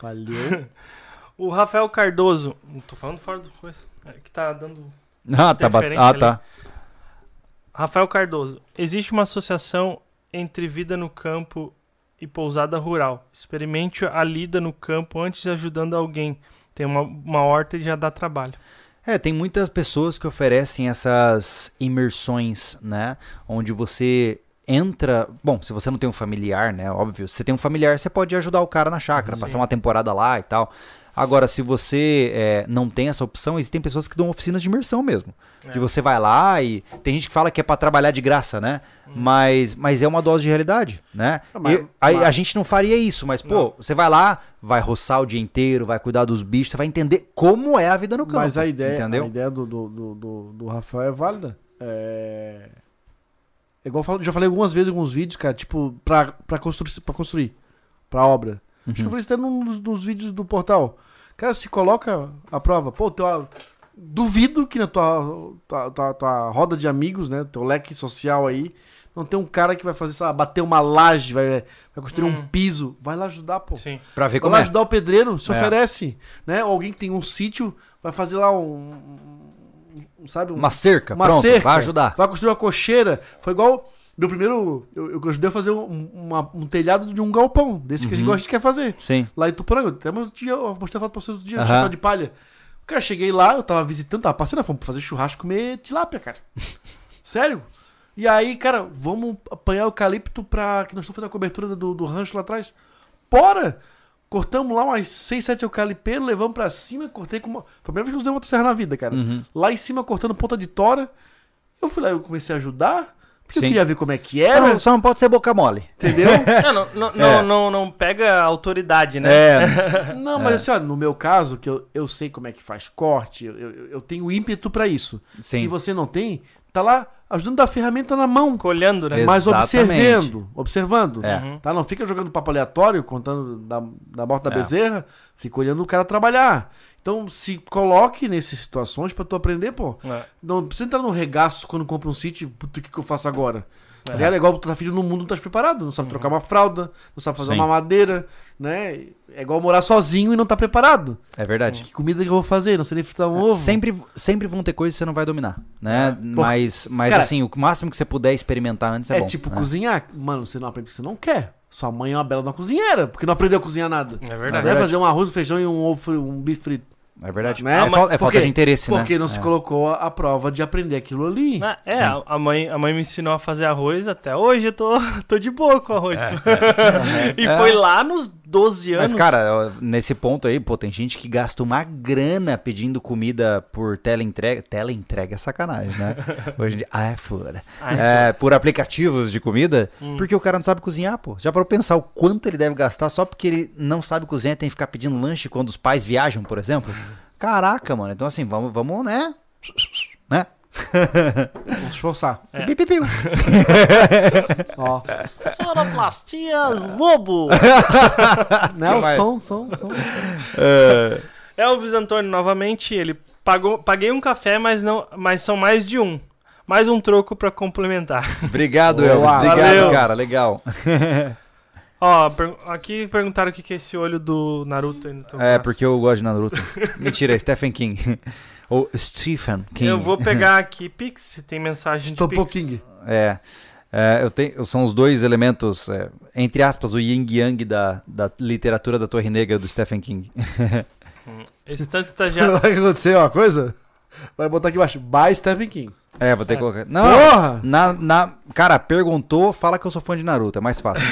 Valeu. O Rafael Cardoso. Tô falando fora do coisa. É, que tá dando. Ah, tá. Ah, ali. tá. Rafael Cardoso. Existe uma associação entre vida no campo e pousada rural. Experimente a lida no campo antes de ajudando alguém. Tem uma, uma horta e já dá trabalho. É, tem muitas pessoas que oferecem essas imersões, né? Onde você entra. Bom, se você não tem um familiar, né? Óbvio. Se você tem um familiar, você pode ajudar o cara na chácara, Sim. passar uma temporada lá e tal. Agora, se você é, não tem essa opção, existem pessoas que dão oficinas de imersão mesmo. É. De você vai lá e. Tem gente que fala que é pra trabalhar de graça, né? Mas, mas é uma dose de realidade, né? Ah, mas- E a, mas- a gente não faria isso, mas, pô, você vai lá, vai roçar o dia inteiro, vai cuidar dos bichos, você vai entender como é a vida no campo. Mas a ideia, entendeu? a ideia do, do, do, do- Rafael é válida. É. é igual eu falo- já falei algumas vezes em alguns vídeos, cara, tipo, pra, pra, construir, pra construir, pra obra. Acho que eu falei isso até num dos, dos vídeos do portal. Cara, se coloca a prova, pô, tua, duvido que na tua, tua, tua, tua roda de amigos, né, teu leque social aí, não tem um cara que vai fazer, sei lá, bater uma laje, vai, vai construir um Hum. piso. Vai lá ajudar, pô. Sim. Pra ver Vai como lá é. ajudar o pedreiro, se É. oferece, né? Ou alguém que tem um sítio, vai fazer lá um, um- sabe, um- Uma cerca, uma pronto, cerca, vai ajudar. vai construir uma cocheira. Foi igual meu primeiro, eu, eu ajudei a fazer um, uma- um telhado de um galpão, desse que a gente Uhum. gosta de quer fazer. Sim. Lá em Tuporanga, até meu dia, eu mostrei a foto pra vocês outro dia, Aham. no chapéu de palha. Cara, cheguei lá, eu tava visitando, tava passando, fomos fazer churrasco comer tilápia, cara. Sério? E aí, cara, vamos apanhar eucalipto pra. Que nós estamos fazendo a cobertura do, do rancho lá atrás. Bora! Cortamos lá umas 6, 7 eucalipeiros, levamos pra cima, cortei com uma. Foi a primeira vez que eu usei uma motosserra na vida, cara. Uhum. Lá em cima, cortando ponta de tora. Eu fui lá, eu comecei a ajudar. Porque Sim. eu queria ver como é que era, não, só não pode ser boca mole. entendeu? É, não, não, não, É. não, não pega autoridade, né? É. Não, mas assim, ó, no meu caso, que eu, eu sei como é que faz corte, eu, eu, eu tenho ímpeto pra isso. Sim. Se você não tem, tá lá ajudando a ferramenta na mão. Colhendo, né? Mas Exatamente. observando, observando. É. Uhum. Tá? Não fica jogando papo aleatório, contando da, da morte da É. bezerra, fica olhando o cara trabalhar. Então, se coloque nessas situações pra tu aprender, pô. É. Não precisa entrar no regaço quando compra um sítio, puta, o que, que eu faço agora? Tá É. ligado? É igual tu tá filho no mundo, não tá preparado, não sabe trocar uma fralda, não sabe fazer Sim. uma madeira, né? É igual morar sozinho e não tá preparado. É verdade. Que comida que eu vou fazer? Não sei nem fritar um ovo. Sempre, sempre vão ter coisas que você não vai dominar, né? Mas, mas cara, assim, o máximo que você puder experimentar antes é, É bom. tipo né? cozinhar. Mano, você não aprende porque você não quer. Sua mãe é uma bela da cozinheira, porque não aprendeu a cozinhar nada. É Não verdade. é fazer um arroz, um feijão e um ovo, um bife frito. É verdade. Né? É, é falta quê? de interesse, né? Porque não se É. colocou a, a prova de aprender aquilo ali. Ah, É, a a mãe, a mãe me ensinou a fazer arroz até hoje, eu tô, tô de boa com arroz. e É. foi lá nos 12 anos. Mas, cara, nesse ponto aí, pô, tem gente que gasta uma grana pedindo comida por teleentrega. Teleentrega é sacanagem, né? Hoje em dia. Ah, é por aplicativos de comida, Hum. porque o cara não sabe cozinhar, pô. Já parou pra pensar o quanto ele deve gastar só porque ele não sabe cozinhar e tem que ficar pedindo lanche quando os pais viajam, por exemplo? Caraca, mano. Então, assim, vamos, vamos né? Né? Vamos esforçar. É. Pi, pi, pi. Ó. Sonoplastias Lobo! Não, vai? som, som, som. É, Elvis Antônio novamente, ele pagou, paguei um café, mas não, mas são mais de um. Mais um troco pra complementar. Obrigado, Elvis. Obrigado, valeu. cara. Legal. Ó, aqui perguntaram o que que é esse olho do Naruto aí no teu É, braço. porque eu gosto de Naruto. Mentira, é Stephen King. Ou Stephen King. Eu vou pegar aqui Pix, se tem mensagem Estou de Pix. pouquinho. É. É, eu tenho, são os dois elementos, é, entre aspas, o yin e yang da, da literatura da Torre Negra do Stephen King. Esse tanto tá já. Vai acontecer uma coisa? Vai botar aqui embaixo. By Stephen King. É, vou ter que É. colocar. Não, Porra! na, na, cara, perguntou, fala que eu sou fã de Naruto, é mais fácil.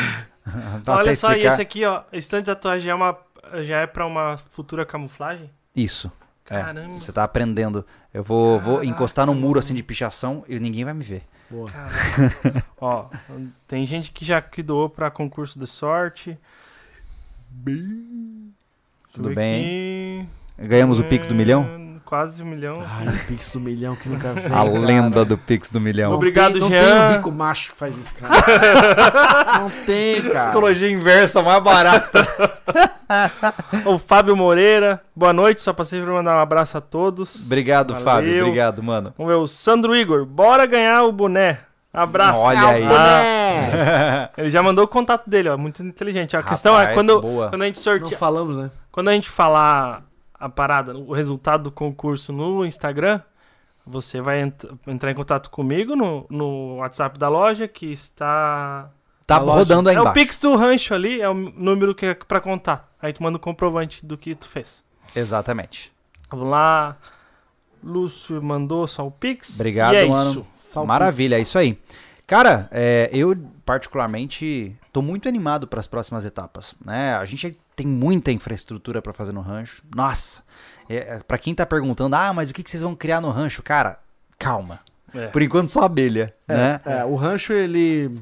Dá Olha só, e explicar. esse aqui, ó. Esse tanto de tatuagem é, uma, já é pra uma futura camuflagem? Isso. É, Caramba. você tá aprendendo. Eu vou, vou encostar no muro assim de pichação e ninguém vai me ver. Boa. Ó, tem gente que já que doou pra concurso de sorte. Tudo eu ver bem? aqui. Ganhamos o Pix do milhão? Quase um milhão. Ai, o Pix do milhão que nunca vem. A cara. lenda do Pix do milhão. Não Obrigado, tem, não Jean. tem um rico macho que faz isso, cara. não tem, cara. Psicologia inversa mais barata. O Fábio Moreira, boa noite. Só passei pra mandar um abraço a todos. Obrigado, Valeu. Fábio. Obrigado, mano. Vamos ver o Sandro Igor. Bora ganhar o boné. Abraço. Olha Ah, aí. boné. Ele já mandou o contato dele, ó. Muito inteligente. A questão é Rapaz, quando, boa. quando a gente Não sorteia. falamos, né? Quando a gente falar a parada, o resultado do concurso no Instagram, você vai ent- entrar em contato comigo no, no WhatsApp da loja, que está. Tá rodando aí é o embaixo. Pix do rancho ali, é o número que é pra contar. Aí tu manda o comprovante do que tu fez. Exatamente. Vamos lá. Lúcio mandou só o Pix. Obrigado, é mano. isso. Maravilha, é isso aí. Cara, é, eu particularmente tô muito animado para as próximas etapas, né? A gente tem muita infraestrutura para fazer no rancho. Nossa, é, para quem tá perguntando, ah, mas o que, que vocês vão criar no rancho? Cara, calma. É. Por enquanto só abelha, né? É, o rancho, ele.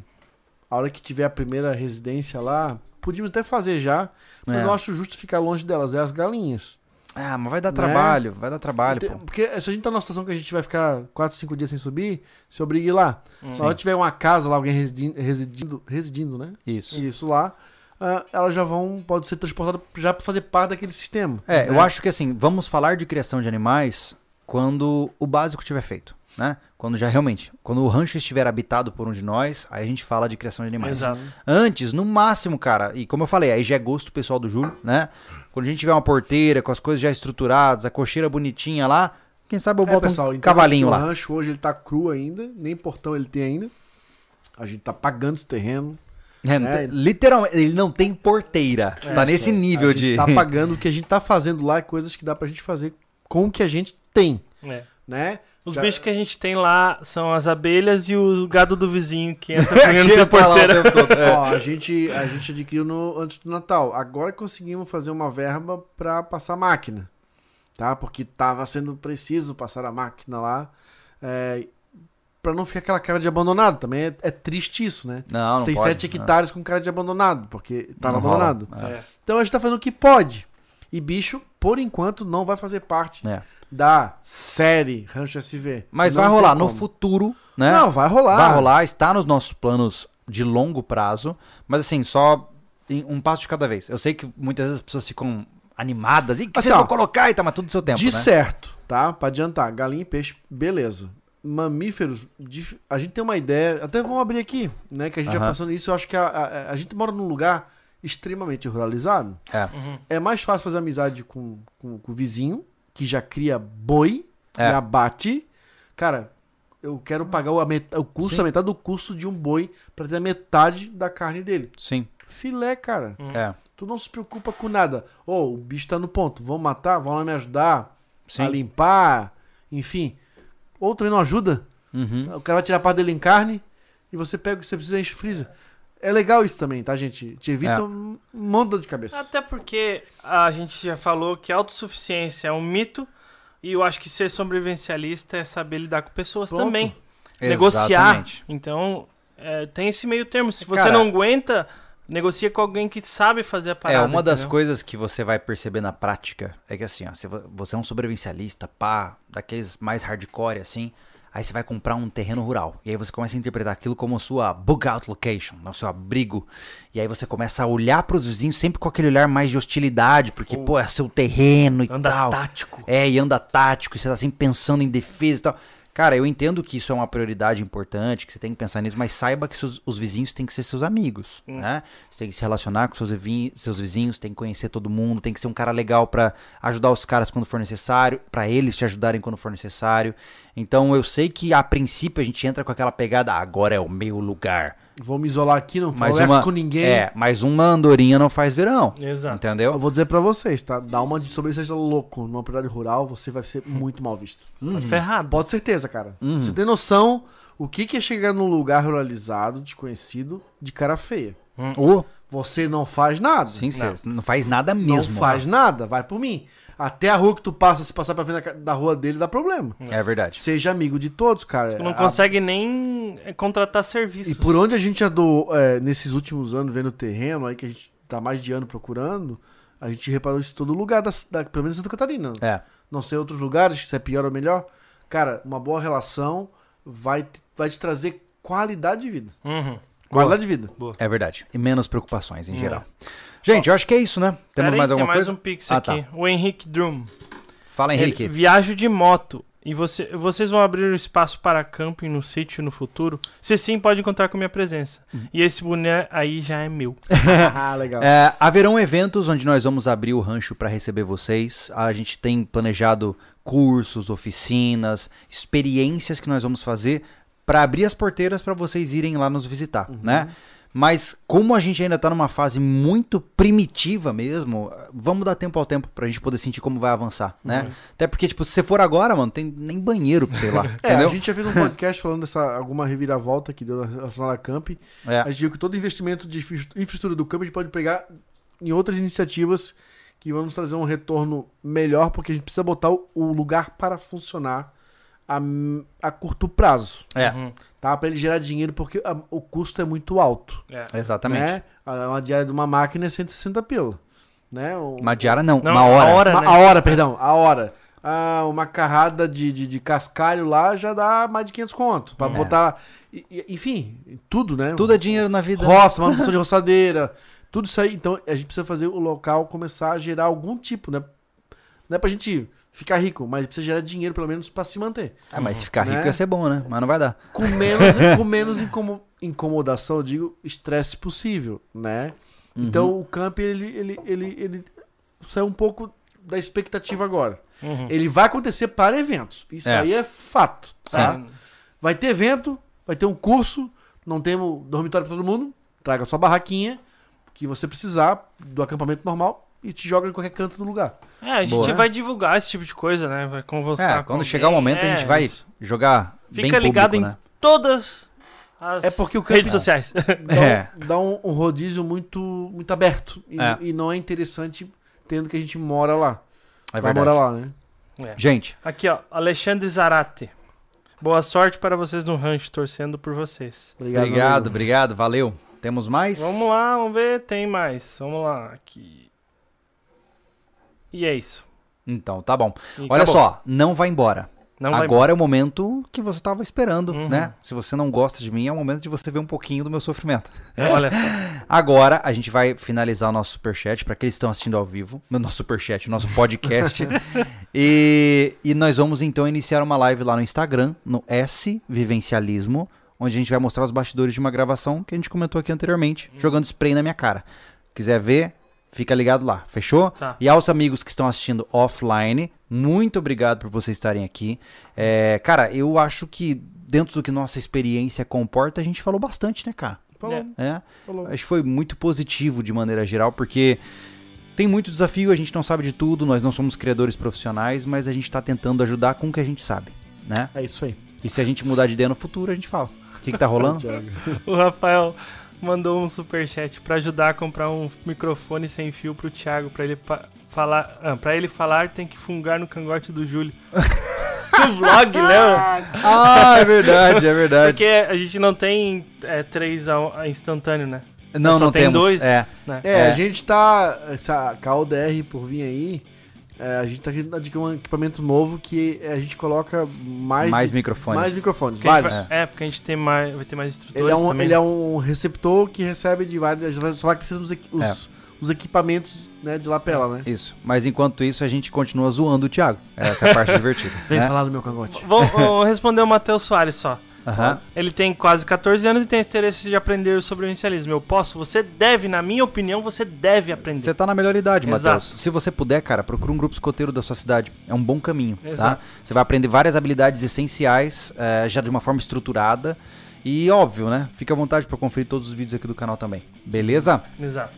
A hora que tiver a primeira residência lá, podíamos até fazer já. Mas É. eu não acho justo ficar longe delas, é as galinhas. Ah, mas vai dar Né? trabalho, vai dar trabalho, Tem- pô. Porque se a gente tá numa situação que a gente vai ficar 4, 5 dias sem subir, se obrigue lá. Hum. Se ela tiver uma casa lá, alguém residindo, residindo, residindo né? Isso. Isso lá, ah, elas já vão, pode ser transportadas já para fazer parte daquele sistema. É, né? eu acho que assim, vamos falar de criação de animais quando o básico tiver feito, né? Quando já realmente, quando o rancho estiver habitado por um de nós, aí a gente fala de criação de animais. Exato. Antes, no máximo, cara, e como eu falei, aí já é gosto pessoal do Júlio, né? Quando a gente tiver uma porteira com as coisas já estruturadas, a cocheira bonitinha lá, quem sabe eu É, boto pessoal, um então, cavalinho o lá. rancho hoje ele tá cru ainda, nem portão ele tem ainda. A gente tá pagando esse terreno. É, É. tem- Literalmente, ele não tem porteira. tá nesse nível a gente de. tá pagando o que a gente tá fazendo lá, é coisas que dá pra gente fazer com o que a gente tem, É. né? Os Já- bichos que a gente tem lá são as abelhas e o gado do vizinho que entra Que pegando na entra lá o porteira. tempo todo. É. Ó, a gente, a gente adquiriu no, antes do Natal. Agora conseguimos fazer uma verba pra passar máquina, tá? Porque tava sendo preciso passar a máquina lá, é, para não ficar aquela cara de abandonado. Também é, é triste isso, né? Não, não Você tem pode, 7 hectares com cara de abandonado, porque tava Não rola. abandonado. É. Então a gente tá fazendo o que pode. E bicho, por enquanto, não vai fazer parte É. da série Rancho SV. Mas Não vai rolar no futuro, né? Não, vai rolar. Vai rolar, está nos nossos planos de longo prazo, mas assim, só em um passo de cada vez. Eu sei que muitas vezes as pessoas ficam animadas, e que Assim, vocês ó, vão colocar e tá, mas tudo do seu tempo, de né? certo, tá? Pra adiantar, galinha e peixe, beleza. Mamíferos, a gente tem uma ideia, até vamos abrir aqui, né? Que a gente já Aham. passou nisso, eu acho que a, a- a gente mora num lugar extremamente ruralizado. É. Uhum. É mais fácil fazer amizade com, com, com o vizinho, que já cria boi É. e abate. Cara, eu quero pagar o, a met- o custo, Sim. a metade do custo de um boi pra ter a metade da carne dele. Sim, Filé, cara. é. Tu não se preocupa com nada. Ô, o bicho tá no ponto. Vão matar? Vão lá me ajudar Sim. a limpar? Enfim. Ou também não ajuda. Uhum. O cara vai tirar a parte dele em carne e você pega o que você precisa e enche o freezer. É legal isso também, tá, gente? Te evita É. um monte de dor de cabeça. Até porque a gente já falou que autossuficiência é um mito e eu acho que ser sobrevivencialista é saber lidar com pessoas Pronto. também. Negociar. Exatamente. Então, é, tem esse meio termo. Se você Cara- não aguenta, negocia com alguém que sabe fazer a É, parada. uma das entendeu? coisas que você vai perceber na prática é que assim, ó, você é um sobrevivencialista, pá, daqueles mais hardcore assim, aí você vai comprar um terreno rural. E aí você começa a interpretar aquilo como sua bug out location, né, o seu abrigo. E aí você começa a olhar pros vizinhos sempre com aquele olhar mais de hostilidade, porque, pô, é seu terreno e Anda tal. tático. É, e anda tático, e você tá sempre pensando em defesa e tal. Cara, eu entendo que isso é uma prioridade importante, que você tem que pensar nisso, mas saiba que seus- os vizinhos têm que ser seus amigos, né? Você tem que se relacionar com seus, seus vizinhos, tem que conhecer todo mundo, tem que ser um cara legal pra ajudar os caras quando for necessário, pra eles te ajudarem quando for necessário. Então eu sei que a princípio a gente entra com aquela pegada, "Ah, agora é o meu lugar. Vou me isolar aqui, não converso uma, com ninguém. É, mas uma andorinha não faz verão. Exato. Entendeu? Eu vou dizer pra vocês, tá? Dá uma de sobrevivência louco numa propriedade rural, você vai ser muito mal visto. Você tá ferrado. Pode certeza, cara. Uhum. Você tem noção o que que é chegar num lugar ruralizado, desconhecido, de cara feia. Ô, Você não faz nada. sim, Não. você não faz nada não mesmo. faz nada, vai por mim. Até a rua que tu passa, se passar pra frente da, rua dele, dá problema. É verdade. Seja amigo de todos, cara. Tu não A- consegue nem é, contratar serviços. E por onde a gente andou é, nesses últimos anos vendo terreno, aí que a gente tá mais de ano procurando, a gente reparou isso em todo lugar, da, da, pelo menos em Santa Catarina. É. Não sei outros lugares, se é pior ou melhor. Cara, uma boa relação vai, te- vai te trazer qualidade de vida. Uhum. Qualidade de vida. É verdade. E menos preocupações em geral. Gente, eu acho que é isso, né? Temos Pera aí, mais alguma tem mais coisa? um pix Ah, aqui. tá. O Henrique Drum. Fala, Henrique. Ele, viajo de moto. E você, vocês vão abrir o espaço para camping no sítio no futuro? Se sim, pode contar com minha presença. Hum. E esse boné aí já é meu. ah, legal. É, haverão eventos onde nós vamos abrir o rancho para receber vocês. A gente tem planejado cursos, oficinas, experiências que nós vamos fazer para abrir as porteiras para vocês irem lá nos visitar, né? Mas como a gente ainda tá numa fase muito primitiva mesmo, vamos dar tempo ao tempo pra gente poder sentir como vai avançar, né? Até porque, tipo, se você for agora, mano, tem nem banheiro, sei lá, É, entendeu? a gente já fez um podcast falando dessa alguma reviravolta que deu relacionada a camp. É. A gente viu que todo investimento de infra- infraestrutura do campo a gente pode pegar em outras iniciativas que vão nos trazer um retorno melhor, porque a gente precisa botar o lugar para funcionar a, a curto prazo, É, Uhum. tá? Para ele gerar dinheiro, porque a- o custo é muito alto. É. exatamente. Né? A- Uma diária de uma máquina é 160 pila. Né? Um- Uma diária não, Não, uma hora. a hora, uma- né? A hora, perdão, a hora. Ah, uma carrada de, de, de cascalho lá já dá mais de 500 conto. Pra É. botar. Enfim, tudo, né? Tudo é dinheiro na vida. Roça, manutenção de roçadeira. Tudo isso aí. Então a gente precisa fazer o local começar a gerar algum tipo, né? Não é pra gente ficar rico, mas precisa gerar dinheiro pelo menos pra se manter. Ah, mas se ficar rico Né? ia ser bom, né? Mas não vai dar. Com menos, com menos incomo- incomodação, eu digo, estresse possível, né? Então o camp, ele, ele, ele, ele saiu um pouco da expectativa agora. Uhum. Ele vai acontecer para eventos. Isso É. aí é fato. Tá? Sim. Vai ter evento, vai ter um curso, não temos dormitório para todo mundo. Traga sua barraquinha que você precisar do acampamento normal e te joga em qualquer canto do lugar. É, a gente Boa. vai divulgar esse tipo de coisa, né? Vai convocar. É, quando chegar o momento a É, gente vai isso. jogar Fica bem público, ligado em né? todas as É porque o redes sociais. Dá, É. um, dá um, um rodízio muito, muito aberto. E, É. e não é interessante tendo que a gente mora lá. É vai morar lá, né? É. Gente, Aqui, ó. Alexandre Zarate. Boa sorte para vocês no rancho, torcendo por vocês. Obrigado. obrigado, obrigado, valeu. Temos mais? Vamos lá, vamos ver. Tem mais. Vamos lá. Aqui. E é isso. Então, tá bom. E Olha acabou. só, não vai embora. Não Agora é o momento que você estava esperando, Uhum. né? Se você não gosta de mim, é o momento de você ver um pouquinho do meu sofrimento. Olha só. Agora a gente vai finalizar o nosso superchat para aqueles que estão assistindo ao vivo. No nosso superchat, o nosso podcast. e, e nós vamos então iniciar uma live lá no Instagram, no S Vivencialismo, onde a gente vai mostrar os bastidores de uma gravação que a gente comentou aqui anteriormente, jogando spray na minha cara. Quiser ver, fica ligado lá, fechou? Tá. E aos amigos que estão assistindo offline, muito obrigado por vocês estarem aqui. É, cara, eu acho que dentro do que nossa experiência comporta, a gente falou bastante, né, cara? Falou, É. falou. Acho que foi muito positivo de maneira geral, porque tem muito desafio, a gente não sabe de tudo, nós não somos criadores profissionais, mas a gente está tentando ajudar com o que a gente sabe, né? É isso aí. E se a gente mudar de ideia no futuro, a gente fala. O que, que tá rolando? O Rafael mandou um superchat pra ajudar a comprar um microfone sem fio pro Thiago, pra ele pa- falar, ah, para ele falar tem que fungar no cangote do Júlio. no vlog, lembra? ah, é verdade, é verdade. Porque a gente não tem é, três a, instantâneo, né? Não, só não tem temos. dois? É. né? É, É. a gente tá. Essa KODR por vir aí. É, a gente tá querendo adquirir um equipamento novo que a gente coloca mais, Mais de- microfones. mais microfones. Porque Vários. vai- é, porque a gente tem mais, vai ter mais instrutores Ele é, um, também. ele é um receptor que recebe de vários. Só vai precisar dos, os, É. os equipamentos né, de lapela, né? Isso. Mas enquanto isso, a gente continua zoando o Thiago. Essa é a parte divertida. Vem né? falar no meu cangote. Vou, vou responder o Matheus Soares só. Aham. Ele tem quase 14 anos e tem interesse de aprender sobre o inicialismo. Eu posso? Você deve, na minha opinião, você deve aprender. Você tá na melhor idade. Matheus. Se você puder, cara, procura um grupo escoteiro da sua cidade. É um bom caminho, tá? Exato. Você vai aprender várias habilidades essenciais, eh, já de uma forma estruturada. E óbvio, né? Fica à vontade para conferir todos os vídeos aqui do canal também. Beleza? Exato.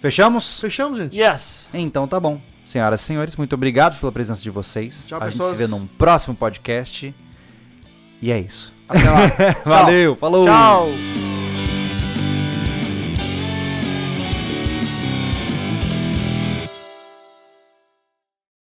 Fechamos? Fechamos, gente? Yes! Então tá bom. Senhoras e senhores, muito obrigado pela presença de vocês. Tchau, a pessoas. gente se vê num próximo podcast. E é isso. Até lá. Valeu, falou! Tchau!